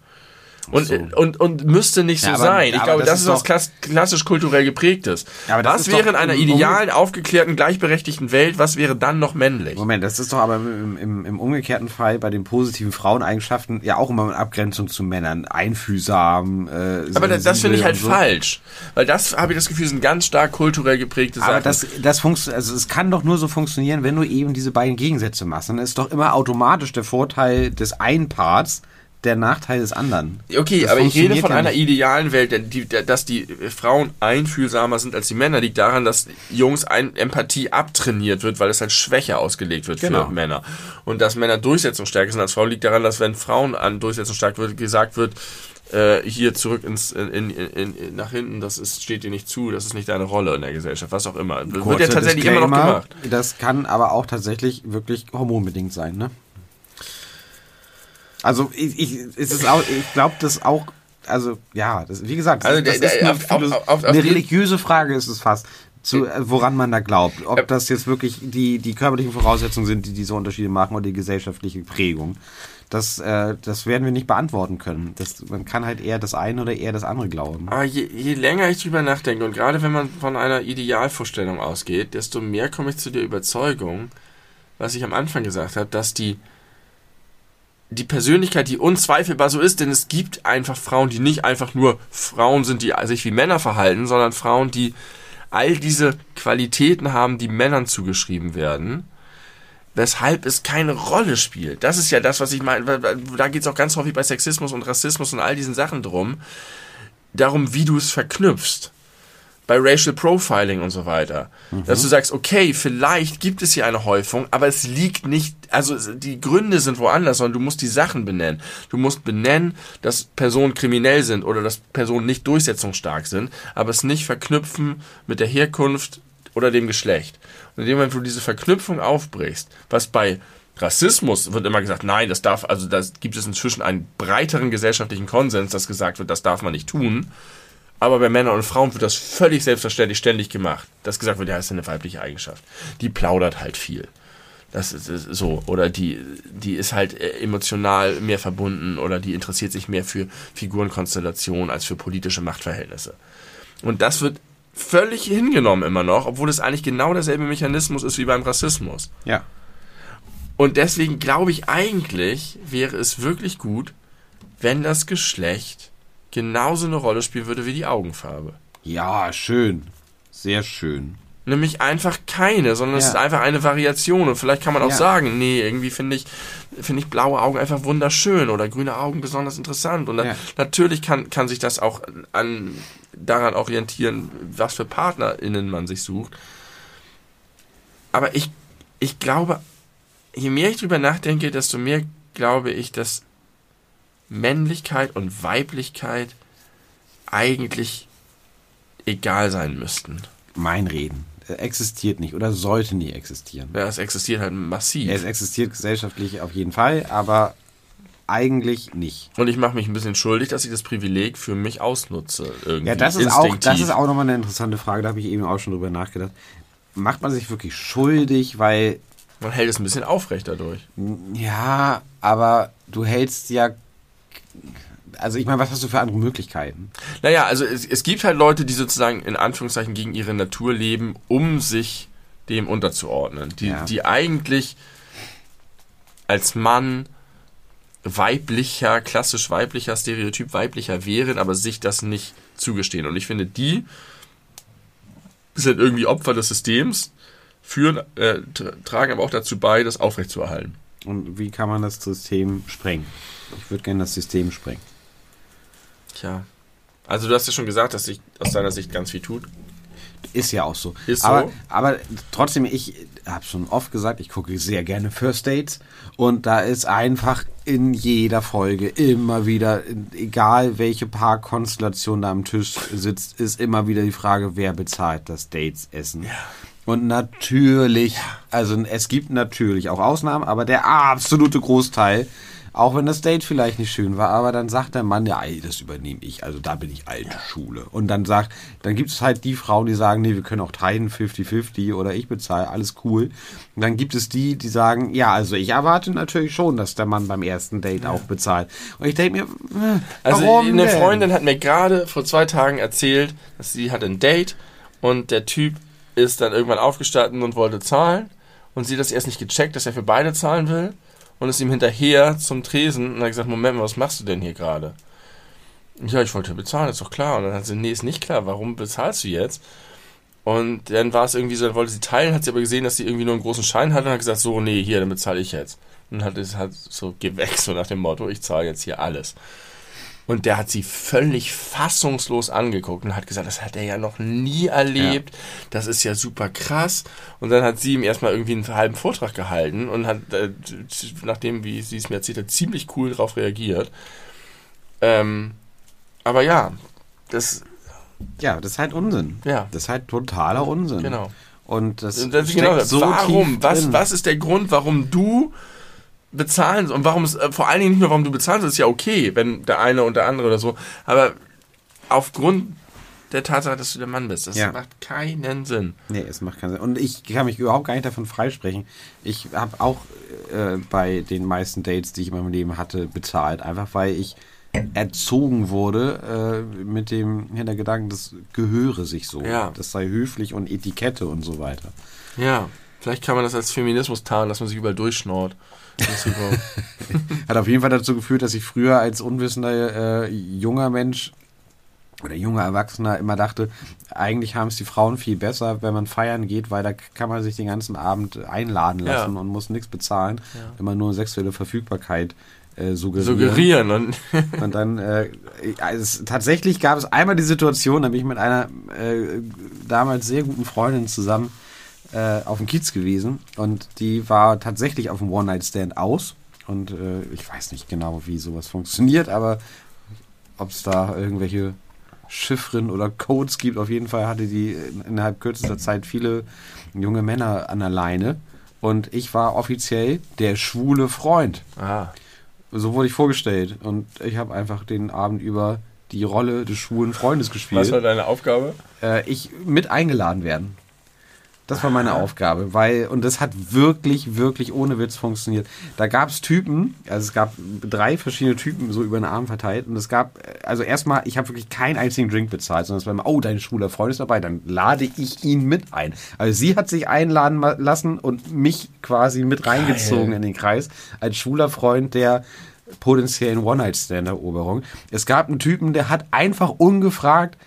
Und, so. und, und müsste nicht so ja, aber, sein. Ich glaube, das, das ist was klassisch kulturell geprägtes. Ja, was wäre in einer idealen, aufgeklärten, gleichberechtigten Welt, was wäre dann noch männlich? Moment, das ist doch aber im, im, im umgekehrten Fall bei den positiven Fraueneigenschaften ja auch immer in Abgrenzung zu Männern. Einfühlsam. Äh, aber das, das finde ich halt so. falsch. Weil das, habe ich das Gefühl, sind ganz stark kulturell geprägte Sachen. Aber das, das funktioniert, also es kann doch nur so funktionieren, wenn du eben diese beiden Gegensätze machst. Dann ist doch immer automatisch der Vorteil des einen Parts der Nachteil des anderen. Okay, das aber ich rede von ja einer idealen Welt, die, dass die Frauen einfühlsamer sind als die Männer, liegt daran, dass Jungs ein Empathie abtrainiert wird, weil es halt schwächer ausgelegt wird genau. für Männer. Und dass Männer durchsetzungsstärker sind als Frauen, liegt daran, dass wenn Frauen an durchsetzungsstark wird, gesagt wird, äh, hier zurück ins in, in, in, nach hinten, das ist, steht dir nicht zu, das ist nicht deine Rolle in der Gesellschaft, was auch immer. Kurze wird ja tatsächlich Disclaimer, immer noch gemacht. Das kann aber auch tatsächlich wirklich hormonbedingt sein, ne? Also ich, ich, ich glaube, das auch, also ja, das, wie gesagt, also, das, ist eine, auf, auf, auf, eine religiöse Frage ist es fast, zu, woran man da glaubt. Ob das jetzt wirklich die, die körperlichen Voraussetzungen sind, die diese Unterschiede machen oder die gesellschaftliche Prägung. Das, äh, das werden wir nicht beantworten können. Das, man kann halt eher das eine oder eher das andere glauben. Aber je, je länger ich drüber nachdenke und gerade wenn man von einer Idealvorstellung ausgeht, desto mehr komme ich zu der Überzeugung, was ich am Anfang gesagt habe, dass die die Persönlichkeit, die unzweifelbar so ist, denn es gibt einfach Frauen, die nicht einfach nur Frauen sind, die sich wie Männer verhalten, sondern Frauen, die all diese Qualitäten haben, die Männern zugeschrieben werden, weshalb es keine Rolle spielt. Das ist ja das, was ich meine. Da geht es auch ganz häufig bei Sexismus und Rassismus und all diesen Sachen drum, darum, wie du es verknüpfst bei Racial Profiling und so weiter. Mhm. Dass du sagst, okay, vielleicht gibt es hier eine Häufung, aber es liegt nicht, also die Gründe sind woanders, sondern du musst die Sachen benennen. Du musst benennen, dass Personen kriminell sind oder dass Personen nicht durchsetzungsstark sind, aber es nicht verknüpfen mit der Herkunft oder dem Geschlecht. Und in dem Moment, wo du diese Verknüpfung aufbrichst, was bei Rassismus wird immer gesagt, nein, das darf, also da gibt es inzwischen einen breiteren gesellschaftlichen Konsens, dass gesagt wird, das darf man nicht tun aber bei Männern und Frauen wird das völlig selbstverständlich ständig gemacht. Dass gesagt wird, ja, ist eine weibliche Eigenschaft. Die plaudert halt viel. Das ist so. Oder die, die ist halt äh, emotional mehr verbunden oder die interessiert sich mehr für Figurenkonstellationen als für politische Machtverhältnisse. Und das wird völlig hingenommen immer noch, obwohl es eigentlich genau derselbe Mechanismus ist wie beim Rassismus. Ja. Und deswegen glaube ich eigentlich, wäre es wirklich gut, wenn das Geschlecht genauso eine Rolle spielen würde wie die Augenfarbe. Ja, schön. Sehr schön. Nämlich einfach keine, sondern ja. es ist einfach eine Variation. Und vielleicht kann man auch ja. sagen, nee, irgendwie finde ich, finde ich blaue Augen einfach wunderschön oder grüne Augen besonders interessant. Und ja. natürlich kann, kann sich das auch an, daran orientieren, was für PartnerInnen man sich sucht. Aber ich, ich glaube, je mehr ich drüber nachdenke, desto mehr glaube ich, dass Männlichkeit und Weiblichkeit eigentlich egal sein müssten. Mein Reden. Er existiert nicht oder sollte nie existieren. Ja, es existiert halt massiv. Es existiert gesellschaftlich auf jeden Fall, aber eigentlich nicht. Und ich mache mich ein bisschen schuldig, dass ich das Privileg für mich ausnutze. Irgendwie ja, das ist auch, das ist auch nochmal eine interessante Frage, da habe ich eben auch schon drüber nachgedacht. Macht man sich wirklich schuldig, weil. Man hält es ein bisschen aufrecht dadurch. Ja, aber du hältst ja also ich meine, was hast du für andere Möglichkeiten? Naja, also es, es gibt halt Leute, die sozusagen in Anführungszeichen gegen ihre Natur leben, um sich dem unterzuordnen. Die, ja. die eigentlich als Mann weiblicher, klassisch weiblicher, Stereotyp weiblicher wären, aber sich das nicht zugestehen. Und ich finde, die sind irgendwie Opfer des Systems, führen, äh, tragen aber auch dazu bei, das aufrechtzuerhalten. Und wie kann man das System sprengen? Ich würde gerne das System sprengen. Tja. Also du hast ja schon gesagt, dass sich aus deiner Sicht ganz viel tut. Ist ja auch so. Ist aber, so. aber trotzdem, ich habe schon oft gesagt, ich gucke sehr gerne First Dates und da ist einfach in jeder Folge immer wieder, egal welche Paarkonstellation da am Tisch sitzt, ist immer wieder die Frage, wer bezahlt das Dates-Essen. Ja. Und natürlich, also es gibt natürlich auch Ausnahmen, aber der absolute Großteil auch wenn das Date vielleicht nicht schön war, aber dann sagt der Mann, ja, ey, das übernehme ich. Also da bin ich alte Schule. Und dann sagt, dann gibt es halt die Frauen, die sagen, nee, wir können auch teilen 50-50 oder ich bezahle, alles cool. Und dann gibt es die, die sagen, ja, also ich erwarte natürlich schon, dass der Mann beim ersten Date ja. auch bezahlt. Und ich denke mir, äh, also warum eine denn? Freundin hat mir gerade vor zwei Tagen erzählt, dass sie hat ein Date und der Typ ist dann irgendwann aufgestanden und wollte zahlen und sie das erst nicht gecheckt, dass er für beide zahlen will und ist ihm hinterher zum Tresen und hat gesagt, Moment was machst du denn hier gerade? Ja, ich wollte bezahlen, ist doch klar. Und dann hat sie, nee, ist nicht klar, warum bezahlst du jetzt? Und dann war es irgendwie so, dann wollte sie teilen, hat sie aber gesehen, dass sie irgendwie nur einen großen Schein hatte und hat gesagt, so, nee, hier, dann bezahle ich jetzt. Und hat es halt so gewechselt so nach dem Motto, ich zahle jetzt hier alles. Und der hat sie völlig fassungslos angeguckt und hat gesagt, das hat er ja noch nie erlebt. Ja. Das ist ja super krass. Und dann hat sie ihm erstmal irgendwie einen halben Vortrag gehalten und hat, äh, nachdem, wie sie es mir erzählt hat, ziemlich cool darauf reagiert. Ähm, aber ja, das. Ja, das ist halt Unsinn. Ja. Das ist halt totaler Unsinn. Genau. Und das, und das genau, so warum? Was, was ist der Grund, warum du bezahlen und warum es äh, vor allen Dingen nicht nur warum du bezahlst, ist ja okay, wenn der eine und der andere oder so, aber aufgrund der Tatsache, dass du der Mann bist, das ja. macht keinen Sinn. Nee, es macht keinen Sinn. Und ich kann mich überhaupt gar nicht davon freisprechen. Ich habe auch äh, bei den meisten Dates, die ich in meinem Leben hatte, bezahlt, einfach weil ich erzogen wurde äh, mit dem Hintergedanken, das gehöre sich so. Ja. Das sei höflich und Etikette und so weiter. Ja, vielleicht kann man das als Feminismus tarnen, dass man sich überall durchschnort. (laughs) Hat auf jeden Fall dazu geführt, dass ich früher als unwissender äh, junger Mensch oder junger Erwachsener immer dachte, eigentlich haben es die Frauen viel besser, wenn man feiern geht, weil da kann man sich den ganzen Abend einladen lassen ja. und muss nichts bezahlen, ja. immer nur sexuelle Verfügbarkeit äh, suggerieren. Suggerieren. Und, (laughs) und dann, äh, also tatsächlich gab es einmal die Situation, da bin ich mit einer äh, damals sehr guten Freundin zusammen äh, auf dem Kiez gewesen und die war tatsächlich auf dem One-Night-Stand aus. Und äh, ich weiß nicht genau, wie sowas funktioniert, aber ob es da irgendwelche Chiffren oder Codes gibt, auf jeden Fall hatte die innerhalb kürzester Zeit viele junge Männer an der Leine. Und ich war offiziell der schwule Freund. Ah. So wurde ich vorgestellt. Und ich habe einfach den Abend über die Rolle des schwulen Freundes gespielt. Was war deine Aufgabe? Äh, ich mit eingeladen werden. Das war meine Aufgabe, weil, und das hat wirklich, wirklich ohne Witz funktioniert. Da gab es Typen, also es gab drei verschiedene Typen so über den Arm verteilt und es gab, also erstmal, ich habe wirklich keinen einzigen Drink bezahlt, sondern es war immer, oh, dein schwuler Freund ist dabei, dann lade ich ihn mit ein. Also sie hat sich einladen lassen und mich quasi mit reingezogen Geil. in den Kreis als schwuler Freund der potenziellen One-Night-Stand-Eroberung. Es gab einen Typen, der hat einfach ungefragt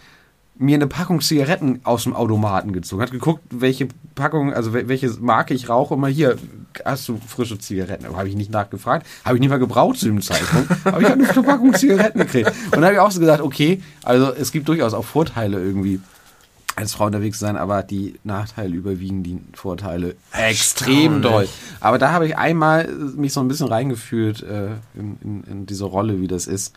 mir eine Packung Zigaretten aus dem Automaten gezogen, hat geguckt, welche Packung, also welche Marke ich rauche und mal hier, hast du frische Zigaretten? Habe ich nicht nachgefragt, habe ich nicht mal gebraucht zu dem Zeitpunkt, (laughs) aber ich habe eine Packung Zigaretten gekriegt. Und dann habe ich auch so gesagt, okay, also es gibt durchaus auch Vorteile irgendwie als Frau unterwegs zu sein, aber die Nachteile überwiegen die Vorteile extrem doll. Aber da habe ich einmal mich so ein bisschen reingefühlt äh, in, in, in diese Rolle, wie das ist.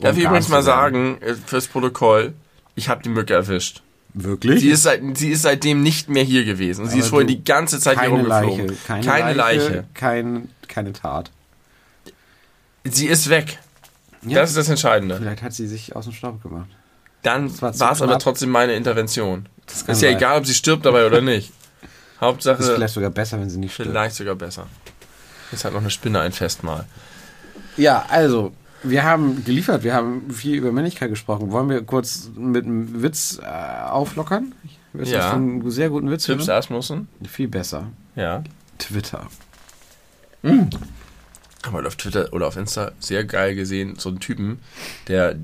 Darf ich übrigens mal sagen, äh, fürs Protokoll, ich habe die Mücke erwischt. Wirklich? Sie ist, seit, sie ist seitdem nicht mehr hier gewesen. Aber sie ist vorher die ganze Zeit hier rumgeflogen. Leiche, keine, keine Leiche. Leiche. Kein, keine Tat. Sie ist weg. Ja, das ist das Entscheidende. Vielleicht hat sie sich aus dem Staub gemacht. Dann war es aber trotzdem meine Intervention. Ist ja sein. egal, ob sie stirbt dabei oder nicht. (laughs) Hauptsache. Ist vielleicht sogar besser, wenn sie nicht stirbt. Vielleicht sogar besser. Ist halt noch eine Spinne ein Festmahl. Ja, also, wir haben geliefert, wir haben viel über Männlichkeit gesprochen. Wollen wir kurz mit einem Witz äh, auflockern? Ich ja. einen sehr guten Witz Tipps Asmussen? Viel besser. Ja. Twitter. Mhm. Haben wir auf Twitter oder auf Insta sehr geil gesehen, so einen Typen, der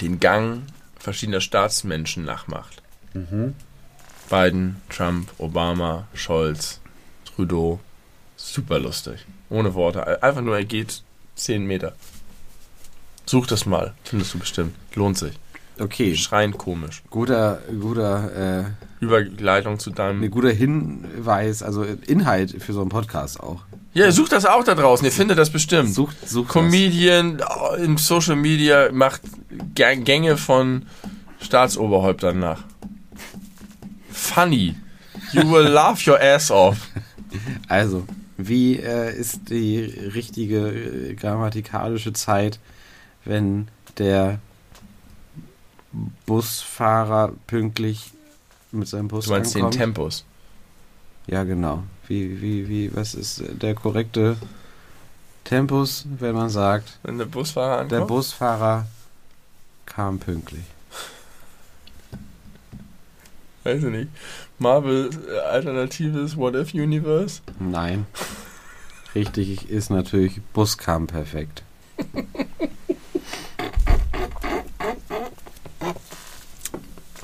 den Gang verschiedener Staatsmenschen nachmacht. Mhm. Biden, Trump, Obama, Scholz, Trudeau. Super lustig. Ohne Worte. Einfach nur, er geht 10 Meter. Such das mal. Findest du bestimmt. Lohnt sich. Okay, Schreien komisch. guter, guter, äh, Überleitung zu deinem. ein guter Hinweis, also Inhalt für so einen Podcast auch. Ja, sucht das auch da draußen. Ihr findet das bestimmt. Sucht, sucht Comedian oh, im Social Media macht Gänge von Staatsoberhäuptern nach. Funny. You will laugh your ass off. das. (laughs) Also, wie äh, ist die richtige äh, grammatikalische Zeit, wenn der Busfahrer pünktlich mit seinem Bus Du meinst den ankommt? Tempos. Ja, genau. Wie, wie, wie, was ist der korrekte Tempus, wenn man sagt, Wenn der Busfahrer ankommt. der Busfahrer kam pünktlich? Weiß ich nicht. Marvel äh, alternatives What If Universe. Nein. Richtig ist natürlich, Bus kam perfekt. (laughs)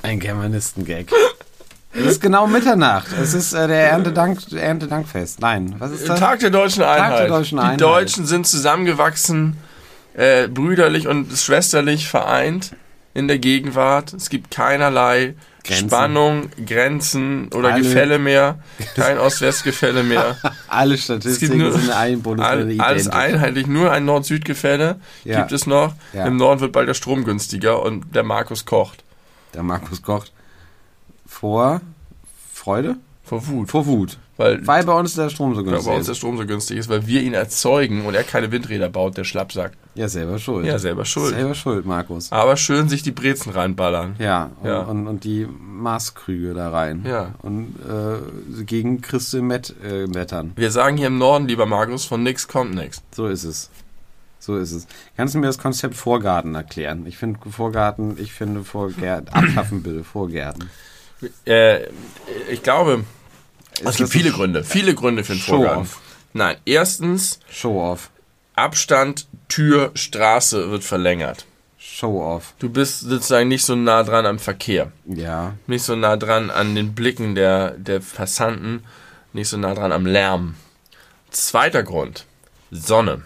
Ein Germanisten-Gag. (laughs) Es ist genau Mitternacht. Es ist äh, der Erntedank, Erntedankfest. Nein, was ist das? Tag der deutschen Einheit. der deutschen Die Einheit. Deutschen sind zusammengewachsen, äh, brüderlich und schwesterlich vereint in der Gegenwart. Es gibt keinerlei Grenzen. Spannung, Grenzen oder Alle- Gefälle mehr. Kein Ost-West-Gefälle mehr. (laughs) Alle Statistiken nur- sind in allen Bundesländern All, alles einheitlich, nur ein Nord-Süd-Gefälle Ja. gibt es noch. Ja. Im Norden wird bald der Strom günstiger und der Markus kocht. Der Markus kocht vor Freude? Vor Wut. Vor Wut. Weil, Weil bei uns der Strom so weil günstig bei uns der ist. Strom so günstig ist, weil wir ihn erzeugen und er keine Windräder baut, der Schlappsack. Ja, selber schuld. Ja, selber schuld. Selber schuld, Markus. Aber schön sich die Brezen reinballern. Ja, und, Ja. Und, und die Maßkrüge da rein. Ja. Und äh, gegen Christe Met äh, mettern. Wir sagen hier im Norden, lieber Markus, von nix kommt nix. So ist es. So ist es. Kannst du mir das Konzept Vorgarten erklären? Ich finde Vorgarten, ich finde Vorgärten, abschaffen bitte, Vorgärten. Äh, ich glaube, es gibt viele Gründe. Viele Gründe für einen Show Vorgarten. off. Nein, erstens, Show-off. Abstand, Tür, Straße wird verlängert. Show-off. Du bist sozusagen nicht so nah dran am Verkehr. Ja. Nicht so nah dran an den Blicken der, der Passanten. Nicht so nah dran am Lärm. Zweiter Grund. Sonne.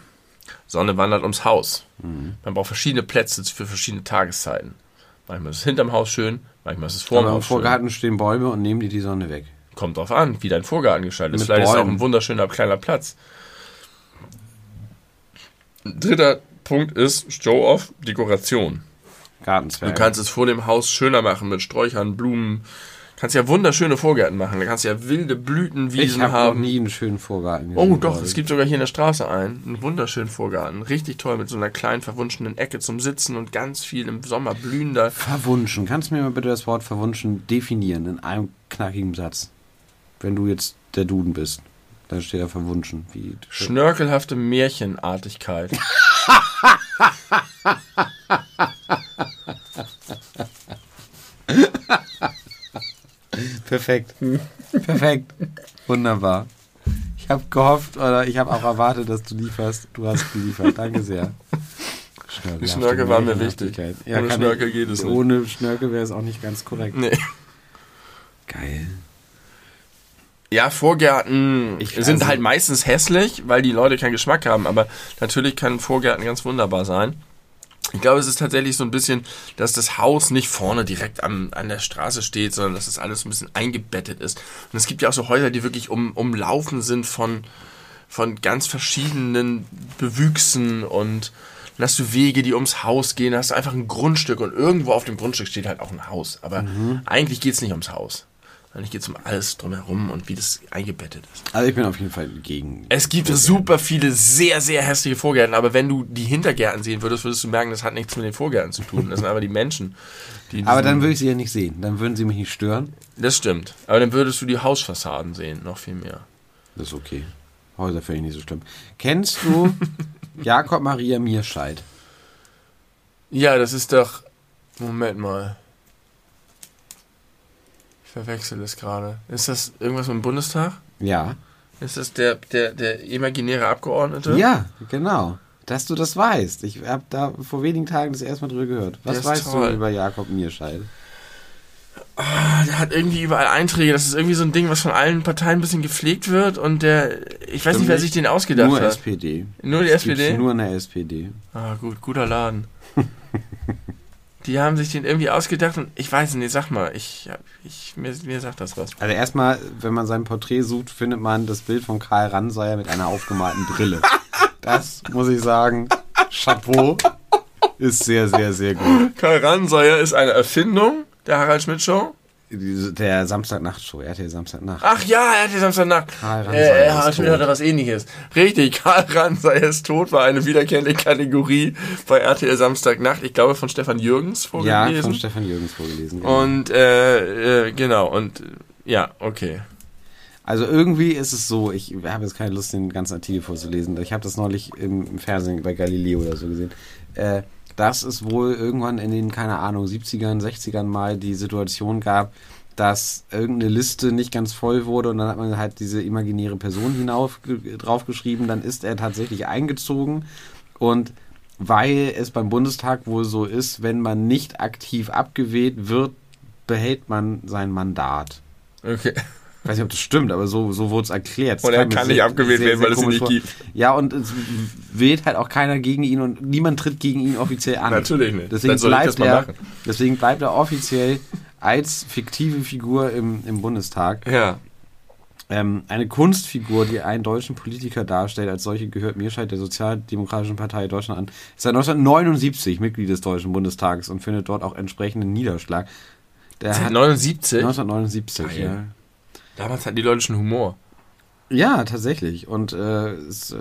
Sonne wandert ums Haus. Man braucht verschiedene Plätze für verschiedene Tageszeiten. Manchmal ist es hinterm Haus schön, manchmal ist es vorm Aber im Haus schön. Vorgarten stehen Bäume und nehmen dir die Sonne weg. Kommt drauf an, wie dein Vorgarten gestaltet ist. Vielleicht ist es auch Bäumen. ein wunderschöner kleiner Platz. Dritter Punkt ist Show-off, Dekoration. Gartenzwerge. Du kannst es vor dem Haus schöner machen mit Sträuchern, Blumen. Kannst ja wunderschöne Vorgärten machen. Da kannst du ja wilde ich Blütenwiesen habe noch haben. nie einen schönen Vorgarten Oh gesehen, doch, glaub es ich. gibt sogar hier in der Straße einen. Einen wunderschönen Vorgarten. Richtig toll mit so einer kleinen verwunschenen Ecke zum Sitzen und ganz viel im Sommer blühender. Verwunschen. Kannst du mir mal bitte das Wort verwunschen definieren in einem knackigen Satz? Wenn du jetzt der Duden bist, dann steht da verwunschen. Wie, Schnörkelhafte Märchenartigkeit. (laughs) (laughs) Perfekt. (laughs) Perfekt. Wunderbar. Ich habe gehofft oder ich habe auch erwartet, dass du lieferst. Du hast geliefert. Danke sehr. Schnörkel, Die Schnörkel waren mir wichtig. Ja, Ohne Schnörkel ich, geht es nicht. Ohne Schnörkel wäre es auch nicht ganz korrekt. Nee. Geil. Ja, Vorgärten Ich- sind also- halt meistens hässlich, weil die Leute keinen Geschmack haben, aber natürlich können Vorgärten ganz wunderbar sein. Ich glaube, es ist tatsächlich so ein bisschen, dass das Haus nicht vorne direkt am, an der Straße steht, sondern dass das alles ein bisschen eingebettet ist. Und es gibt ja auch so Häuser, die wirklich um, umlaufen sind von, von ganz verschiedenen Bewüchsen und dann hast du Wege, die ums Haus gehen, dann hast du einfach ein Grundstück und irgendwo auf dem Grundstück steht halt auch ein Haus. Aber eigentlich geht's nicht ums Haus. Eigentlich geht's um alles drumherum und wie das eingebettet ist. Also ich bin auf jeden Fall gegen. Es gibt super viele sehr, sehr hässliche Vorgärten, aber wenn du die Hintergärten sehen würdest, würdest du merken, das hat nichts mit den Vorgärten zu tun. Das sind aber die Menschen. Die Aber dann würde ich sie ja nicht sehen. Dann würden sie mich nicht stören. Das stimmt. Aber dann würdest du die Hausfassaden sehen, noch viel mehr. Das ist okay. Häuser finde ich nicht so schlimm. Kennst du (laughs) Jakob Maria Mierscheid? Ja, das ist doch. Moment mal. Verwechsel es gerade. Ist das irgendwas mit dem Bundestag? Ja. Ist das der, der, der imaginäre Abgeordnete? Ja, genau. Dass du das weißt. Ich habe da vor wenigen Tagen das erste Mal drüber gehört. Was weißt toll. du über Jakob Mierscheid? Ah, der hat irgendwie überall Einträge. Das ist irgendwie so ein Ding, was von allen Parteien ein bisschen gepflegt wird. Und der, ich weiß Stimmt nicht, wer sich den ausgedacht Nur hat. SPD. Nur die Das SPD? Nur in der SPD. Ah, gut, guter Laden. (laughs) Die haben sich den irgendwie ausgedacht und ich weiß nicht, sag mal, ich, ich mir, mir sagt das was. Also erstmal, wenn man sein Porträt sucht, findet man das Bild von Karl Ranseier mit einer aufgemalten Brille. (laughs) Das muss ich sagen, Chapeau, ist sehr, sehr, sehr gut. Karl Ranseier ist eine Erfindung der Harald Schmidt Show. Der Samstagnacht-Show, RTL Samstagnacht. Ach ja, er hat die Samstagnacht. Karl Ranseier Äh, Schmidt tot. hatte was ähnliches. Richtig, Karl Ranseier ist tot, war eine wiederkehrende Kategorie bei RTL Samstagnacht. Ich glaube von Stefan Jürgens Ja, vorgelesen. von Stefan Jürgens vorgelesen. genau. und äh, äh, genau, und ja, okay. Also irgendwie ist es so, ich habe jetzt keine Lust, den ganzen Artikel vorzulesen. Ich habe das neulich im, im Fernsehen bei Galileo oder so gesehen. Äh, dass es wohl irgendwann in den, keine Ahnung, 70ern, 60ern mal die Situation gab, dass irgendeine Liste nicht ganz voll wurde und dann hat man halt diese imaginäre Person hinauf ge- draufgeschrieben. Dann ist er tatsächlich eingezogen und weil es beim Bundestag wohl so ist, wenn man nicht aktiv abgewählt wird, behält man sein Mandat. Okay. Ich weiß nicht, ob das stimmt, aber so, so wurde es erklärt. Und er kann nicht abgewählt werden, weil es ihn nicht vor. gibt. Ja, und es wählt halt auch keiner gegen ihn und niemand tritt gegen ihn offiziell an. Natürlich nicht. Deswegen bleibt, er, machen. deswegen bleibt er offiziell als fiktive Figur im, im Bundestag. Ja. Ähm, eine Kunstfigur, die einen deutschen Politiker darstellt, als solche gehört Mirscheid der Sozialdemokratischen Partei Deutschland an. Ist seit 1979 Mitglied des Deutschen Bundestages und findet dort auch entsprechenden Niederschlag. Der hat 79? 1979, Geil. ja. Damals hatten die Leute schon Humor. Ja, tatsächlich. Und äh, es, äh,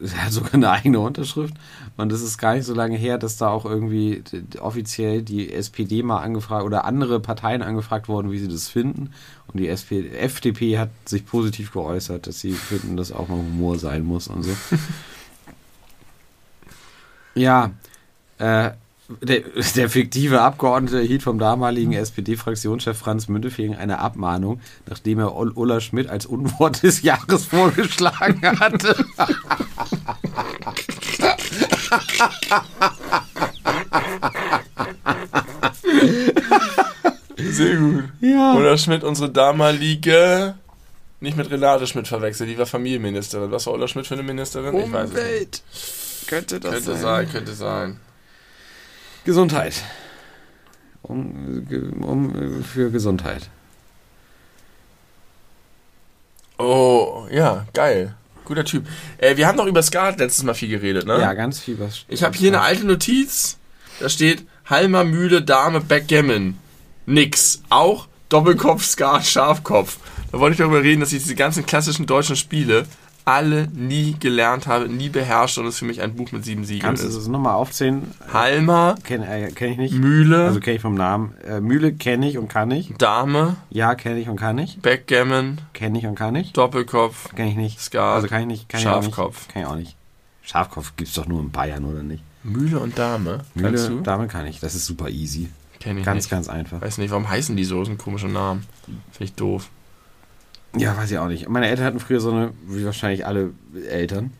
es hat sogar eine eigene Unterschrift. Und es ist gar nicht so lange her, dass da auch irgendwie offiziell die SPD mal angefragt oder andere Parteien angefragt wurden, wie sie das finden. Und die SP, FDP hat sich positiv geäußert, dass sie finden, dass auch mal Humor sein muss und so. (laughs) ja, äh, der, (laughs) der fiktive Abgeordnete erhielt vom damaligen SPD-Fraktionschef Franz Müntefering eine Abmahnung, nachdem er Ulla Schmidt als Unwort (laughs) des Jahres vorgeschlagen hatte. Sehr gut. Ja. Oder Schmidt, unsere damalige, nicht mit Renate Schmidt verwechseln, die war Familienministerin. Was war Ulla Schmidt für eine Ministerin? Ich weiß es nicht. Umwelt. Könnte das Könnte sein? sein, könnte sein. Gesundheit. Um, um, für Gesundheit. Oh, ja, geil. Guter Typ. Äh, wir haben doch über Skat letztes Mal viel geredet, ne? Ja, ganz viel was. Ich habe hier eine alte Notiz. Da steht Halmer, Mühle, Dame, Backgammon. Nix. Auch Doppelkopf, Skat, Schafkopf. Da wollte ich darüber reden, dass ich diese ganzen klassischen deutschen Spiele alle nie gelernt habe, nie beherrscht und es für mich ein Buch mit sieben Siegeln Kannst du ist. das nochmal aufzählen? Halmer, Kenne äh, kenn ich nicht. Mühle, Also kenne ich vom Namen. Äh, Mühle kenne ich und kann ich. Dame, Ja, kenne ich und kann ich. Backgammon, Kenne ich und kann ich. Doppelkopf, Kenne ich nicht. Skat, Also kann ich nicht. Kann Schafkopf. Kann ich auch nicht. Schafkopf gibt's doch nur in Bayern, oder nicht? Mühle und Dame. Kannst Mühle, du? damit kann ich. Das ist super easy. Kenn ich Ganz, nicht. ganz einfach. Weiß nicht, warum heißen die so? Das sind komische Namen. Finde ich doof. Ja, weiß ich auch nicht. Meine Eltern hatten früher so eine, wie wahrscheinlich alle Eltern,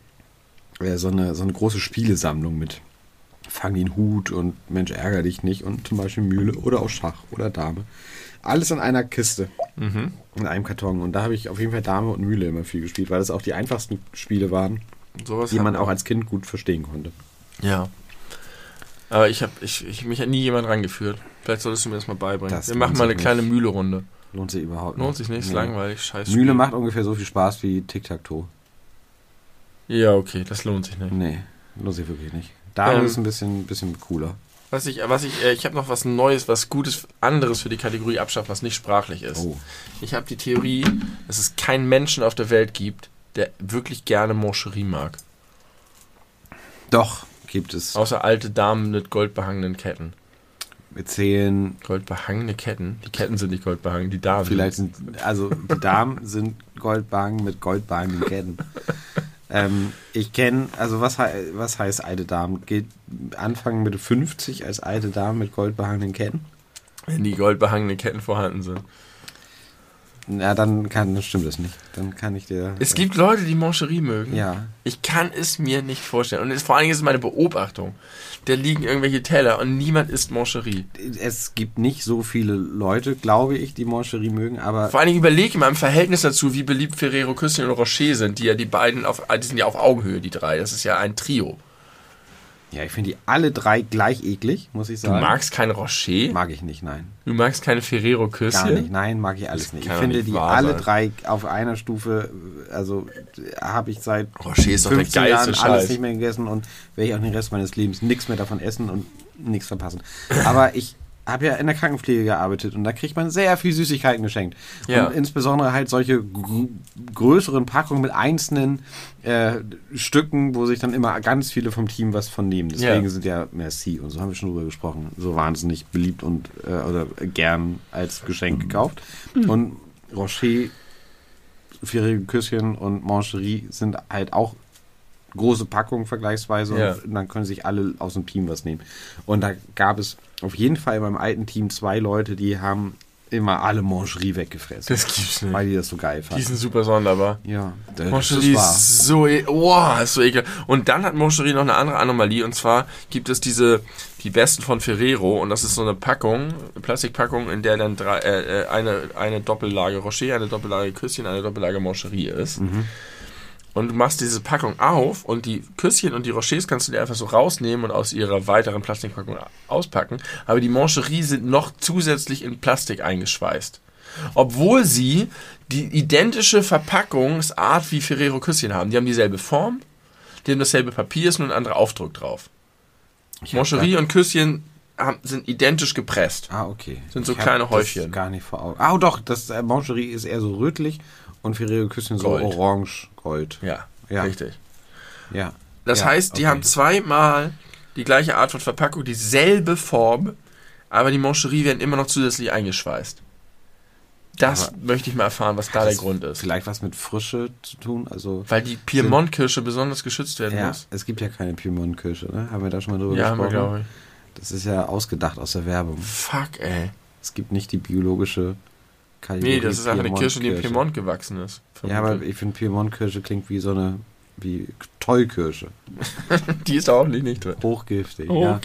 äh, so eine, so eine große Spielesammlung mit Fang den Hut und Mensch ärger dich nicht und zum Beispiel Mühle oder auch Schach oder Dame. Alles in einer Kiste, Mhm. in einem Karton. Und da habe ich auf jeden Fall Dame und Mühle immer viel gespielt, weil das auch die einfachsten Spiele waren, Sowas die man auch als Kind gut verstehen konnte. Ja. Aber ich habe ich, ich, mich hat nie jemand rangeführt. Vielleicht solltest du mir das mal beibringen. Das Wir machen mal eine sich kleine nicht. Mühle-Runde. Lohnt sich überhaupt Lohnt sich nicht, ist Nee. langweilig, scheiße. Mühle macht ungefähr so viel Spaß wie Tic-Tac-Toe. Ja, okay, das lohnt sich nicht. Nee, lohnt sich wirklich nicht. Dame Ähm. ist ein bisschen, bisschen cooler. Was ich, was ich, äh, ich habe noch was Neues, was Gutes, anderes für die Kategorie abschaffen, was nicht sprachlich ist. Oh. Ich habe die Theorie, dass es keinen Menschen auf der Welt gibt, der wirklich gerne Moncherie mag. Doch, gibt es. Außer alte Damen mit goldbehangenen Ketten. Wir zählen Goldbehangene Ketten? Die Ketten sind nicht goldbehangen, die Damen. Vielleicht sind, also die Damen (laughs) sind Goldbarren mit goldbarrenden Ketten. ähm, ich kenne, also was, was heißt alte Damen? Geht Anfang Mitte 50 als alte Dame mit goldbehangenen Ketten? Wenn die goldbehangenen Ketten vorhanden sind. Na, dann kann, dann stimmt das nicht. Dann kann ich dir. Es gibt Leute, die Moncherie mögen. Ja. Ich kann es mir nicht vorstellen. Und es, vor allen Dingen ist es meine Beobachtung. Da liegen irgendwelche Teller und niemand isst Moncherie. Es gibt nicht so viele Leute, glaube ich, die Moncherie mögen, aber Vor allen Dingen überlege mal im Verhältnis dazu, wie beliebt Ferrero Küsschen und Rocher sind, die ja die beiden auf, die sind ja auf Augenhöhe, die drei. Das ist ja ein Trio. Ja, ich finde die alle drei gleich eklig, muss ich Du sagen. magst kein Rocher? Mag ich nicht, nein. Du magst keine Ferrero Gar Küsschen? nicht, nein, mag ich alles nicht. Ich doch finde nicht die alle sein. drei auf einer Stufe, also habe ich seit Rocher ist doch der 15 geilste Jahren alles Scheiß. nicht mehr gegessen und werde ich auch den Rest meines Lebens nichts mehr davon essen und nichts verpassen. Aber ich habe ja in der Krankenpflege gearbeitet und da kriegt man sehr viel Süßigkeiten geschenkt. Ja. Und insbesondere halt solche gr größeren Packungen mit einzelnen äh, Stücken, wo sich dann immer ganz viele vom Team was von nehmen. Deswegen Ja. sind ja Merci und so haben wir schon drüber gesprochen, so wahnsinnig beliebt und äh, oder gern als Geschenk gekauft. Und Rocher, Ferrero Küsschen und Mancherie sind halt auch große Packungen vergleichsweise Ja. und dann können sich alle aus dem Team was nehmen. Und da gab es auf jeden Fall beim alten Team zwei Leute, die haben immer alle Mancherie weggefressen. Das gibt's nicht. Weil die das so geil Die fanden. sind super sonderbar. Ja, das, war. ist so, e oh, ist so ekelhaft. Und dann hat Moncherie noch eine andere Anomalie und zwar gibt es diese, die besten von Ferrero und das ist so eine Packung, eine Plastikpackung, in der dann drei, äh, äh, eine, eine Doppellage Rocher, eine Doppellage Küsschen, eine Doppellage Moncherie ist. Und du machst diese Packung auf und die Küsschen und die Rochers kannst du dir einfach so rausnehmen und aus ihrer weiteren Plastikpackung auspacken. Aber die Moncherie sind noch zusätzlich in Plastik eingeschweißt. Obwohl sie die identische Verpackungsart wie Ferrero Küsschen haben. Die haben dieselbe Form, die haben dasselbe Papier, ist nur ein anderer Aufdruck drauf. Moncherie und Küsschen haben, sind identisch gepresst. Ah, okay. Sind so Ich kleine Häufchen. gar nicht vor Augen. Ah, doch, das äh, Mancherie ist eher so rötlich und Ferrero Küsschen so Gold. orange, gold. Ja, Ja. richtig. Ja. Das Ja, heißt, die okay. haben zweimal die gleiche Art von Verpackung, dieselbe Form, aber die Moncherie werden immer noch zusätzlich eingeschweißt. Das Aber- möchte ich mal erfahren, was da der Grund ist. Vielleicht was mit Frische zu tun, also Weil die Piemont-Kirsche besonders geschützt werden ja, muss. es gibt ja keine Piemont-Kirsche, ne? Haben wir da schon mal drüber Ja, gesprochen? glaube ich. Das ist ja ausgedacht aus der Werbung. Fuck, ey. Es gibt nicht die biologische Kategorie Nee, das ist einfach eine Kirsche, die in. Piemont gewachsen ist. Ja, aber ich finde Piemont-Kirsche klingt wie so eine wie Tollkirsche. (laughs) die ist ordentlich nicht drin. Hochgiftig. Oh, ja.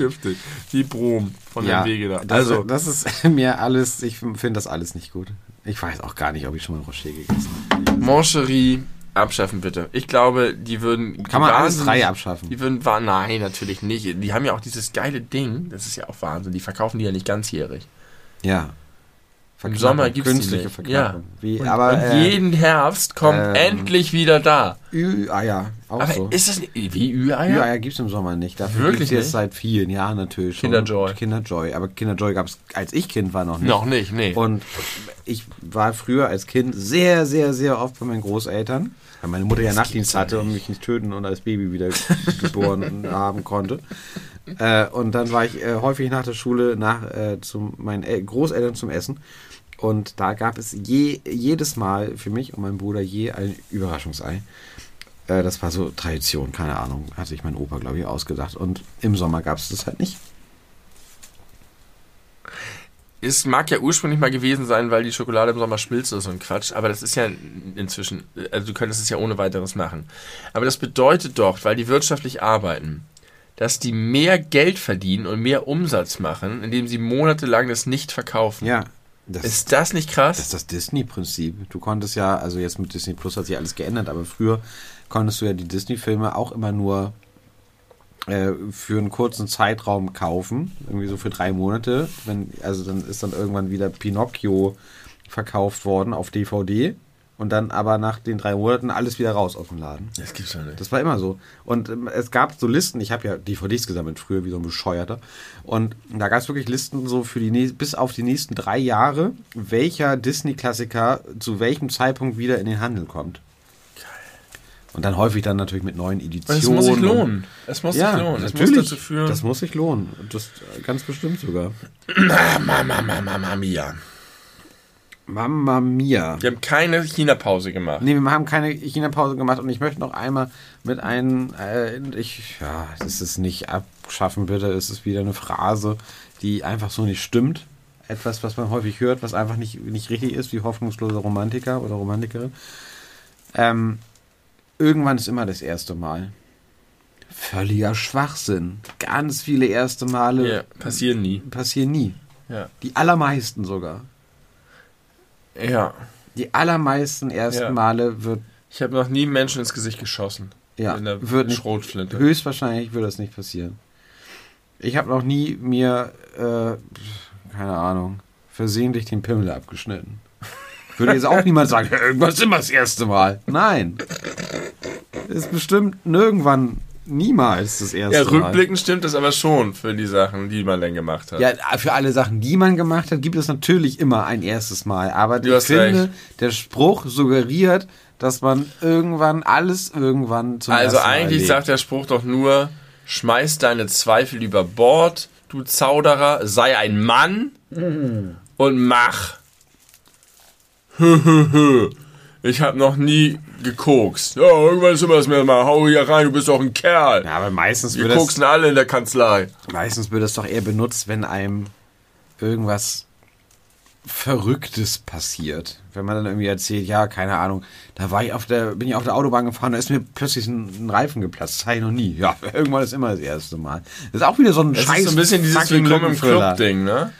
Die Brom von ja, dem Wege da. Das, Also, das ist (laughs) mir alles, ich finde das alles nicht gut. Ich weiß auch gar nicht, ob ich schon mal Rocher gegessen habe. Moncherie abschaffen bitte. Ich glaube, die würden. Kann man alles drei abschaffen. Die würden. Nein, natürlich nicht. Die haben ja auch dieses geile Ding. Das ist ja auch Wahnsinn. Die verkaufen die ja nicht ganzjährig. Ja. Im Sommer gibt's die Künstliche nicht. Verknappung. Wie, Und, aber und äh, jeden Herbst kommt ähm, endlich wieder da. Ü-Eier, auch Aber so. ist das nicht, wie Ü-Eier? Ü-Eier gibt es im Sommer nicht. Dafür Wirklich gibt es jetzt nicht? seit vielen Jahren natürlich schon. Kinderjoy. Kinderjoy. Aber Kinderjoy gab es, als ich Kind war, noch nicht. Noch nicht, nee. Und ich war früher als Kind sehr, sehr, sehr oft bei meinen Großeltern, weil meine Mutter ja Nachtdienst hatte und mich nicht töten und als Baby wieder geboren (laughs) haben konnte. Äh, und dann war ich äh, häufig nach der Schule nach äh, zu meinen El Großeltern zum Essen. Und da gab es je, jedes Mal für mich und meinen Bruder je ein Überraschungsei. Äh, das war so Tradition, keine Ahnung, hat sich mein Opa, glaube ich, ausgedacht. Und im Sommer gab es das halt nicht. Es mag ja ursprünglich mal gewesen sein, weil die Schokolade im Sommer schmilzt oder so ein Quatsch, aber das ist ja inzwischen, also du könntest es ja ohne weiteres machen. Aber das bedeutet doch, weil die wirtschaftlich arbeiten, dass die mehr Geld verdienen und mehr Umsatz machen, indem sie monatelang das nicht verkaufen. Ja. Das Ist das nicht krass? Das ist das Disney-Prinzip. Du konntest ja, also jetzt mit Disney Plus hat sich alles geändert, aber früher konntest du ja die Disney-Filme auch immer nur äh, für einen kurzen Zeitraum kaufen, irgendwie so für drei Monate. Wenn, also dann ist dann irgendwann wieder Pinocchio verkauft worden auf DVD und dann aber nach den drei Monaten alles wieder raus aus dem Laden. das gibt's doch nicht. Das war immer so. Und ähm, es gab so Listen, ich habe ja DVDs gesammelt früher, wie so ein Bescheuerter. Und da gab es wirklich Listen so für die bis auf die nächsten drei Jahre, welcher Disney-Klassiker zu welchem Zeitpunkt wieder in den Handel kommt. Und dann häufig dann natürlich mit neuen Editionen. Es muss sich lohnen. Es muss Ja, sich lohnen. Es muss natürlich. dazu führen. Das muss sich lohnen. Das äh, ganz bestimmt sogar. (coughs) Mama, Mama, Mama Mia. Mamma mia. Wir haben keine China-Pause gemacht. Nee, wir haben keine China-Pause gemacht und ich möchte noch einmal mit einem, äh, ich, ja, das ist nicht abschaffen, bitte, es ist wieder eine Phrase, die einfach so nicht stimmt. etwas, was man häufig hört, was einfach nicht, nicht richtig ist, wie hoffnungslose Romantiker oder Romantikerin. Ähm, irgendwann ist immer das erste Mal. Völliger Schwachsinn. Ganz viele erste Male Ja, passieren nie. passieren nie. Ja. Die allermeisten sogar. Ja. Die allermeisten ersten Ja. Male wird, Ich habe noch nie einen Menschen ins Gesicht geschossen. ja, In der wird nicht, Schrotflinte. höchstwahrscheinlich wird das nicht passieren. Ich habe noch nie mir, äh, keine Ahnung, versehentlich den Pimmel abgeschnitten. Würde jetzt auch niemand sagen, (laughs) irgendwas immer das erste Mal. Nein. Ist bestimmt nirgendwann niemals das erste Ja, Mal. rückblickend stimmt das aber schon für die Sachen, die man dann gemacht hat. Ja, für alle Sachen, die man gemacht hat, gibt es natürlich immer ein erstes Mal. Aber Du ich hast finde, recht. der Spruch suggeriert, dass man irgendwann alles irgendwann zum also ersten Mal eigentlich erlebt. sagt der Spruch doch nur, schmeiß deine Zweifel über Bord, du Zauderer, sei ein Mann und mach. (laughs) ich habe noch nie gekokst. Ja, irgendwann ist immer das mir mal, hau hier rein, du bist doch ein Kerl. Ja, aber meistens Wir koksen alle in der Kanzlei. meistens wird das doch eher benutzt, wenn einem irgendwas Verrücktes passiert. Wenn man dann irgendwie erzählt, ja, keine Ahnung, da war ich auf der, bin ich auf der Autobahn gefahren, da ist mir plötzlich ein, ein Reifen geplatzt. Das hatte ich noch nie. Ja, (laughs) irgendwann ist immer das erste Mal. Das ist auch wieder so ein Das scheiß ist so ein bisschen dieses Willkommen im. Club-Ding, ne?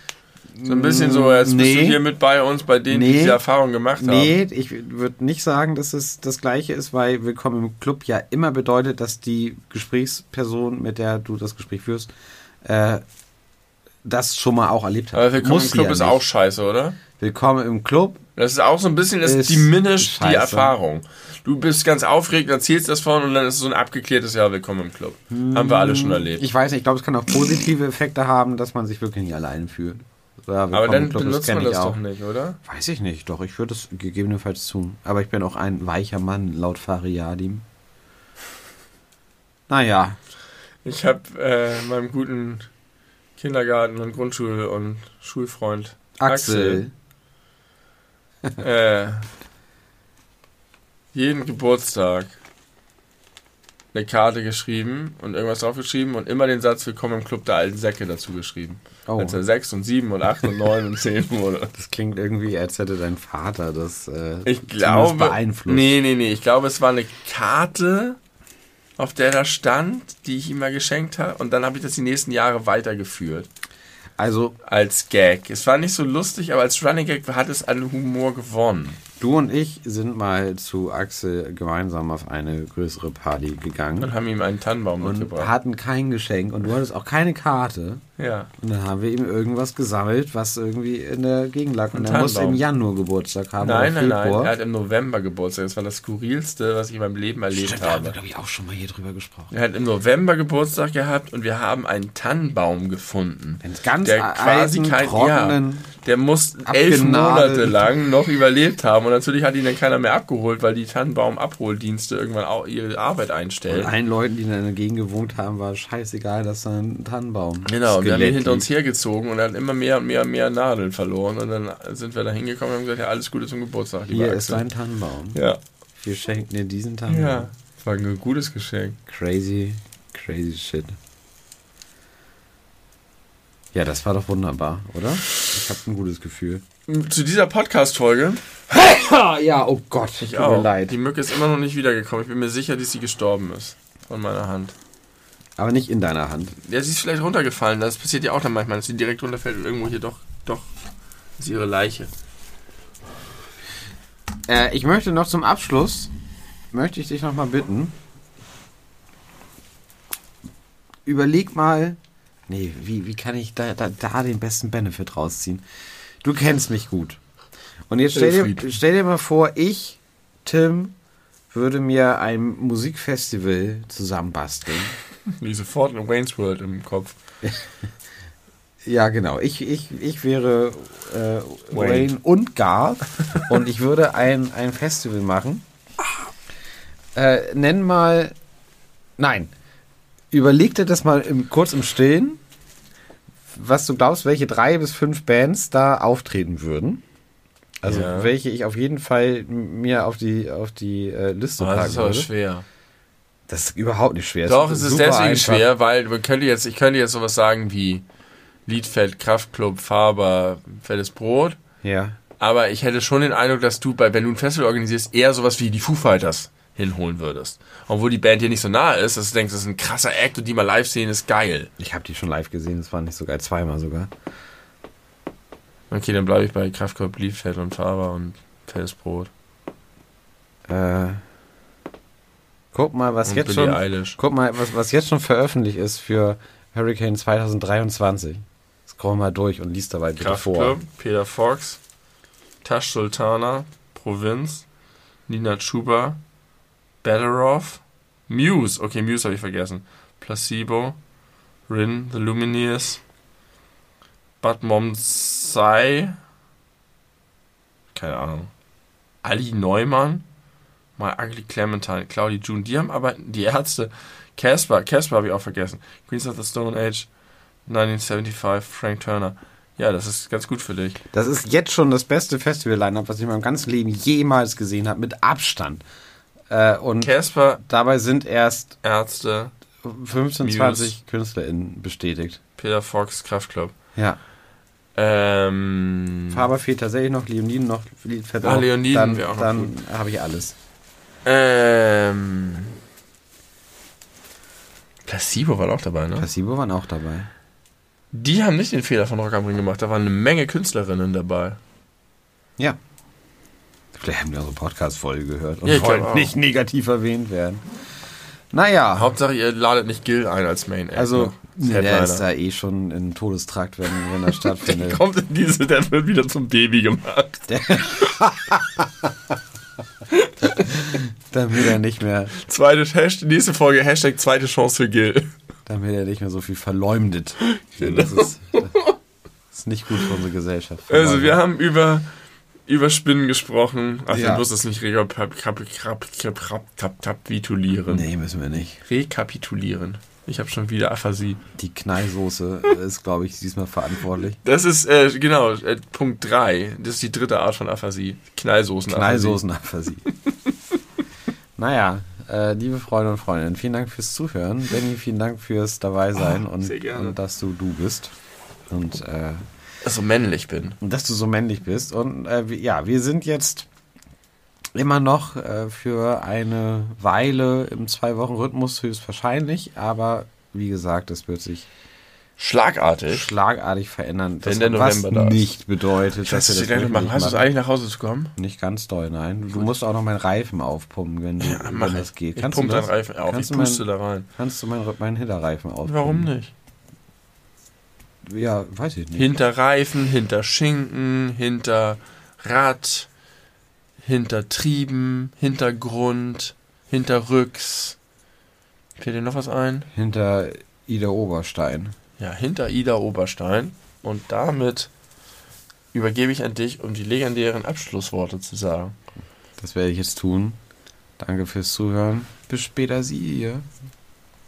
So ein bisschen so, jetzt bist du Nee. hier mit bei uns, bei denen, die Nee. diese Erfahrung gemacht haben. Nee, ich würde nicht sagen, dass es das gleiche ist, weil Willkommen im Club ja immer bedeutet, dass die Gesprächsperson, mit der du das Gespräch führst, äh, das schon mal auch erlebt hat. Aber Willkommen Muss im Club ja ist nicht. auch scheiße, oder? Willkommen im Club. Das ist auch so ein bisschen, das diminisht die. Erfahrung. Du bist ganz aufgeregt, erzählst das von und dann ist es so ein abgeklärtes Jahr Willkommen im Club. Haben wir alle schon erlebt. Ich weiß nicht, ich glaube, es kann auch positive Effekte haben, dass man sich wirklich nicht alleine fühlt. Ja, Aber dann Club, benutzt kenn man das auch. doch nicht, oder? Weiß ich nicht, doch, ich würde es gegebenenfalls tun. Aber ich bin auch ein weicher Mann, laut Fariadim. Naja, Ich habe äh, meinem guten Kindergarten- und Grundschul- und Schulfreund Axel. äh, jeden Geburtstag eine Karte geschrieben und irgendwas draufgeschrieben und immer den Satz Willkommen im Club der alten Säcke dazu geschrieben. Oh, Als er sechs und sieben und acht und neun und zehn wurde. (laughs) das klingt irgendwie, als hätte dein Vater das äh, Ich glaube. beeinflusst. Nee, nee, nee. Ich glaube, es war eine Karte, auf der da stand, die ich ihm mal geschenkt habe. Und dann habe ich das die nächsten Jahre weitergeführt. Also, Als Gag. Es war nicht so lustig, aber als Running Gag hat es an Humor gewonnen. du und ich sind mal zu Axel gemeinsam auf eine größere Party gegangen Und haben ihm einen Tannenbaum und mitgebracht. hatten kein Geschenk und du hattest auch keine Karte. Ja. Und dann haben wir ihm irgendwas gesammelt, was irgendwie in der Gegend lag. Und Ein er musste im. Januar Geburtstag haben. Nein, nein, nein. Er hat im November Geburtstag. Das war das Skurrilste, was ich in meinem Leben erlebt Stimmt, da haben wir, habe. glaube ich, auch schon mal hier drüber gesprochen. Er hat im November Geburtstag gehabt und wir haben einen Tannenbaum gefunden. Den ganz der quasi kein, trockenen, ja, der muss elf. Monate lang noch überlebt haben und natürlich hat ihn dann keiner mehr abgeholt, weil die Tannenbaum-Abholdienste irgendwann auch ihre Arbeit Und einstellen. allen Leuten, die in der Gegend gewohnt haben, war scheißegal, dass da ein Tannenbaum Genau, und wir haben ihn hinter uns hergezogen und er hat immer mehr und mehr und mehr Nadeln verloren und dann sind wir da hingekommen und haben gesagt, ja, alles Gute zum Geburtstag, lieber Hier ist Axel. ein Tannenbaum. Ja, Wir schenken dir diesen Tannenbaum. ja, war ein gutes Geschenk. Crazy, crazy shit. Ja, das war doch wunderbar, oder? Ich habe ein gutes Gefühl. Zu dieser Podcast-Folge, (coughs) ja, oh Gott, ich tut auch. mir leid. Die Mücke ist immer noch nicht wiedergekommen. Ich bin mir sicher, dass sie gestorben ist. Von meiner Hand. Aber nicht in deiner Hand. Ja, sie ist vielleicht runtergefallen. Das passiert ja auch dann manchmal, dass sie direkt runterfällt und irgendwo hier doch, doch ist ihre Leiche. Äh, ich möchte noch zum Abschluss, möchte ich dich noch mal bitten, überleg mal, nee, wie, wie kann ich da, da, da den besten Benefit rausziehen? Du kennst mich gut. Und jetzt stell dir, stell dir mal vor, ich, Tim, würde mir ein Musikfestival zusammenbasteln. (laughs) Wie sofort in Wayne's World im Kopf. (laughs) Ja, genau. Ich, ich, ich wäre äh, Wayne. Wayne und Garth und ich würde ein, ein Festival machen. Äh, nenn mal. Nein. Überleg dir das mal im, kurz im Stillen, was du glaubst, welche drei bis fünf Bands da auftreten würden. Also Ja. welche ich auf jeden Fall mir auf die, auf die äh, Liste Oh, das packen ist aber würde. schwer. Das ist überhaupt nicht schwer. Doch, es ist super deswegen einfach. schwer, weil man könnte jetzt, ich könnte jetzt sowas sagen wie Liedfeld, Kraftclub, Faber, Fettes Brot. Ja. Aber ich hätte schon den Eindruck, dass du bei, wenn du ein Festival organisierst, eher sowas wie die Foo Fighters hinholen würdest. Obwohl die Band dir nicht so nahe ist, dass du denkst, das ist ein krasser Act und die mal live sehen ist geil. Ich habe die schon live gesehen, das war nicht so geil, zweimal sogar. Okay, dann bleibe ich bei Kraftclub, Liedfeld und Faber und Fettes Brot. Äh, guck mal, was jetzt Billie schon. Eilish. Guck mal, was, was jetzt schon veröffentlicht ist für Hurricane 2023. Scroll mal durch und liest dabei bitte vor. Peter Fox, Tash Sultana, Provinz, Nina Chuba, Better Off, Muse, okay, Muse habe ich vergessen, Placebo, Rin, The Lumineers, Bad Momsai, keine Ahnung, Ali Neumann, My Ugly Clementine, Claudie June, die haben aber, die Ärzte, Casper, Casper habe ich auch vergessen, Queens of the Stone Age, 1975, Frank Turner. Ja, das ist ganz gut für dich. Das ist jetzt schon das beste Festival-Line-Up, was ich in meinem ganzen Leben jemals gesehen habe, mit Abstand. Äh, und Casper, dabei sind erst Ärzte, 15, Muse. 20 KünstlerInnen bestätigt. Peter Fox, Kraftclub. Ja. Ähm, Faber fehlt tatsächlich noch, Leoniden noch, Liedfett Ah. Leoniden Dann, wäre auch noch dann habe ich alles. Ähm, Placebo war auch dabei, ne? Placebo waren auch dabei. Die haben nicht den Fehler von Rock am Ring gemacht. Da waren eine Menge Künstlerinnen dabei. Ja. Vielleicht haben die unsere Podcast-Folge gehört und Ja, ich glaub wollen auch. nicht negativ erwähnt werden. Naja, Hauptsache, ihr ladet nicht Gil ein als Main Act. also ne? nee, der Headliner. ist da eh schon in Todestrakt, wenn, wenn er (laughs) stattfindet. Kommt in diese, der wird wieder zum Baby gemacht. (laughs) (laughs) damit er nicht mehr, Zweite Hashtag, nächste Folge, Hashtag zweite Chance für Gil. damit er nicht mehr so viel verleumdet. Das, ist, das ist nicht gut für unsere Gesellschaft. Also, wir haben über, über Spinnen gesprochen. Ach, Ja. wir müssen es nicht rekapitulieren. Nee, müssen wir nicht. Rekapitulieren. Ich habe schon wieder Aphasie. Die Knallsoße ist, glaube ich, diesmal verantwortlich. Das ist, äh, genau, äh, Punkt 3. Das ist die dritte Art von Aphasie. Knallsoßen. Knallsoßenaphasie. (laughs) naja, äh, liebe Freunde und Freundinnen, vielen Dank fürs Zuhören. Benny, vielen Dank fürs Dabeisein Oh, und, und dass du du bist. Und äh, So männlich bin. Und dass du so männlich bist. Und äh, ja, wir sind jetzt immer noch äh, für eine Weile im Zwei-Wochen-Rhythmus höchstwahrscheinlich, aber wie gesagt, es wird sich Schlagartig. schlagartig verändern. Wenn der was November da ist. nicht bedeutet, Ich dass wir das noch wirklich machen. Hast du es machen. eigentlich nach Hause zu kommen? Nicht ganz doll, nein. Du musst auch noch meinen Reifen aufpumpen, wenn, du, mach wenn ich. das geht. Ich Kannst pump du deinen das? Reifen auf. Kannst ich du puste meinen, da rein. kannst du meinen, meinen Hinterreifen aufpumpen? Warum nicht? Ja, weiß ich nicht. Hinter Reifen, hinter Schinken, hinter Rad, hinter Trieben, Hintergrund, hinterrücks. Fällt dir noch was ein? Hinter Ida Oberstein. Ja, hinter Ida Oberstein. Und damit übergebe ich an dich, um die legendären Abschlussworte zu sagen. Das werde ich jetzt tun. Danke fürs Zuhören. Bis später, Sie.